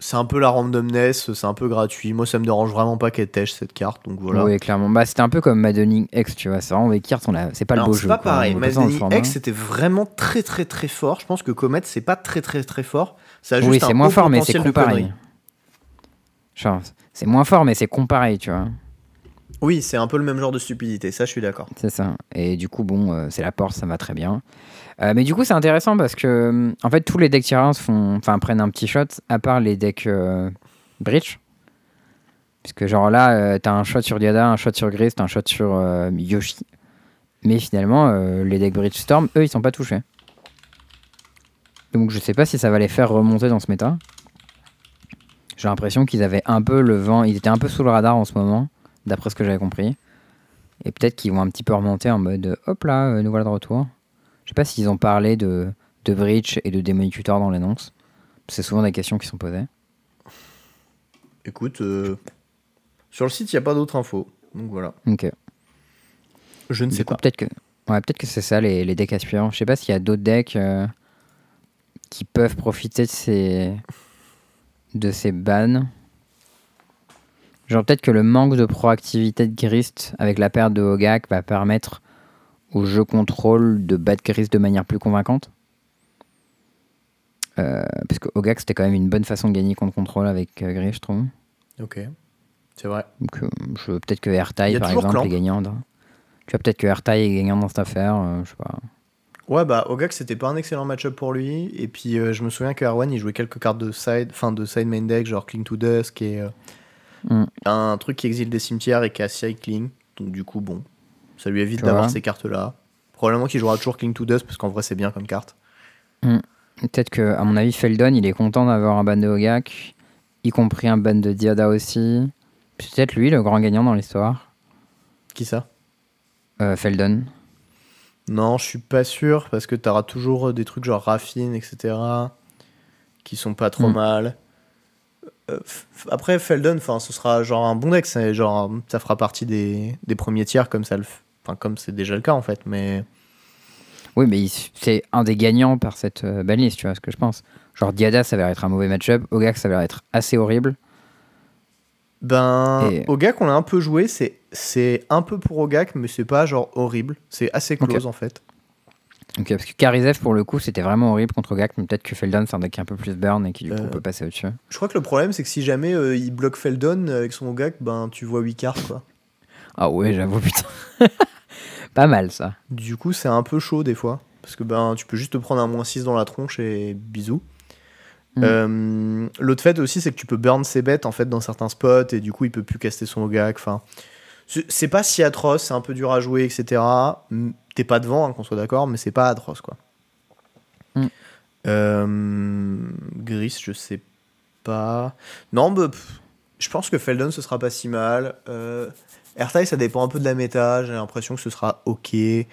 [SPEAKER 2] c'est un peu la randomness, c'est un peu gratuit. Moi, ça me dérange vraiment pas qu'elle tèche cette carte, donc voilà.
[SPEAKER 1] Oui, clairement. Bah, c'était un peu comme Maddening X, tu vois. C'est vraiment des cartes, on a... c'est pas le beau
[SPEAKER 2] c'est
[SPEAKER 1] jeu.
[SPEAKER 2] pas
[SPEAKER 1] quoi.
[SPEAKER 2] pareil. Maddening. X, c'était vraiment très très très fort. Je pense que Comet, c'est pas très très très fort. Ça a juste
[SPEAKER 1] Oui, c'est moins fort, mais c'est comparé. c'est moins fort, mais c'est comparé, tu vois.
[SPEAKER 2] Oui, c'est un peu le même genre de stupidité, ça je suis d'accord.
[SPEAKER 1] C'est ça. Et du coup, bon, euh, c'est la porte, ça va très bien. Euh, mais du coup, c'est intéressant parce que, euh, en fait, tous les decks Tyrants prennent un petit shot, à part les decks euh, Breach. Puisque, genre là, euh, t'as un shot sur Diada, un shot sur Grist, un shot sur Yoshi. Mais finalement, les decks Breach Storm, eux, ils sont pas touchés. Donc, je sais pas si ça va les faire remonter dans ce méta. J'ai l'impression qu'ils avaient un peu le vent, ils étaient un peu sous le radar en ce moment, d'après ce que j'avais compris. Et peut-être qu'ils vont un petit peu remonter en mode hop là, nous voilà de retour. Je sais pas s'ils ont parlé de, de Breach et de Demon Tutor dans l'annonce. C'est souvent des questions qui sont posées.
[SPEAKER 2] Écoute, euh, sur le site, il n'y a pas d'autres infos. Donc voilà.
[SPEAKER 1] Ok.
[SPEAKER 2] Je ne
[SPEAKER 1] Du
[SPEAKER 2] sais
[SPEAKER 1] coup,
[SPEAKER 2] pas.
[SPEAKER 1] peut-être que, ouais, peut-être que c'est ça les, les decks aspirants. Je sais pas s'il y a d'autres decks euh, qui peuvent profiter de ces, de ces bans. Genre peut-être que le manque de proactivité de Grist avec la perte de Hogak va permettre au jeu contrôle de battre Grist de manière plus convaincante. Euh, parce que Hogak c'était quand même une bonne façon de gagner contre contrôle avec euh, Grist, je trouve.
[SPEAKER 2] Ok. C'est vrai.
[SPEAKER 1] Donc, euh, je- peut-être que
[SPEAKER 2] Il y
[SPEAKER 1] AirTie,
[SPEAKER 2] a
[SPEAKER 1] par exemple,
[SPEAKER 2] Clamp.
[SPEAKER 1] est gagnante. Tu vois, peut-être que Ertai est gagnant dans cette affaire, je sais pas.
[SPEAKER 2] Ouais, bah, Ogak, c'était pas un excellent match-up pour lui. Et puis, je me souviens que Erwan, il jouait quelques cartes de side, enfin, de side main deck, genre Cling to Dusk et
[SPEAKER 1] Mm.
[SPEAKER 2] un truc qui exile des cimetières et qui a Cycling. Donc, du coup, bon, ça lui évite d'avoir ces cartes-là. Probablement qu'il jouera toujours Cling to Dusk parce qu'en vrai, c'est bien comme carte.
[SPEAKER 1] Peut-être que, à mon avis, Feldon, il est content d'avoir un ban de Hogak, y compris un ban de Diada aussi. Peut-être lui, le grand gagnant dans l'histoire.
[SPEAKER 2] Qui ça?
[SPEAKER 1] Euh, Feldon.
[SPEAKER 2] Non, je suis pas sûr parce que t'auras toujours des trucs genre Raffine, etc. qui sont pas trop
[SPEAKER 1] Mm.
[SPEAKER 2] mal. Euh, après, Feldon, ce sera genre un bon deck, genre ça fera partie des, des premiers tiers comme ça le Enfin, comme c'est déjà le cas en fait, mais
[SPEAKER 1] Oui, mais c'est un des gagnants par cette euh, banlist, tu vois ce que je pense. Genre Diada, ça va être un mauvais match-up. Hogak, ça va être assez horrible.
[SPEAKER 2] Ben,
[SPEAKER 1] Et-
[SPEAKER 2] Ogak, on l'a un peu joué. C'est, c'est un peu pour Ogak, mais c'est pas genre horrible. C'est assez close en fait.
[SPEAKER 1] Ok, parce que Karizev, pour le coup, c'était vraiment horrible contre Hogak, mais peut-être que Feldon, c'est un deck un peu plus burn et qui du coup
[SPEAKER 2] Euh.
[SPEAKER 1] peut passer au-dessus.
[SPEAKER 2] Je crois que le problème, c'est que si jamais euh, il bloque Feldon avec son Ogak, ben tu vois 8 cartes quoi.
[SPEAKER 1] Ah ouais, j'avoue, putain. *laughs* Pas mal ça.
[SPEAKER 2] Du coup, c'est un peu chaud des fois. Parce que ben tu peux juste te prendre un moins 6 dans la tronche et bisous.
[SPEAKER 1] Mm.
[SPEAKER 2] Euh, L'autre fait aussi, c'est que tu peux burn ses bêtes en fait dans certains spots et du coup, il peut plus caster son Ogak. Enfin, c'est- pas si atroce, c'est un peu dur à jouer, etc. T'es pas devant, hein, qu'on soit d'accord, mais c'est pas atroce quoi.
[SPEAKER 1] Mm.
[SPEAKER 2] Euh, Gris, je sais pas. Non, bah, pff, je pense que Feldon ce sera pas si mal. Euh, Airtie, ça dépend un peu de la méta. J'ai l'impression que ce sera ok. Je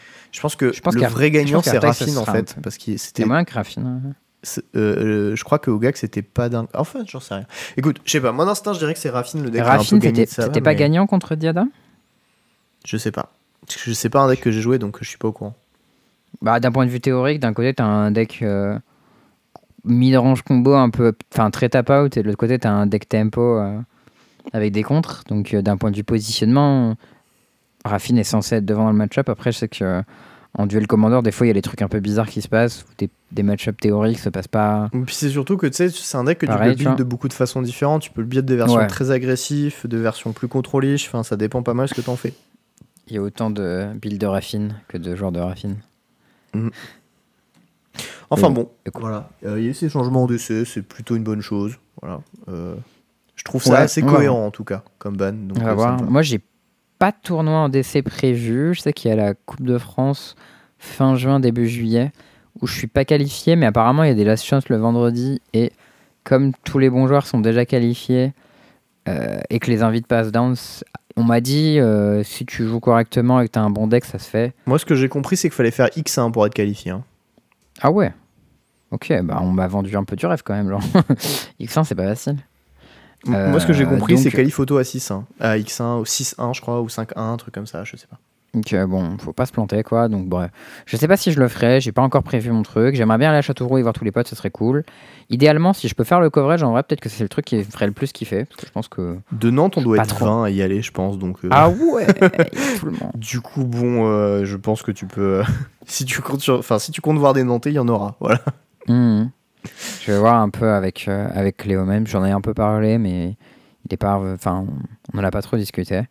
[SPEAKER 2] pense que
[SPEAKER 1] Je pense
[SPEAKER 2] le vrai gagnant c'est Raffine en fait, parce c'était.
[SPEAKER 1] moins que Raffine.
[SPEAKER 2] c'est- euh, je crois que Ogak c'était pas dingue. Enfin, j'en sais rien. Écoute, je sais pas. Moi d'instinct, je dirais que c'est Raffine le deck
[SPEAKER 1] Raffine, t'étais t'étais pas
[SPEAKER 2] mais
[SPEAKER 1] gagnant contre Diada?
[SPEAKER 2] Je sais pas. Je sais pas un deck que j'ai joué donc je suis pas au courant.
[SPEAKER 1] Bah, d'un point de vue théorique, d'un côté, t'as un deck euh, mid-range combo un peu, enfin très tap out, et de l'autre côté, t'as un deck tempo euh, avec des contres. Donc, euh, d'un point de vue positionnement, Raffine est censé être devant dans le match-up. Après, je sais que euh, en duel commandeur, des fois, il y a des trucs un peu bizarres qui se passent, ou des, des match-up théoriques se passent pas.
[SPEAKER 2] Et puis c'est surtout que tu sais, c'est un deck que
[SPEAKER 1] Pareil,
[SPEAKER 2] tu peux build de beaucoup de façons différentes. Tu peux le build de versions
[SPEAKER 1] Ouais.
[SPEAKER 2] très agressives, de versions plus contrôlées. Enfin, ça dépend pas mal ce que t'en fais.
[SPEAKER 1] Il y a autant de builds de Raffine que de joueurs de Raffine.
[SPEAKER 2] Enfin
[SPEAKER 1] Oui.
[SPEAKER 2] bon, voilà. Euh, Il y a eu ces changements en DC, c'est plutôt une bonne chose. Voilà. Euh, je trouve ça
[SPEAKER 1] Ouais,
[SPEAKER 2] assez cohérent en tout cas, comme ban. Donc,
[SPEAKER 1] On va
[SPEAKER 2] euh,
[SPEAKER 1] voir.
[SPEAKER 2] va.
[SPEAKER 1] Moi, j'ai pas de tournoi en DC prévu. Je sais qu'il y a la Coupe de France fin juin, début juillet, où je suis pas qualifié, mais apparemment, il y a des last chances le vendredi. Et comme tous les bons joueurs sont déjà qualifiés euh, et que les invites passent down, on m'a dit euh, si tu joues correctement et que tu as un bon deck, ça se fait.
[SPEAKER 2] Moi, ce que j'ai compris, c'est qu'il fallait faire X1 pour être qualifié. hein.
[SPEAKER 1] Ah ouais Ok, bah on m'a vendu un peu du rêve quand même. Genre. *laughs* X1, c'est pas facile.
[SPEAKER 2] M- Moi, ce que j'ai
[SPEAKER 1] Euh,
[SPEAKER 2] compris,
[SPEAKER 1] donc-
[SPEAKER 2] c'est qualif auto à 6-1. À X1, ou 6-1, je crois, ou 5-1, un truc comme ça, je sais pas.
[SPEAKER 1] Donc euh, bon, faut pas se planter quoi. Donc bref, je sais pas si je le ferai. J'ai pas encore prévu mon truc. J'aimerais bien aller à Châteauroux et voir tous les potes, ce serait cool. Idéalement, si je peux faire le coverage, en vrai, peut-être que c'est le truc qui ferait le plus kiffer. Parce que je pense que.
[SPEAKER 2] De Nantes, on doit être
[SPEAKER 1] trop.
[SPEAKER 2] 20 à y aller, je pense. Donc, euh,
[SPEAKER 1] Ah *laughs* ouais, tout le monde.
[SPEAKER 2] Du coup, bon, euh, je pense que tu peux. euh, *laughs* si tu comptes, sur- enfin, si tu comptes voir des Nantais, il y en aura. Voilà.
[SPEAKER 1] Mhm. Je vais voir un peu avec euh, avec Cléo même. J'en ai un peu parlé, mais il est pas. Enfin, on en a pas trop discuté.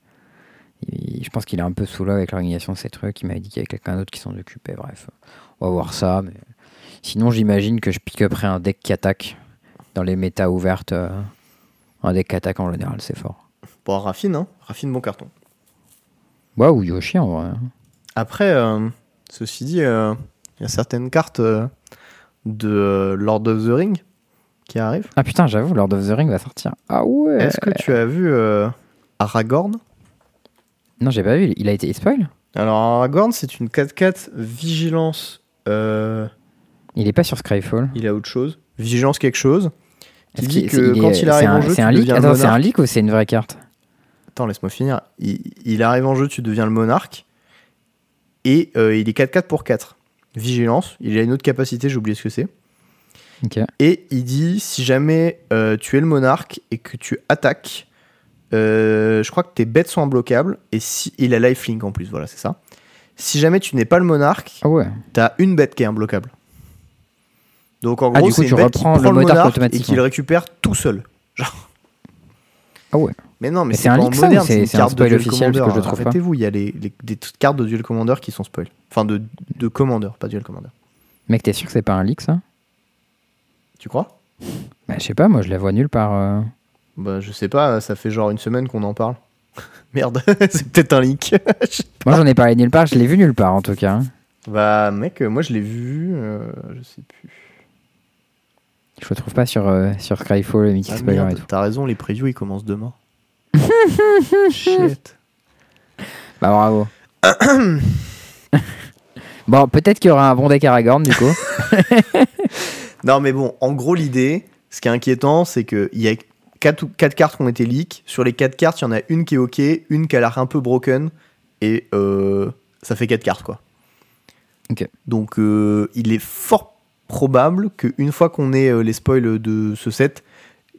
[SPEAKER 1] Il- je pense qu'il est un peu sous l'eau avec l'organisation de ces trucs. Il m'a dit qu'il y avait quelqu'un d'autre qui s'en occupait. Bref, on va voir ça. Mais sinon, j'imagine que je pick-uperai un deck qui attaque dans les méta ouvertes. euh, un deck qui attaque en général, c'est fort.
[SPEAKER 2] Bon, Raffine, hein. Raffine, bon carton.
[SPEAKER 1] Ouais, ou Yoshi en vrai.
[SPEAKER 2] Après, euh, ceci dit, euh, il y a certaines cartes de euh, Lord of the Ring qui arrivent.
[SPEAKER 1] Ah putain, j'avoue, Lord of the Ring va sortir. Ah ouais
[SPEAKER 2] Est-ce que tu as vu euh, Aragorn?
[SPEAKER 1] Non, j'ai pas vu. Il a été spoil?
[SPEAKER 2] Alors, Aragorn, c'est une 4-4 vigilance. euh,
[SPEAKER 1] Il est pas sur Skyfall.
[SPEAKER 2] il a autre chose. Vigilance quelque chose. Qui dit que quand
[SPEAKER 1] est-
[SPEAKER 2] il arrive en jeu,
[SPEAKER 1] c'est un un leak ou c'est une vraie carte?
[SPEAKER 2] Attends, laisse-moi finir. Il, il arrive en jeu, tu deviens le monarque. Et euh, il est 4-4 pour 4. Vigilance. Il a une autre capacité, j'ai oublié ce que c'est. Et il dit si jamais euh, tu es le monarque et que tu attaques, euh, je crois que tes bêtes sont imbloquables. Et si il a lifelink en plus, voilà, c'est ça. Si jamais tu n'es pas le monarque,
[SPEAKER 1] Ah ouais.
[SPEAKER 2] t'as une bête qui est imbloquable. Donc en
[SPEAKER 1] Ah,
[SPEAKER 2] gros, c'est
[SPEAKER 1] tu
[SPEAKER 2] une bête qui prend
[SPEAKER 1] le monarque
[SPEAKER 2] monarque et
[SPEAKER 1] automatiquement.
[SPEAKER 2] qui le récupère tout seul.
[SPEAKER 1] Ah ouais.
[SPEAKER 2] Mais non, mais
[SPEAKER 1] Mais
[SPEAKER 2] c'est
[SPEAKER 1] un leak,
[SPEAKER 2] moderne,
[SPEAKER 1] c'est-
[SPEAKER 2] une
[SPEAKER 1] c'est un
[SPEAKER 2] carte de
[SPEAKER 1] spoil
[SPEAKER 2] Duel
[SPEAKER 1] officiel, que je trouve
[SPEAKER 2] Arrêtez-vous, il y a les, les- des cartes de Duel Commander qui sont spoil. Enfin, de, de Commander, pas Duel Commander.
[SPEAKER 1] Mec, t'es sûr que c'est pas un leak ça?
[SPEAKER 2] Tu crois?
[SPEAKER 1] Bah, je sais pas, moi je la vois nulle part. euh.
[SPEAKER 2] Bah, je sais pas, ça fait genre une semaine qu'on en parle. *laughs* Merde, *laughs* c'est peut-être un leak.
[SPEAKER 1] Moi j'en ai parlé nulle part, je l'ai vu nulle part en tout cas.
[SPEAKER 2] bah, mec, euh, moi je l'ai vu, euh, je sais plus.
[SPEAKER 1] Je le trouve pas sur, euh, sur Skyfall, Mickey
[SPEAKER 2] Ah, t'as raison, les previews ils commencent demain. *laughs* Shit.
[SPEAKER 1] Bah bravo. *coughs* bon, peut-être qu'il y aura un bon deck Aragorn du coup. *laughs*
[SPEAKER 2] Non, mais bon, en gros, l'idée, ce qui est inquiétant, c'est qu'il y a 4, quatre cartes qui ont été leak. Sur les 4 cartes, il y en a une qui est ok, une qui a l'air un peu broken, et euh, ça fait 4 cartes, quoi.
[SPEAKER 1] Ok.
[SPEAKER 2] Donc, euh, il est fort probable qu'une fois qu'on ait euh, les spoils de ce set,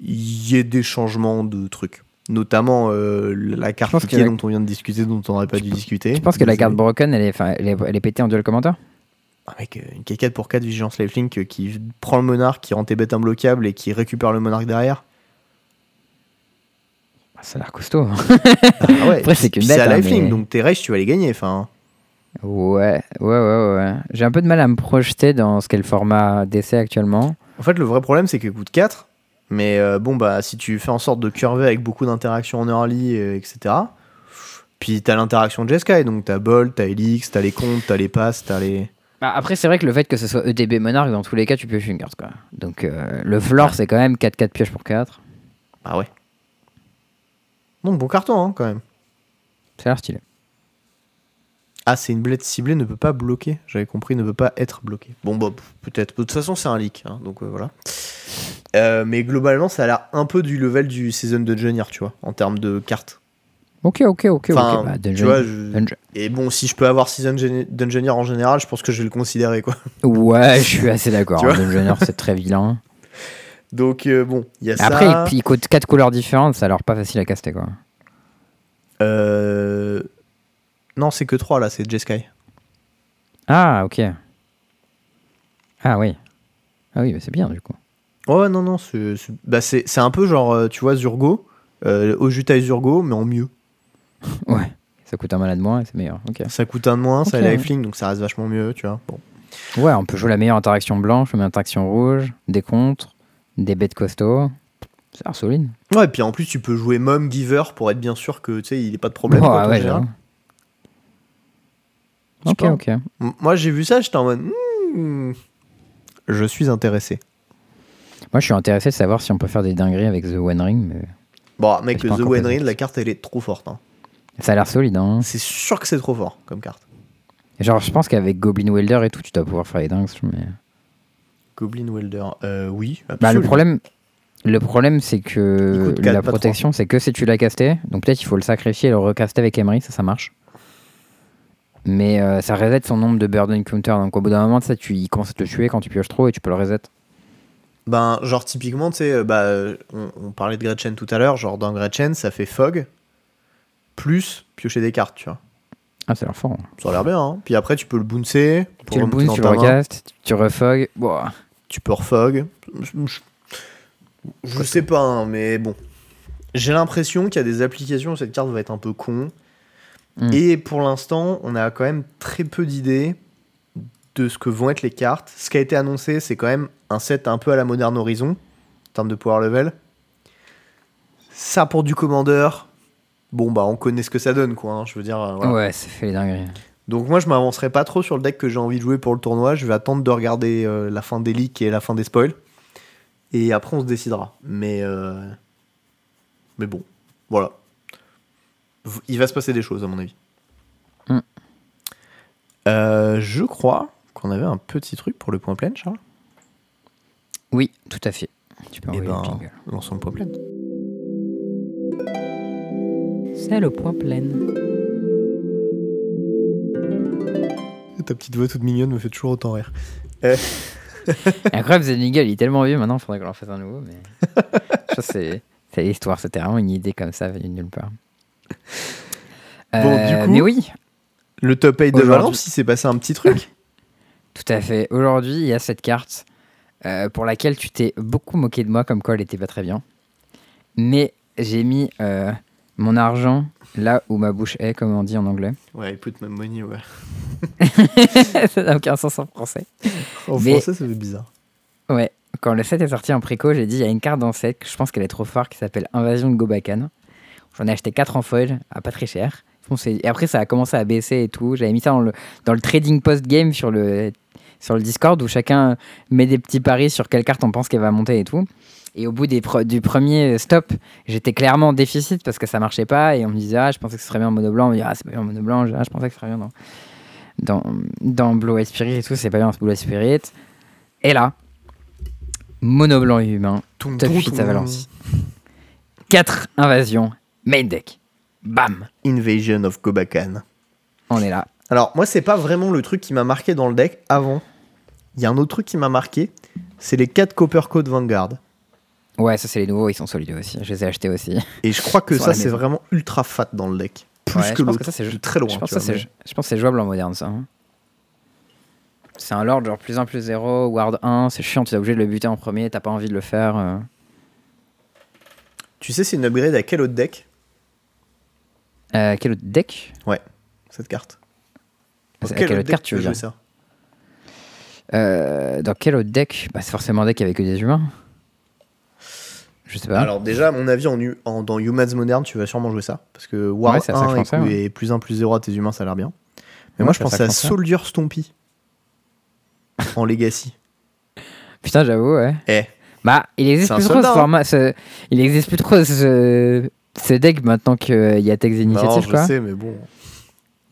[SPEAKER 2] il y ait des changements de trucs. Notamment euh, la carte
[SPEAKER 1] que
[SPEAKER 2] piquée
[SPEAKER 1] la-
[SPEAKER 2] dont on vient de discuter, dont on n'aurait pas dû discuter.
[SPEAKER 1] Je pense que la carte Broken elle est, elle est, elle est pétée en duel commander.
[SPEAKER 2] Avec euh, une K4 pour 4 Vigilance Lifelink euh, qui prend le monarque, qui rend tes bêtes imbloquables et qui récupère le monarque derrière.
[SPEAKER 1] Ah, Ça a l'air costaud.
[SPEAKER 2] Ah ouais, *laughs*
[SPEAKER 1] Après, c'est qu'une bête,
[SPEAKER 2] C'est à
[SPEAKER 1] hein,
[SPEAKER 2] lifelink,
[SPEAKER 1] mais-
[SPEAKER 2] donc tes raids, tu vas les gagner. Enfin,
[SPEAKER 1] ouais, ouais, ouais, ouais. J'ai un peu de mal à me projeter dans ce qu'est le format d'essai actuellement.
[SPEAKER 2] en fait, le vrai problème, c'est qu'elle coûte 4. Mais euh, bon, bah, si tu fais en sorte de curver avec beaucoup d'interactions en early, euh, etc. Puis t'as l'interaction de Jeskai, donc t'as Bolt, t'as Elix, t'as les comptes, t'as les passes, t'as les.
[SPEAKER 1] Bah, après, c'est vrai que le fait que ce soit EDB Monarch, dans tous les cas, tu pioches une carte. Quoi. Donc euh, le floor, c'est quand même 4-4 pioches pour 4.
[SPEAKER 2] Ah ouais. Donc bon carton, hein, quand même.
[SPEAKER 1] Ça a l'air stylé.
[SPEAKER 2] Ah, c'est une blette ciblée, ne peut pas bloquer. J'avais compris, ne peut pas être bloqué. Bon, bah, peut-être. De toute façon, c'est un leak, hein, donc euh, voilà. Euh, mais globalement, ça a l'air un peu du level du Season Dungeoneer, tu vois, en termes de cartes.
[SPEAKER 1] Ok, ok, ok.
[SPEAKER 2] Enfin,
[SPEAKER 1] ok. Bah,
[SPEAKER 2] tu
[SPEAKER 1] Dungeon-
[SPEAKER 2] vois, je-
[SPEAKER 1] Dungeon-
[SPEAKER 2] Et bon, si je peux avoir Season Dungeoneer en général, je pense que je vais le considérer, quoi.
[SPEAKER 1] Ouais, je *laughs* suis assez d'accord.
[SPEAKER 2] Tu
[SPEAKER 1] hein,
[SPEAKER 2] vois
[SPEAKER 1] Dungeoneer, c'est très vilain.
[SPEAKER 2] Donc, euh, bon, il y a ça.
[SPEAKER 1] Après, il, il coûte 4 couleurs différentes, ça a l'air pas facile à caster. Quoi.
[SPEAKER 2] Euh, Non, c'est que 3 là, c'est Jeskai.
[SPEAKER 1] Ah, ok. Ah oui. Ah oui, bah, c'est bien du coup.
[SPEAKER 2] Ouais, non, non, c'est bah, un peu genre, euh, tu vois, Zurgo, euh, Ojutai Zurgo, mais en mieux. *laughs*
[SPEAKER 1] Ouais. Ça coûte un malade moins et c'est meilleur. Ok.
[SPEAKER 2] Ça coûte un de moins, ça
[SPEAKER 1] Ok,
[SPEAKER 2] a lifelink, donc ça reste vachement mieux, tu vois. Bon.
[SPEAKER 1] Ouais, on peut jouer la meilleure interaction blanche, la meilleure interaction rouge, des contres, des bêtes costauds. C'est solide.
[SPEAKER 2] Ouais, et puis en plus, tu peux jouer Mom Giver pour être bien sûr que, tu sais, il n'est pas de problème.
[SPEAKER 1] Ouais,
[SPEAKER 2] quoi, en
[SPEAKER 1] ouais,
[SPEAKER 2] général.
[SPEAKER 1] j'avoue.
[SPEAKER 2] Je sais
[SPEAKER 1] Ok,
[SPEAKER 2] pas.
[SPEAKER 1] ok.
[SPEAKER 2] M- Moi, j'ai vu ça, j'étais en mode. hmm, je suis intéressé.
[SPEAKER 1] Moi, je suis intéressé de savoir si on peut faire des dingueries avec The One Ring, mais
[SPEAKER 2] Bon, mec,
[SPEAKER 1] pas
[SPEAKER 2] The
[SPEAKER 1] encore
[SPEAKER 2] One. Ring, la carte, elle est trop forte. hein.
[SPEAKER 1] ça a l'air solide. Hein.
[SPEAKER 2] C'est sûr que c'est trop fort comme carte.
[SPEAKER 1] Genre, je pense qu'avec Goblin Welder et tout, tu dois pouvoir faire les dingues. Mais...
[SPEAKER 2] Goblin Welder, euh, oui.
[SPEAKER 1] Bah, le
[SPEAKER 2] absolument.
[SPEAKER 1] problème, le problème c'est
[SPEAKER 2] Il
[SPEAKER 1] que
[SPEAKER 2] coûte quatre,
[SPEAKER 1] la
[SPEAKER 2] pas
[SPEAKER 1] protection, c'est que si tu l'as casté. Donc peut-être il faut le sacrifier et le recaster avec Emery, ça, ça marche. Mais euh, ça reset son nombre de burden counter. Donc au bout d'un moment, ça, tu, il commence à te tuer quand tu pioches trop et tu peux le reset.
[SPEAKER 2] Ben, genre, typiquement, tu sais, euh, bah, on, on parlait de Gretchen tout à l'heure. Genre, dans Gretchen, ça fait Fog plus piocher des cartes, tu vois.
[SPEAKER 1] Ah, ça a l'air fort. hein.
[SPEAKER 2] Ça a l'air bien, hein. Puis après, tu peux le bouncer.
[SPEAKER 1] Tu le
[SPEAKER 2] dans
[SPEAKER 1] tu le recastes, tu refog.
[SPEAKER 2] Tu peux refog. Je, je- je sais pas, hein, mais bon. J'ai l'impression qu'il y a des applications où cette carte va être un peu con.
[SPEAKER 1] Mm.
[SPEAKER 2] Et pour l'instant, on a quand même très peu d'idées de ce que vont être les cartes. Ce qui a été annoncé, c'est quand même un set un peu à la Modern Horizon, en termes de power level. Ça pour du commandeur. Bon, bah, on connaît ce que ça donne, quoi. hein, je veux dire, euh, voilà.
[SPEAKER 1] Ouais, ça fait les dingueries.
[SPEAKER 2] Donc moi je m'avancerai pas trop sur le deck que j'ai envie de jouer pour le tournoi. Je vais attendre de regarder euh, la fin des leaks et la fin des spoils. Et après on se décidera. Mais euh, mais bon, voilà. Il va se passer des choses à mon avis.
[SPEAKER 1] Mm.
[SPEAKER 2] Euh, je crois qu'on avait un petit truc pour le point plein, Charles.
[SPEAKER 1] Oui, tout à fait. Tu peux
[SPEAKER 2] Et
[SPEAKER 1] envoyer
[SPEAKER 2] ben,
[SPEAKER 1] le
[SPEAKER 2] lançons le point plein.
[SPEAKER 1] C'est le point plein.
[SPEAKER 2] Ta petite voix toute mignonne me fait toujours autant rire. *laughs*
[SPEAKER 1] Incroyable, The Nigel, il est tellement vieux maintenant, faudrait qu'on en fasse un nouveau. Mais... *laughs* je pense que c'est c'est l'histoire, c'était vraiment une idée comme ça, venue de nulle part.
[SPEAKER 2] Bon, du
[SPEAKER 1] Euh,
[SPEAKER 2] coup-
[SPEAKER 1] mais oui,
[SPEAKER 2] Le top 8 de Valence, il s'est passé un petit truc. *laughs*
[SPEAKER 1] tout à fait. Aujourd'hui, il y a cette carte euh, pour laquelle tu t'es beaucoup moqué de moi, comme quoi elle était pas très bien. Mais j'ai mis euh, mon argent là où ma bouche est, comme on dit en anglais.
[SPEAKER 2] Ouais, I put my money, ouais. *laughs*
[SPEAKER 1] ça n'a aucun sens en français.
[SPEAKER 2] En
[SPEAKER 1] Mais-
[SPEAKER 2] français, ça fait bizarre.
[SPEAKER 1] Ouais, quand le set est sorti en préco, j'ai dit il y a une carte dans le set que je pense qu'elle est trop forte qui s'appelle Invasion de Gobakan. J'en ai acheté 4 en foil à pas très cher. Et après, ça a commencé à baisser et tout. J'avais mis ça dans le, dans le trading post-game sur le, sur le Discord où chacun met des petits paris sur quelle carte on pense qu'elle va monter et tout. Et au bout des du premier stop, j'étais clairement en déficit parce que ça marchait pas. Et on me disait, ah, je pensais que ce serait bien en mono blanc. On me dit, ah, c'est pas bien en mono blanc. Ah, je pensais que ce serait bien dans, dans, dans Blue Spirit et tout. C'est pas bien en Blue Spirit. Et là, mono blanc et humain, top
[SPEAKER 2] toum,
[SPEAKER 1] 8 à. Valence. 4 invasions, main deck. Bam,
[SPEAKER 2] Invasion of Gobakan.
[SPEAKER 1] on est là.
[SPEAKER 2] Alors, moi, c'est pas vraiment le truc qui m'a marqué dans le deck avant. Il y a un autre truc qui m'a marqué, c'est les 4 Copper Code Vanguard.
[SPEAKER 1] Ouais, ça c'est les nouveaux, ils sont solides aussi. Je les ai achetés aussi.
[SPEAKER 2] Et je crois que ça, c'est vraiment ultra fat dans le deck. Plus
[SPEAKER 1] Ouais,
[SPEAKER 2] que
[SPEAKER 1] je pense
[SPEAKER 2] l'autre.
[SPEAKER 1] que ça, c'est
[SPEAKER 2] très loin.
[SPEAKER 1] je, pense que ça,
[SPEAKER 2] vois,
[SPEAKER 1] c'est- je pense que c'est jouable en moderne ça. hein. C'est un lord genre plus 1 plus 0, ward 1, c'est chiant, tu es obligé de le buter en premier, t'as pas envie de le faire. euh.
[SPEAKER 2] mais Tu sais, c'est une upgrade à quel autre deck?
[SPEAKER 1] Euh, quel autre deck
[SPEAKER 2] cette carte Dans
[SPEAKER 1] quelle
[SPEAKER 2] autre
[SPEAKER 1] autre carte
[SPEAKER 2] deck
[SPEAKER 1] tu veux
[SPEAKER 2] jouer ça
[SPEAKER 1] Euh, Dans quel autre deck bah, C'est forcément un deck avec que des humains. Je sais pas.
[SPEAKER 2] Alors déjà, à mon avis, en, dans Humans Modern, tu vas sûrement jouer ça. Parce que War
[SPEAKER 1] Ouais, c'est à ça que
[SPEAKER 2] 1
[SPEAKER 1] je
[SPEAKER 2] et,
[SPEAKER 1] ouais.
[SPEAKER 2] et plus 1 plus 0 à tes humains, ça a l'air bien. Mais
[SPEAKER 1] Ouais,
[SPEAKER 2] moi, je pensais à. Soldier Stompy. *laughs* en Legacy.
[SPEAKER 1] Putain, j'avoue, ouais.
[SPEAKER 2] Eh,
[SPEAKER 1] Bah, il existe plus trop ce
[SPEAKER 2] hein.
[SPEAKER 1] format. ce- Il existe plus trop ce, ce deck maintenant qu'il y a Tex
[SPEAKER 2] non,
[SPEAKER 1] Initiative,
[SPEAKER 2] je
[SPEAKER 1] quoi.
[SPEAKER 2] sais, mais bon.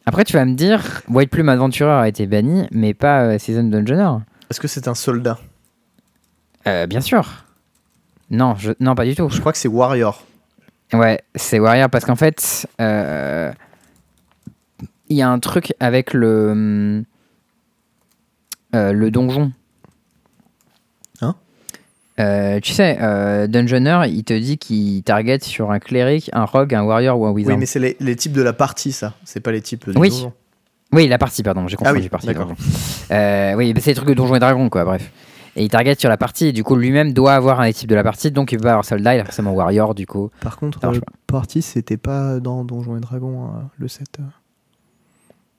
[SPEAKER 1] Après, tu vas me dire, White Plume Adventurer a été banni, mais pas euh, Season Dungeoner.
[SPEAKER 2] Est-ce que c'est un soldat?
[SPEAKER 1] Euh, bien sûr. Non, je... non, pas du tout.
[SPEAKER 2] Je crois que c'est Warrior.
[SPEAKER 1] Ouais, c'est Warrior parce qu'en fait, euh, il y a un truc avec le le donjon.
[SPEAKER 2] Hein
[SPEAKER 1] Euh, Tu sais, euh, Dungeoner, il te dit qu'il target sur un cléric, un rogue, un warrior ou un wizard.
[SPEAKER 2] Oui, mais c'est les, les types de la partie, ça. C'est pas les types du
[SPEAKER 1] Oui.
[SPEAKER 2] donjon.
[SPEAKER 1] Oui, la partie, pardon, j'ai confondu
[SPEAKER 2] Ah oui,
[SPEAKER 1] partie.
[SPEAKER 2] d'accord.
[SPEAKER 1] Euh, oui, mais c'est des trucs de donjons et dragons, quoi, bref. Et il target sur la partie, et du coup, lui-même doit avoir un des types de la partie, donc il peut pas avoir soldat, il a forcément warrior, du coup.
[SPEAKER 2] Par contre, euh, partie, c'était pas dans Donjons et Dragons, euh, le set. euh.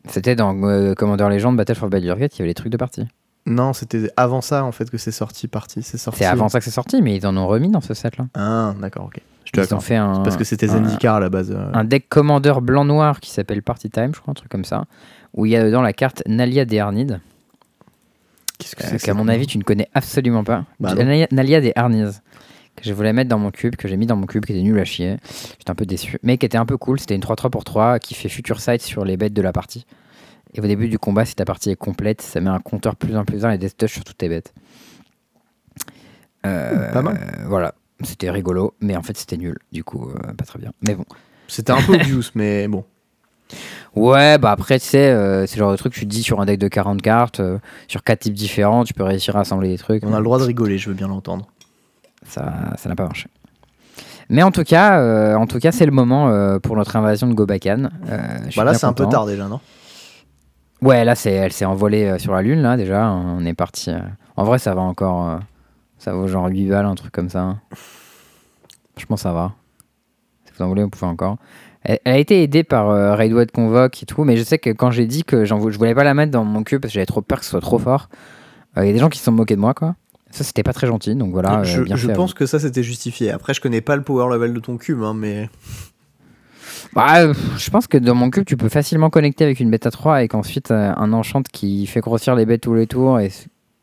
[SPEAKER 1] C'était dans euh, Commander Legend Battle for Baldur's Gate, il y avait les trucs de partie.
[SPEAKER 2] Non, c'était avant ça, en fait, que c'est sorti, partie. C'est sorti.
[SPEAKER 1] C'est avant ça que c'est sorti, mais ils en ont remis dans ce set-là.
[SPEAKER 2] Ah, d'accord, ok. Je suis
[SPEAKER 1] Ils ont fait un,
[SPEAKER 2] Parce que c'était Zendikar à la base. euh.
[SPEAKER 1] un deck Commander blanc-noir qui s'appelle Party Time, je crois, un truc comme ça, où il y a dedans la carte Nalia des Arnides,
[SPEAKER 2] Qu'est-ce que
[SPEAKER 1] euh,
[SPEAKER 2] c'est
[SPEAKER 1] qu'à mon avis tu ne connais absolument pas.
[SPEAKER 2] Bah.
[SPEAKER 1] Nalia, Nalia des que je voulais mettre dans mon cube, que j'ai mis dans mon cube, qui était nul à chier. J'étais un peu déçu, mais qui était un peu cool. C'était une 3-3 pour 3 qui fait Future Sight sur les bêtes de la partie. Et au début du combat, si ta partie est complète, ça met un compteur plus 1 plus 1 et des touch sur toutes tes bêtes. Euh,
[SPEAKER 2] Pas mal.
[SPEAKER 1] euh, voilà, c'était rigolo, mais en fait c'était nul, du coup euh, pas très bien. Mais bon.
[SPEAKER 2] C'était un peu *laughs* obvious, mais bon.
[SPEAKER 1] Ouais, bah après, tu sais, euh, c'est le genre de truc, tu te dis sur un deck de 40 cartes, sur 4 types différents, tu peux réussir à assembler des trucs.
[SPEAKER 2] On a le droit de rigoler, je veux bien l'entendre.
[SPEAKER 1] Ça ça n'a pas marché. Mais en tout cas, en tout cas, c'est le moment pour notre invasion de Gobakan.
[SPEAKER 2] Bah là, c'est un peu tard déjà, non?
[SPEAKER 1] Ouais, là, c'est, elle s'est envolée euh, sur la lune, là, déjà. On est parti. euh, En vrai, ça va encore. euh, Ça vaut genre 8 balles, un truc comme ça. Je pense que ça va. Si vous en voulez, vous pouvez encore. Elle, elle a été aidée par euh, Raidwood Convoque et tout, mais je sais que quand j'ai dit que j'en je voulais pas la mettre dans mon cube parce que j'avais trop peur que ce soit trop fort, euh, il y a des gens qui se sont moqués de moi, quoi. Ça, c'était pas très gentil, donc voilà.
[SPEAKER 2] Je,
[SPEAKER 1] bien
[SPEAKER 2] je
[SPEAKER 1] fait à
[SPEAKER 2] pense que ça, c'était justifié. Après, je connais pas le power level de ton cube, hein, mais.
[SPEAKER 1] Bah, je pense que dans mon cube, tu peux facilement connecter avec une bêta 3 et qu'ensuite euh, un enchant qui fait grossir les bêtes tous les tours et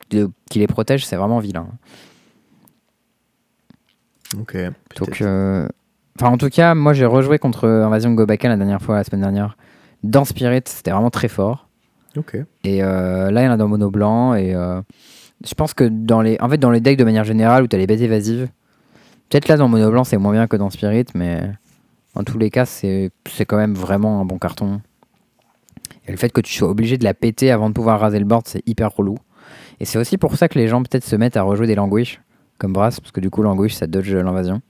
[SPEAKER 1] qui les protège, c'est vraiment vilain.
[SPEAKER 2] Ok.
[SPEAKER 1] Donc, euh, enfin, en tout cas, moi j'ai rejoué contre Invasion de Gobakan la dernière fois, la semaine dernière. Dans Spirit, c'était vraiment très fort.
[SPEAKER 2] Ok.
[SPEAKER 1] Et euh, là, il y en a dans Mono Blanc. Et euh, je pense que dans les, en fait, dans les decks de manière générale où tu as les bêtes évasives, peut-être là dans Mono Blanc c'est moins bien que dans Spirit, mais en tous les cas, c'est quand même vraiment un bon carton. Et le fait que tu sois obligé de la péter avant de pouvoir raser le board, c'est hyper relou. Et c'est aussi pour ça que les gens peut-être se mettent à rejouer des languish comme Brass, parce que du coup, languish ça dodge l'invasion.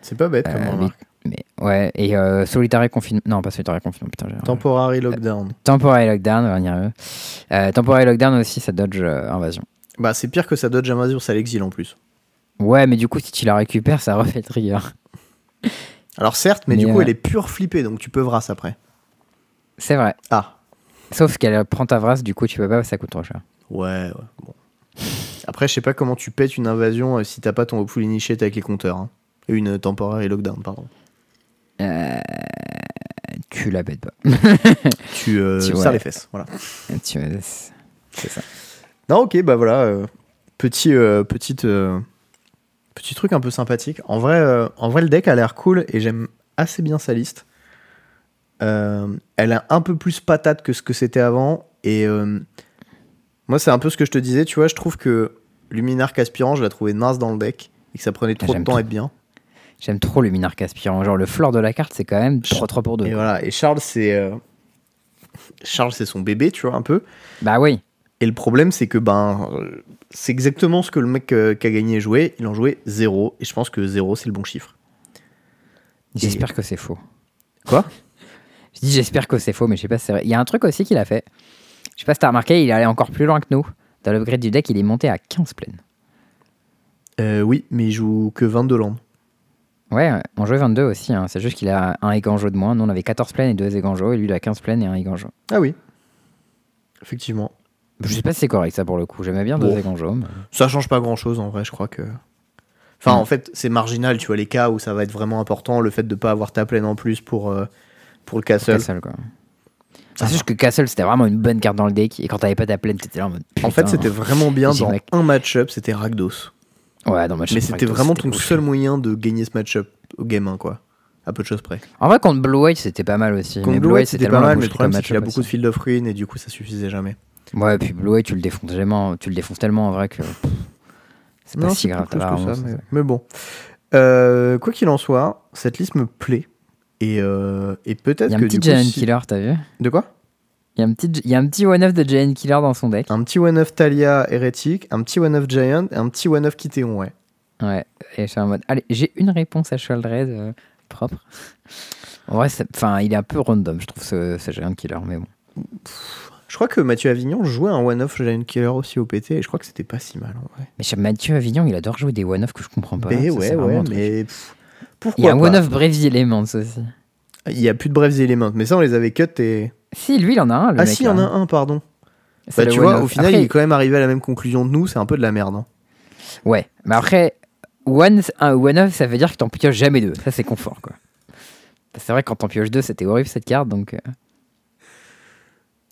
[SPEAKER 2] C'est pas bête comme
[SPEAKER 1] Euh,
[SPEAKER 2] remarque.
[SPEAKER 1] Mais ouais, et euh, Solitary Confinement. Non, pas Solitary Confinement, putain.
[SPEAKER 2] Temporary lockdown.
[SPEAKER 1] Temporary Lockdown, on va y arriver. Euh, Temporary Lockdown aussi, ça dodge euh, invasion.
[SPEAKER 2] Bah, c'est pire que ça dodge invasion, ça l'exile en plus.
[SPEAKER 1] Ouais, mais du coup, si tu la récupères, ça refait le trigger.
[SPEAKER 2] Alors certes, mais,
[SPEAKER 1] Mais,
[SPEAKER 2] du coup,
[SPEAKER 1] euh,
[SPEAKER 2] elle est pure flippée, donc tu peux vras après.
[SPEAKER 1] C'est vrai.
[SPEAKER 2] Ah,
[SPEAKER 1] Sauf qu'elle prend ta vrasse, du coup, tu peux pas, ça coûte trop cher.
[SPEAKER 2] ouais, ouais, bon. Après, je sais pas comment tu pètes une invasion euh, si t'as pas ton Hopeful Initiate avec les compteurs. hein. Et Une temporary lockdown, pardon.
[SPEAKER 1] Euh, tu la bêtes pas. *laughs*
[SPEAKER 2] Tu euh,
[SPEAKER 1] Tu-
[SPEAKER 2] serres
[SPEAKER 1] ouais.
[SPEAKER 2] les fesses, voilà.
[SPEAKER 1] Tu- C'est ça.
[SPEAKER 2] Non, ok, bah voilà. euh, petit, euh, petite, euh, petit truc un peu sympathique. En vrai, euh, en vrai, le deck a l'air cool et j'aime assez bien sa liste. Euh, elle est un peu plus patate que ce que c'était avant. Et euh, moi, c'est un peu ce que je te disais. Tu vois, je trouve que Luminarque aspirant, je l'ai trouvé naze dans le deck et que ça prenait trop de temps à être bien.
[SPEAKER 1] J'aime trop le Minarque aspirant. Genre, le floor de la carte, c'est quand même 3-3 pour 2.
[SPEAKER 2] Et voilà. Et Charles, c'est Charles, c'est son bébé, tu vois, un peu.
[SPEAKER 1] Bah oui.
[SPEAKER 2] Et le problème, c'est que ben, c'est exactement ce que le mec euh, qui a gagné jouait. Il en jouait 0. Et je pense que 0, c'est le bon chiffre.
[SPEAKER 1] J'espère que c'est faux.
[SPEAKER 2] Quoi?
[SPEAKER 1] Je dis j'espère que c'est faux, mais je sais pas si c'est vrai. Il y a un truc aussi qu'il a fait. Je sais pas si t'as remarqué, il est allé encore plus loin que nous. Dans l'upgrade du deck, il est monté à 15 plaines.
[SPEAKER 2] Euh, Oui, mais il joue que 22 landes.
[SPEAKER 1] Ouais, on jouait 22 aussi. hein. C'est juste qu'il a un Eganjo de moins. Nous, on avait 14 plaines et 2 Eganjo. Et lui, il a 15 plaines et un Eganjo.
[SPEAKER 2] Ah oui. Effectivement.
[SPEAKER 1] Je sais pas si c'est correct ça pour le coup. J'aimais bien
[SPEAKER 2] Bon.
[SPEAKER 1] 2 Eganjo. mais-
[SPEAKER 2] Ça change pas grand chose en vrai, je crois que. Enfin,
[SPEAKER 1] Mm.
[SPEAKER 2] en fait, c'est marginal, tu vois, les cas où ça va être vraiment important, le fait de pas avoir ta plaine en plus pour, euh, pour le castle.
[SPEAKER 1] Castle, quoi.
[SPEAKER 2] Ça
[SPEAKER 1] C'est juste que Castle, c'était vraiment une bonne carte dans le deck. Et quand t'avais pas ta plaine, t'étais là en mode.
[SPEAKER 2] En fait, c'était vraiment bien dans
[SPEAKER 1] mec-
[SPEAKER 2] un match-up, c'était Rakdos.
[SPEAKER 1] Ouais, dans match
[SPEAKER 2] Mais c'était vraiment ton seul moyen de gagner ce match-up au game 1, quoi. À peu de choses près.
[SPEAKER 1] En vrai, contre Blue White, c'était pas mal aussi.
[SPEAKER 2] Contre
[SPEAKER 1] mais
[SPEAKER 2] Blue White, c'était pas mal, mais le problème, c'est qu'il a
[SPEAKER 1] match-up
[SPEAKER 2] beaucoup de field of ruin et du coup, ça suffisait jamais.
[SPEAKER 1] Ouais, et puis Blue White, tu le défonces tellement, tu le défonces tellement en vrai que. pff, C'est pas
[SPEAKER 2] Non,
[SPEAKER 1] si grave,
[SPEAKER 2] plus que ça, mais,
[SPEAKER 1] ça.
[SPEAKER 2] mais bon. Euh, quoi qu'il en soit, cette liste me plaît. Et, euh, et peut-être
[SPEAKER 1] Il y a
[SPEAKER 2] que
[SPEAKER 1] un petit Giant
[SPEAKER 2] si-
[SPEAKER 1] Killer, t'as vu?
[SPEAKER 2] De quoi?
[SPEAKER 1] Il y a un petit, il y a un petit one-off de Giant Killer dans son deck.
[SPEAKER 2] Un petit one-off Talia hérétique, un petit one-off Giant et un petit one-off Kitéon, ouais.
[SPEAKER 1] Ouais, et je suis en mode. Allez, j'ai une réponse à Shieldred euh, propre. En vrai, enfin, il est un peu random, je trouve, ce, ce Giant Killer, mais bon.
[SPEAKER 2] Je crois que Mathieu Avignon jouait un one-off Giant Killer aussi au PT et je crois que c'était pas si mal en vrai.
[SPEAKER 1] Mais Mathieu Avignon, il adore jouer des one-off que je comprends pas.
[SPEAKER 2] Mais
[SPEAKER 1] Ça,
[SPEAKER 2] ouais, mais pff,
[SPEAKER 1] Il y
[SPEAKER 2] pourquoi
[SPEAKER 1] a un one-off Brave Elements aussi.
[SPEAKER 2] Il y a plus de brefs éléments, mais ça on les avait cut et.
[SPEAKER 1] Si, lui, il en a un, le
[SPEAKER 2] ah
[SPEAKER 1] mec.
[SPEAKER 2] si, il y en
[SPEAKER 1] là.
[SPEAKER 2] a un, pardon. Bah tu vois, au final,
[SPEAKER 1] Après-
[SPEAKER 2] il est quand même arrivé à la même conclusion de nous, c'est un peu de la merde. hein.
[SPEAKER 1] Ouais, mais après, one, un one-off, ça veut dire que t'en pioches jamais deux. Ça, c'est confort, quoi. C'est vrai quand t'en pioches deux, c'était horrible cette carte, donc.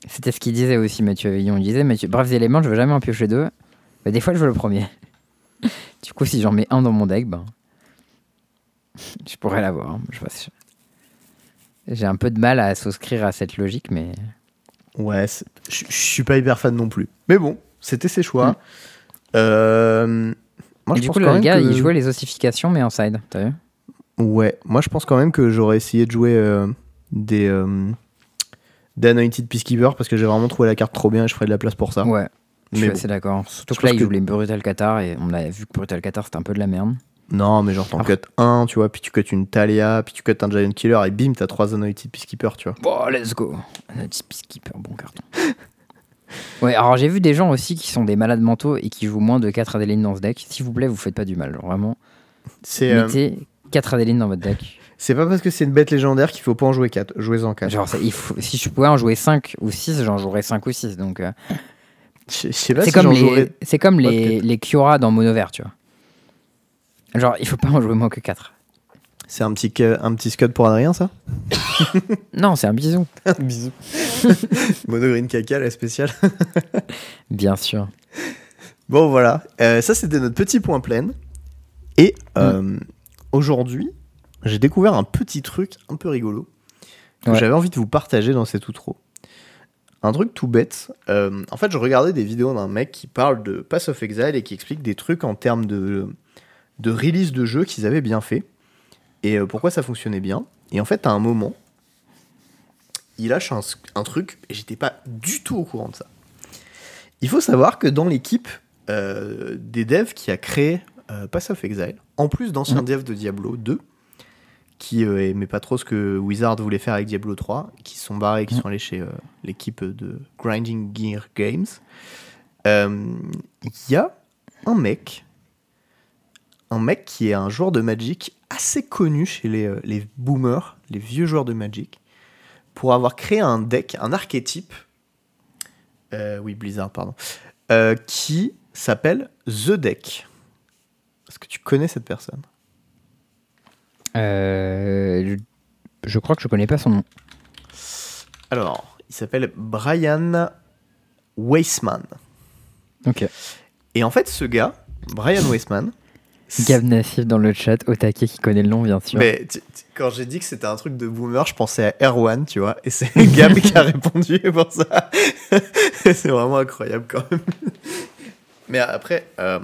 [SPEAKER 1] C'était ce qu'il disait aussi, Mathieu Avillon. Il disait, Mathieu, bref éléments, je veux jamais en piocher deux. Mais des fois, je veux le premier. *laughs* du coup, si j'en mets un dans mon deck, ben. je pourrais l'avoir. hein. J'ai un peu de mal à souscrire à cette logique, mais.
[SPEAKER 2] Ouais, je je suis pas hyper fan non plus. Mais bon, c'était ses choix.
[SPEAKER 1] Mm.
[SPEAKER 2] Euh, Moi,
[SPEAKER 1] Et
[SPEAKER 2] je
[SPEAKER 1] du
[SPEAKER 2] pense
[SPEAKER 1] coup, le gars,
[SPEAKER 2] que-
[SPEAKER 1] il jouait les ossifications, mais en side, t'as vu?
[SPEAKER 2] Ouais, moi je pense quand même que j'aurais essayé de jouer euh, des, euh, des Anointed Peacekeeper parce que j'ai vraiment trouvé la carte trop bien et je ferais de la place pour ça.
[SPEAKER 1] Ouais, je suis
[SPEAKER 2] Mais bon.
[SPEAKER 1] assez d'accord. Surtout
[SPEAKER 2] Je
[SPEAKER 1] que là,
[SPEAKER 2] pense
[SPEAKER 1] il
[SPEAKER 2] que-
[SPEAKER 1] les Brutal Qatar et on a vu que Brutal Qatar c'était un peu de la merde.
[SPEAKER 2] Non, mais genre t'en
[SPEAKER 1] Après-
[SPEAKER 2] cut un, tu vois, puis tu cut une Talia, puis tu cut un Giant Killer et bim, t'as trois Anointed Peacekeeper, tu vois.
[SPEAKER 1] Bon, let's go. Petit Peacekeeper, bon carton. *laughs* ouais, alors j'ai vu des gens aussi qui sont des malades mentaux et qui jouent moins de 4 Adeline dans ce deck. S'il vous plaît, vous faites pas du mal. genre, Vraiment,
[SPEAKER 2] C'est euh,
[SPEAKER 1] mettez 4 Adeline dans votre deck.
[SPEAKER 2] C'est pas parce que c'est une bête légendaire qu'il faut pas en jouer 4. Jouez-en 4.
[SPEAKER 1] Genre, ça- il faut, si je pouvais en jouer 5 ou 6, j'en jouerais 5 ou 6. Donc, euh,
[SPEAKER 2] Je je sais pas
[SPEAKER 1] c'est
[SPEAKER 2] si
[SPEAKER 1] comme,
[SPEAKER 2] j'en
[SPEAKER 1] les,
[SPEAKER 2] jouerais-
[SPEAKER 1] c'est comme les, les Kiora dans Mono Vert, tu vois. Genre, il faut pas en jouer moins que 4.
[SPEAKER 2] C'est un petit, ca- un petit scud pour Adrien, ça? *laughs*
[SPEAKER 1] Non, c'est un bisou. *laughs*
[SPEAKER 2] Bisous. *laughs* Mono Green Caca, la spéciale.
[SPEAKER 1] Bien sûr.
[SPEAKER 2] Bon, voilà. Euh, ça, c'était notre petit point plein. Et euh, aujourd'hui, j'ai découvert un petit truc un peu rigolo que
[SPEAKER 1] Ouais.
[SPEAKER 2] j'avais envie de vous partager dans cet outro. Un truc tout bête. Euh, en fait, je regardais des vidéos d'un mec qui parle de Pass of Exile et qui explique des trucs en termes de, de release de jeux qu'ils avaient bien fait et euh, pourquoi ça fonctionnait bien. Et en fait, à un moment, il lâche un, un truc et j'étais pas du tout au courant de ça. Il faut savoir que dans l'équipe euh, des devs qui a créé euh, Pass of Exile, en plus d'anciens
[SPEAKER 1] Mhm.
[SPEAKER 2] devs de Diablo 2, qui euh, aimaient pas trop ce que Wizard voulait faire avec Diablo 3, qui sont barrés, qui
[SPEAKER 1] Mhm.
[SPEAKER 2] sont allés chez euh, l'équipe de Grinding Gear Games, euh, il y a un mec, un mec qui est un joueur de Magic assez connu chez les, euh, les boomers, les vieux joueurs de Magic, pour avoir créé un deck, un archétype, euh, oui, Blizzard, pardon, euh, qui s'appelle The Deck. Est-ce que tu connais cette personne?
[SPEAKER 1] Euh, je, crois que je connais pas son nom.
[SPEAKER 2] Alors, il s'appelle Brian Weissman.
[SPEAKER 1] Ok.
[SPEAKER 2] Et en fait, ce gars, Brian Weissman, *laughs*
[SPEAKER 1] Gab Nassif dans le chat, au taquet qui connaît le nom, bien sûr.
[SPEAKER 2] Mais tu- tu- quand j'ai dit que c'était un truc de boomer, je pensais à Erwan, tu vois, et c'est Gab *laughs* qui a répondu pour ça. *laughs* c'est vraiment incroyable quand même. Mais après, euh,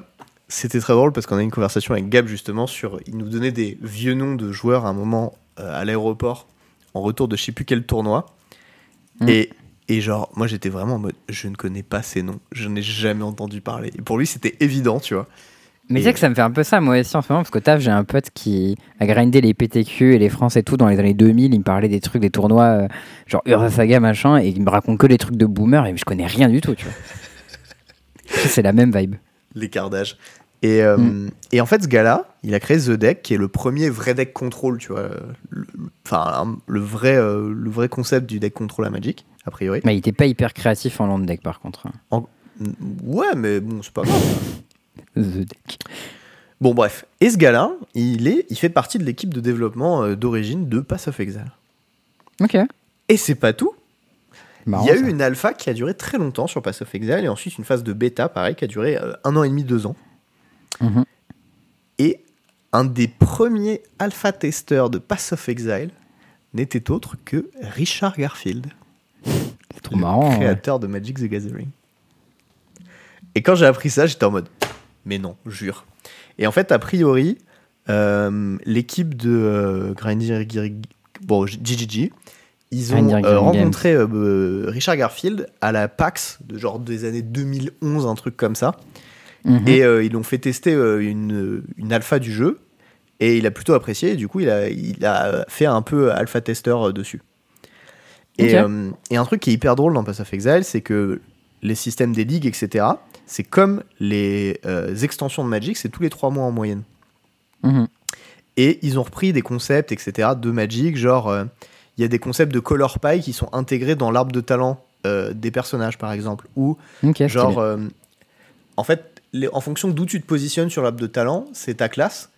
[SPEAKER 2] c'était très drôle parce qu'on a eu une conversation avec Gab justement sur. Il nous donnait des vieux noms de joueurs à un moment euh, à l'aéroport en retour de je sais plus quel tournoi.
[SPEAKER 1] Mm.
[SPEAKER 2] Et, et genre, moi j'étais vraiment en mode je ne connais pas ces noms, je n'ai jamais entendu parler. Et pour lui, c'était évident, tu vois.
[SPEAKER 1] Mais sais que ça me fait un peu ça, moi aussi, en ce moment, parce qu'au taf, j'ai un pote qui a grindé les PTQ et les France et tout dans les années 2000. Il me parlait des trucs, des tournois, euh, genre Urasaga, machin, et il me raconte que des trucs de boomer, et je connais rien du tout, tu vois. *laughs* C'est la même vibe.
[SPEAKER 2] L'écart d'âge. Et, euh,
[SPEAKER 1] Mm.
[SPEAKER 2] et en fait, ce gars-là, il a créé The Deck, qui est le premier vrai deck control, tu vois. le- Enfin, le vrai, euh, le vrai concept du deck control à Magic, a priori.
[SPEAKER 1] Mais il était pas hyper créatif en land deck, par contre.
[SPEAKER 2] Ouais, mais bon, c'est pas grave.
[SPEAKER 1] The deck.
[SPEAKER 2] bon, bref. Et ce gars-là, il, est, il fait partie de l'équipe de développement euh, d'origine de Pass of Exile.
[SPEAKER 1] Ok.
[SPEAKER 2] Et c'est pas tout.
[SPEAKER 1] Marrant,
[SPEAKER 2] il y a
[SPEAKER 1] ça.
[SPEAKER 2] eu une alpha qui a duré très longtemps sur Pass of Exile, et ensuite une phase de bêta, pareil, qui a duré euh, un an et demi, deux ans.
[SPEAKER 1] Mhm.
[SPEAKER 2] Et un des premiers alpha-testeurs de Pass of Exile n'était autre que Richard Garfield,
[SPEAKER 1] C'est trop
[SPEAKER 2] le
[SPEAKER 1] marrant. ouais.
[SPEAKER 2] créateur de Magic the Gathering. Et quand j'ai appris ça, j'étais en mode Mais non, jure. Et en fait, a priori, euh, l'équipe de euh, Grinding bon, GGG, ils ont euh, rencontré euh, euh, Richard Garfield à la PAX de genre des années 2011, un truc comme ça.
[SPEAKER 1] Mhm.
[SPEAKER 2] Et euh, ils l'ont fait tester une, une alpha du jeu. Et il a plutôt apprécié. Et du coup, il a, il a fait un peu alpha testeur dessus. Et, un truc qui est hyper drôle dans Pass of Exile, c'est que les systèmes des ligues, etc., c'est comme les extensions de Magic, c'est tous les trois mois en moyenne.
[SPEAKER 1] Mhm.
[SPEAKER 2] Et ils ont repris des concepts, etc., de Magic, genre, il y a des concepts de color pie qui sont intégrés dans l'arbre de talent euh, des personnages, par exemple, ou Genre, euh, en fait, les- en fonction d'où tu te positionnes sur l'arbre de talent, c'est ta classe.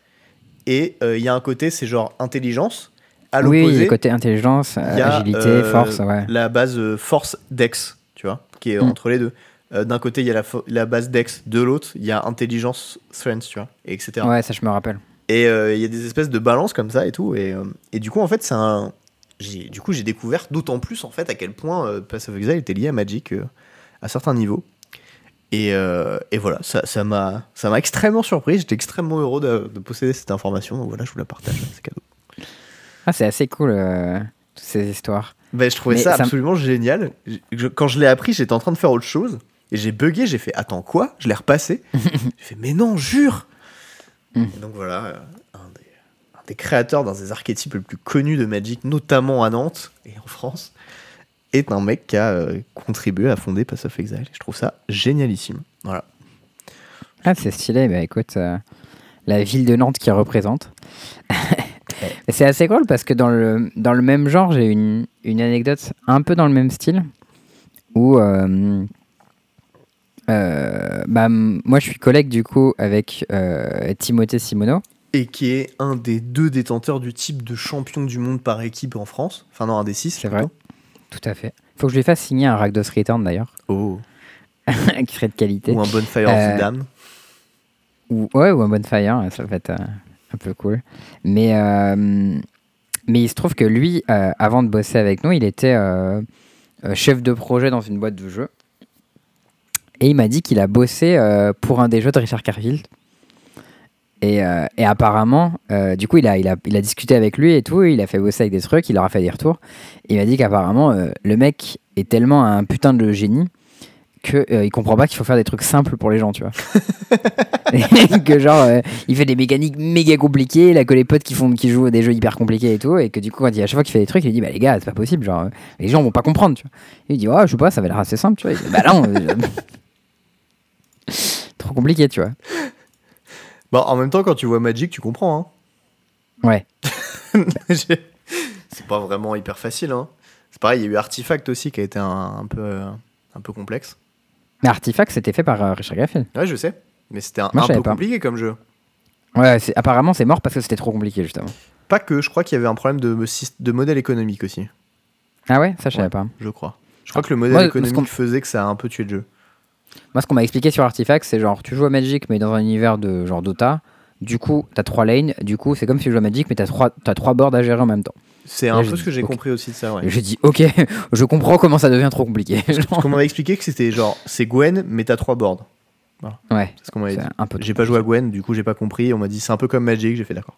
[SPEAKER 2] Et euh, il y a un côté, c'est genre intelligence. À
[SPEAKER 1] oui,
[SPEAKER 2] l'opposé,
[SPEAKER 1] côté intelligence,
[SPEAKER 2] il y a,
[SPEAKER 1] agilité,
[SPEAKER 2] euh,
[SPEAKER 1] force, ouais.
[SPEAKER 2] la base euh, force dex, tu vois, qui est
[SPEAKER 1] Mm.
[SPEAKER 2] entre les deux. Euh, D'un côté, il y a la, base dex, de l'autre, il y a intelligence strength, tu vois, et etc.
[SPEAKER 1] Ouais, ça je me rappelle.
[SPEAKER 2] Et euh, il y a des espèces de balance comme ça et tout. Et, euh, et du coup, en fait, c'est un. Du coup, j'ai découvert d'autant plus en fait à quel point euh, Pass of Exile était lié à Magic euh, à certains niveaux. Et, euh, et voilà, ça m'a ça m'a extrêmement surpris. J'étais extrêmement heureux de, de posséder cette information. Donc voilà, je vous la partage. C'est cadeau.
[SPEAKER 1] Ah, c'est assez cool, euh, toutes ces histoires.
[SPEAKER 2] Ben, je trouvais
[SPEAKER 1] Mais
[SPEAKER 2] ça, absolument génial. Je- quand je l'ai appris, j'étais en train de faire autre chose. Et j'ai bugué, j'ai fait Attends, quoi? Je l'ai repassé. *laughs* j'ai fait Mais non, jure
[SPEAKER 1] Mm.
[SPEAKER 2] Et donc voilà, euh, un des, un des créateurs d'un des archétypes les plus connus de Magic, notamment à Nantes et en France, est un mec qui a euh, contribué à fonder Pass of Exile. Je trouve ça génialissime. Voilà.
[SPEAKER 1] Ah, c'est stylé. Bah écoute, euh, la ville de Nantes qui représente. *laughs* C'est assez cool parce que dans le, dans le même genre, j'ai une, une anecdote un peu dans le même style où. euh, bah, moi, je suis collègue du coup avec Timothée Simoneau.
[SPEAKER 2] Et qui est un des deux détenteurs du type de champion du monde par équipe en France. Enfin, non, un des six.
[SPEAKER 1] C'est vrai. Tout à fait. Faut que je lui fasse signer un Rakdos Return d'ailleurs,
[SPEAKER 2] Oh. *laughs*
[SPEAKER 1] qui serait de qualité.
[SPEAKER 2] Ou un Bonfire of
[SPEAKER 1] Euh,
[SPEAKER 2] the Damned.
[SPEAKER 1] Ou, ouais, ou un Bonfire, ça va être euh, un peu cool. Mais, euh, mais il se trouve que lui, euh, avant de bosser avec nous, il était chef de projet dans une boîte de jeux. Et il m'a dit qu'il a bossé pour un des jeux de Richard Carfield. Et, euh, et apparemment, euh, du coup, il a, il, a, il a discuté avec lui et tout, il a fait bosser avec des trucs, il leur a fait des retours. Il m'a dit qu'apparemment, euh, le mec est tellement un putain de génie euh, il comprend pas qu'il faut faire des trucs simples pour les gens, tu vois. Et *laughs* que genre, il fait des mécaniques méga compliquées, là que les potes qui font, qui jouent des jeux hyper compliqués et tout, et que du coup, quand il, à chaque fois qu'il fait des trucs, il dit bah les gars, c'est pas possible, genre, les gens vont pas comprendre, tu vois. Et il dit ouais, je sais pas, ça va l'air assez simple, tu vois. Il dit, bah non, *laughs* trop compliqué, tu vois.
[SPEAKER 2] Bah, en même temps, quand tu vois Magic, tu comprends.
[SPEAKER 1] Ouais.
[SPEAKER 2] Hein. *laughs* J'ai- c'est pas vraiment hyper facile. Hein. C'est pareil, il y a eu Artifact aussi qui a été un, un peu, euh, un peu complexe.
[SPEAKER 1] Mais Artifact, c'était fait par euh, Richard Garfield.
[SPEAKER 2] Ouais, je sais. Mais c'était un,
[SPEAKER 1] Moi,
[SPEAKER 2] un peu
[SPEAKER 1] pas.
[SPEAKER 2] compliqué comme jeu.
[SPEAKER 1] Ouais, c'est- apparemment, c'est mort parce que c'était trop compliqué, justement.
[SPEAKER 2] Pas que, je crois qu'il y avait un problème de, de modèle économique aussi.
[SPEAKER 1] Ah ouais, ça, je savais
[SPEAKER 2] Ouais.
[SPEAKER 1] pas.
[SPEAKER 2] Je crois. Je crois que le modèle
[SPEAKER 1] Moi,
[SPEAKER 2] économique faisait que ça a un peu tué le jeu.
[SPEAKER 1] Moi, ce qu'on m'a expliqué sur Artifact, c'est genre, tu joues à Magic, mais dans un univers de genre Dota. Du coup, t'as trois lanes. Du coup, c'est comme si tu jouais à Magic, mais t'as trois, t'as trois boards à gérer en même temps.
[SPEAKER 2] C'est un peu ce que j'ai compris aussi de ça, ouais.
[SPEAKER 1] J'ai dit, ok, *laughs* je comprends comment ça devient trop compliqué.
[SPEAKER 2] Parce qu'on m'avait expliqué que c'était genre, c'est Gwen, mais t'as trois boards.
[SPEAKER 1] ouais,
[SPEAKER 2] C'est ce qu'on m'avait dit. J'ai pas joué à Gwen, du coup j'ai pas compris. On m'a dit c'est un peu comme Magic, j'ai fait d'accord.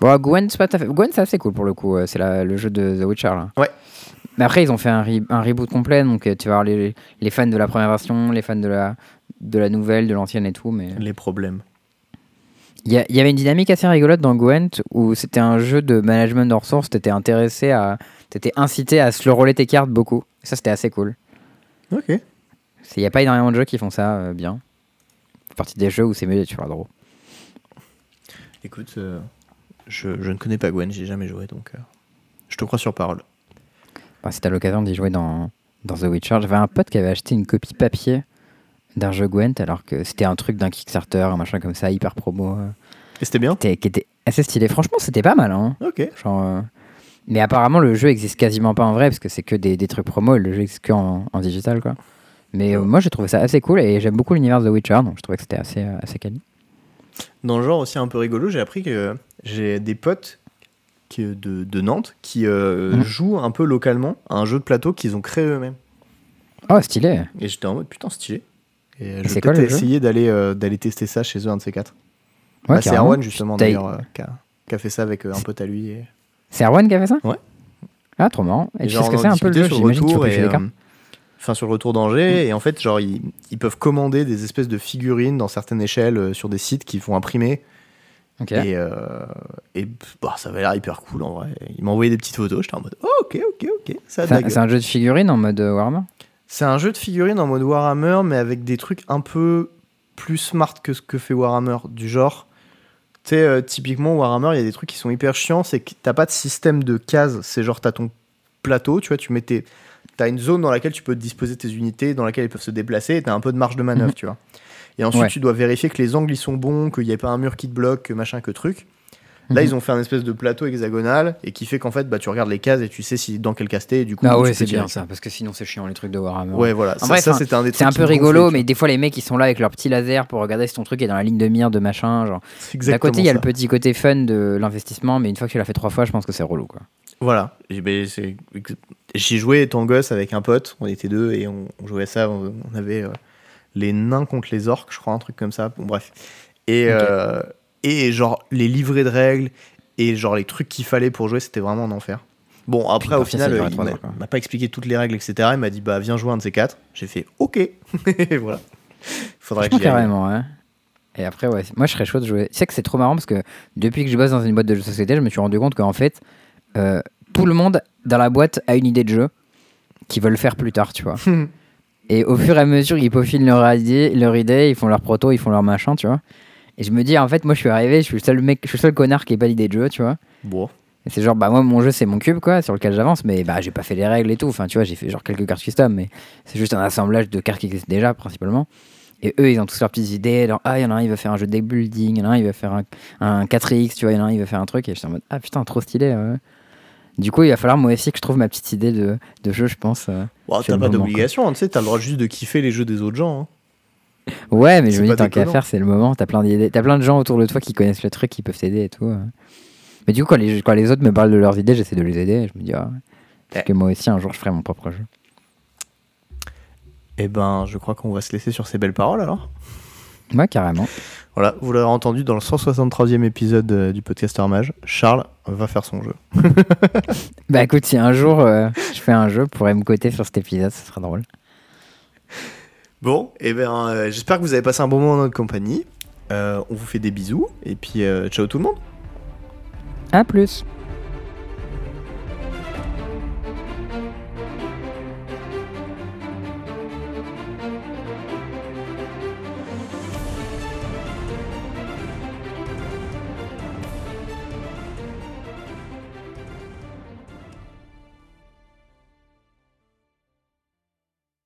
[SPEAKER 1] Bon, Gwen, c'est pas tout à fait- Gwen, c'est assez cool pour le coup. euh, C'est la- le jeu de The Witcher là.
[SPEAKER 2] Ouais.
[SPEAKER 1] Mais après, ils ont fait un, re- un reboot complet, donc euh, tu vas avoir les, les fans de la première version, les fans de la, de la nouvelle, de l'ancienne et tout. Mais
[SPEAKER 2] Les problèmes.
[SPEAKER 1] il y, avait une dynamique assez rigolote dans Gwent où c'était un jeu de management de ressources. T'étais intéressé à, t'étais incité à roller tes cartes beaucoup. Ça, c'était assez cool.
[SPEAKER 2] Ok.
[SPEAKER 1] Il n'y a pas énormément de jeux qui font ça euh, bien. C'est partie des jeux où c'est mieux d'être sur la draw.
[SPEAKER 2] Écoute, euh, je, je ne connais pas Gwen, j'ai jamais joué donc euh, je te crois sur parole.
[SPEAKER 1] Enfin, si t'as l'occasion d'y jouer dans, dans The Witcher, j'avais un pote qui avait acheté une copie papier d'un jeu Gwent alors que c'était un truc d'un Kickstarter, un machin comme ça, hyper promo, euh,
[SPEAKER 2] Et c'était bien
[SPEAKER 1] qui était- qui était assez stylé. Franchement, c'était pas mal. Hein.
[SPEAKER 2] Ok.
[SPEAKER 1] Genre, euh, Mais apparemment, le jeu existe quasiment pas en vrai parce que c'est que des, des trucs promo et le jeu existe que en, en digital. Quoi. Mais euh, moi, j'ai trouvé ça assez cool et j'aime beaucoup l'univers de The Witcher, donc je trouvais que c'était assez, euh, assez quali.
[SPEAKER 2] Dans le genre aussi un peu rigolo, j'ai appris que j'ai des potes qui- de, de Nantes qui euh,
[SPEAKER 1] Mhm.
[SPEAKER 2] jouent un peu localement à un jeu de plateau qu'ils ont créé eux-mêmes.
[SPEAKER 1] Oh, stylé
[SPEAKER 2] Et j'étais en mode putain stylé. Et je vais peut-être essayer d'aller euh, tester ça chez eux, un de ces quatre.
[SPEAKER 1] Ouais,
[SPEAKER 2] Bah, c'est. Erwan justement d'ailleurs euh, qui, a, qui a fait ça avec euh, un pote à lui. Et,
[SPEAKER 1] C'est Erwan qui a fait ça?
[SPEAKER 2] Ouais.
[SPEAKER 1] Ah, trop marrant. Et,
[SPEAKER 2] et
[SPEAKER 1] tu sais
[SPEAKER 2] genre,
[SPEAKER 1] ce que c'est un peu le jeu? J'imagine qu'il faut
[SPEAKER 2] retour
[SPEAKER 1] piocher
[SPEAKER 2] et,
[SPEAKER 1] des cartes.
[SPEAKER 2] Enfin, sur le retour d'Angers, et en fait, genre, ils, ils peuvent commander des espèces de figurines dans certaines échelles euh, sur des sites qui font imprimer.
[SPEAKER 1] Ok.
[SPEAKER 2] Et, euh, et bah, ça avait l'air hyper cool en vrai. Il m'a envoyé des petites photos, j'étais en mode oh, ok, ok, ok,
[SPEAKER 1] C'est un- jeu de figurines en mode euh, Warhammer?
[SPEAKER 2] C'est un jeu de figurines en mode Warhammer, mais avec des trucs un peu plus smart que ce que fait Warhammer. Du genre, tu sais, euh, typiquement Warhammer, il y a des trucs qui sont hyper chiants, c'est que t'as pas de système de cases. C'est genre, t'as ton plateau, tu vois, tu mets tes. T'as une zone dans laquelle tu peux disposer tes unités, dans laquelle elles peuvent se déplacer, et t'as un peu de marge de manœuvre,
[SPEAKER 1] Mhm.
[SPEAKER 2] tu vois. Et ensuite,
[SPEAKER 1] Ouais.
[SPEAKER 2] tu dois vérifier que les angles ils sont bons, qu'il n'y ait pas un mur qui te bloque, que machin, que truc. Là,
[SPEAKER 1] Mhm.
[SPEAKER 2] ils ont fait un espèce de plateau hexagonal et qui fait qu'en fait, bah, tu regardes les cases et tu sais si dans quelle case t'es. Et du coup,
[SPEAKER 1] Ah
[SPEAKER 2] tu
[SPEAKER 1] ouais, c'est bien ça, parce que sinon c'est chiant les trucs de Warhammer.
[SPEAKER 2] Ouais, voilà.
[SPEAKER 1] En
[SPEAKER 2] ça,
[SPEAKER 1] vrai,
[SPEAKER 2] ça, c'était un des
[SPEAKER 1] C'est un peu rigolo,
[SPEAKER 2] gonflait,
[SPEAKER 1] mais des fois les mecs ils sont là avec leur petit laser pour regarder si ton truc est dans la ligne de mire de machin. Genre.
[SPEAKER 2] C'est
[SPEAKER 1] D'un côté, il y a le petit côté fun de l'investissement, mais une fois que tu l'as fait trois fois, je pense que c'est relou. Quoi.
[SPEAKER 2] Voilà. Et ben, c'est- J'y jouais étant gosse avec un pote, on était deux et on, on jouait ça. On, on avait euh, les nains contre les orques, je crois, un truc comme ça. Bon, bref. Et, euh, et genre, les livrets de règles et genre les trucs qu'il fallait pour jouer, c'était vraiment un enfer. Bon, après, au final, il m'a- pas expliqué toutes les règles, etc. Il m'a dit, bah, viens jouer un de ces quatre. J'ai fait, ok. *laughs* et voilà. Faudrait que
[SPEAKER 1] carrément, ouais. Et après, ouais, moi je serais chaud de jouer. Tu sais que c'est trop marrant parce que depuis que je bosse dans une boîte de jeux de société, je me suis rendu compte qu'en fait, euh, tout le monde dans la boîte a une idée de jeu qu'ils veulent faire plus tard, tu vois. et au fur et à mesure, ils peaufinent leur idée, leur idée, ils font leur proto, ils font leur machin, tu vois. Et je me dis, en fait, moi je suis arrivé, je suis le seul mec, je suis le seul connard qui ait pas l'idée de jeu, tu vois.
[SPEAKER 2] Bon.
[SPEAKER 1] Et c'est genre, bah moi, mon jeu, c'est mon cube, quoi, sur lequel j'avance, mais bah j'ai pas fait les règles et tout. Enfin, tu vois, j'ai fait genre quelques cartes custom, mais c'est juste un assemblage de cartes qui existent déjà, principalement. Et eux, ils ont tous leurs petites idées. Genre, ah, il y en a un, il va faire un jeu de deck building, il y en a un, il va faire un, un 4X, tu vois, il y en a un, il va faire un truc. Et j'étais en mode, ah putain, trop stylé. ouais. Du coup, il va falloir moi aussi que je trouve ma petite idée de, de jeu, je pense. euh.
[SPEAKER 2] Bon,
[SPEAKER 1] C'est
[SPEAKER 2] t'as pas
[SPEAKER 1] moment,
[SPEAKER 2] d'obligation, hein, tu sais, t'as le droit juste de kiffer les jeux des autres gens. hein.
[SPEAKER 1] Ouais, mais je me dis, tant qu'à faire, c'est le moment. T'as plein d'idées. T'as plein de gens autour de toi qui connaissent le truc, qui peuvent t'aider et tout. euh. Mais du coup, quand les, quand les autres me parlent de leurs idées, j'essaie de les aider. Je me dis, ah, parce
[SPEAKER 2] Eh.
[SPEAKER 1] que moi aussi, un jour, je ferai mon propre jeu.
[SPEAKER 2] Eh ben, je crois qu'on va se laisser sur ces belles paroles alors.
[SPEAKER 1] Ouais, carrément.
[SPEAKER 2] Voilà, vous l'aurez entendu dans le 163e épisode euh, du podcaster Mage, Charles va faire son jeu. *laughs*
[SPEAKER 1] Bah écoute, si un jour euh, je fais un jeu, pourrais me coter sur cet épisode, ce sera drôle.
[SPEAKER 2] Bon, eh ben, euh, j'espère que vous avez passé un bon moment dans notre compagnie. On vous fait des bisous et puis ciao tout le monde.
[SPEAKER 1] À plus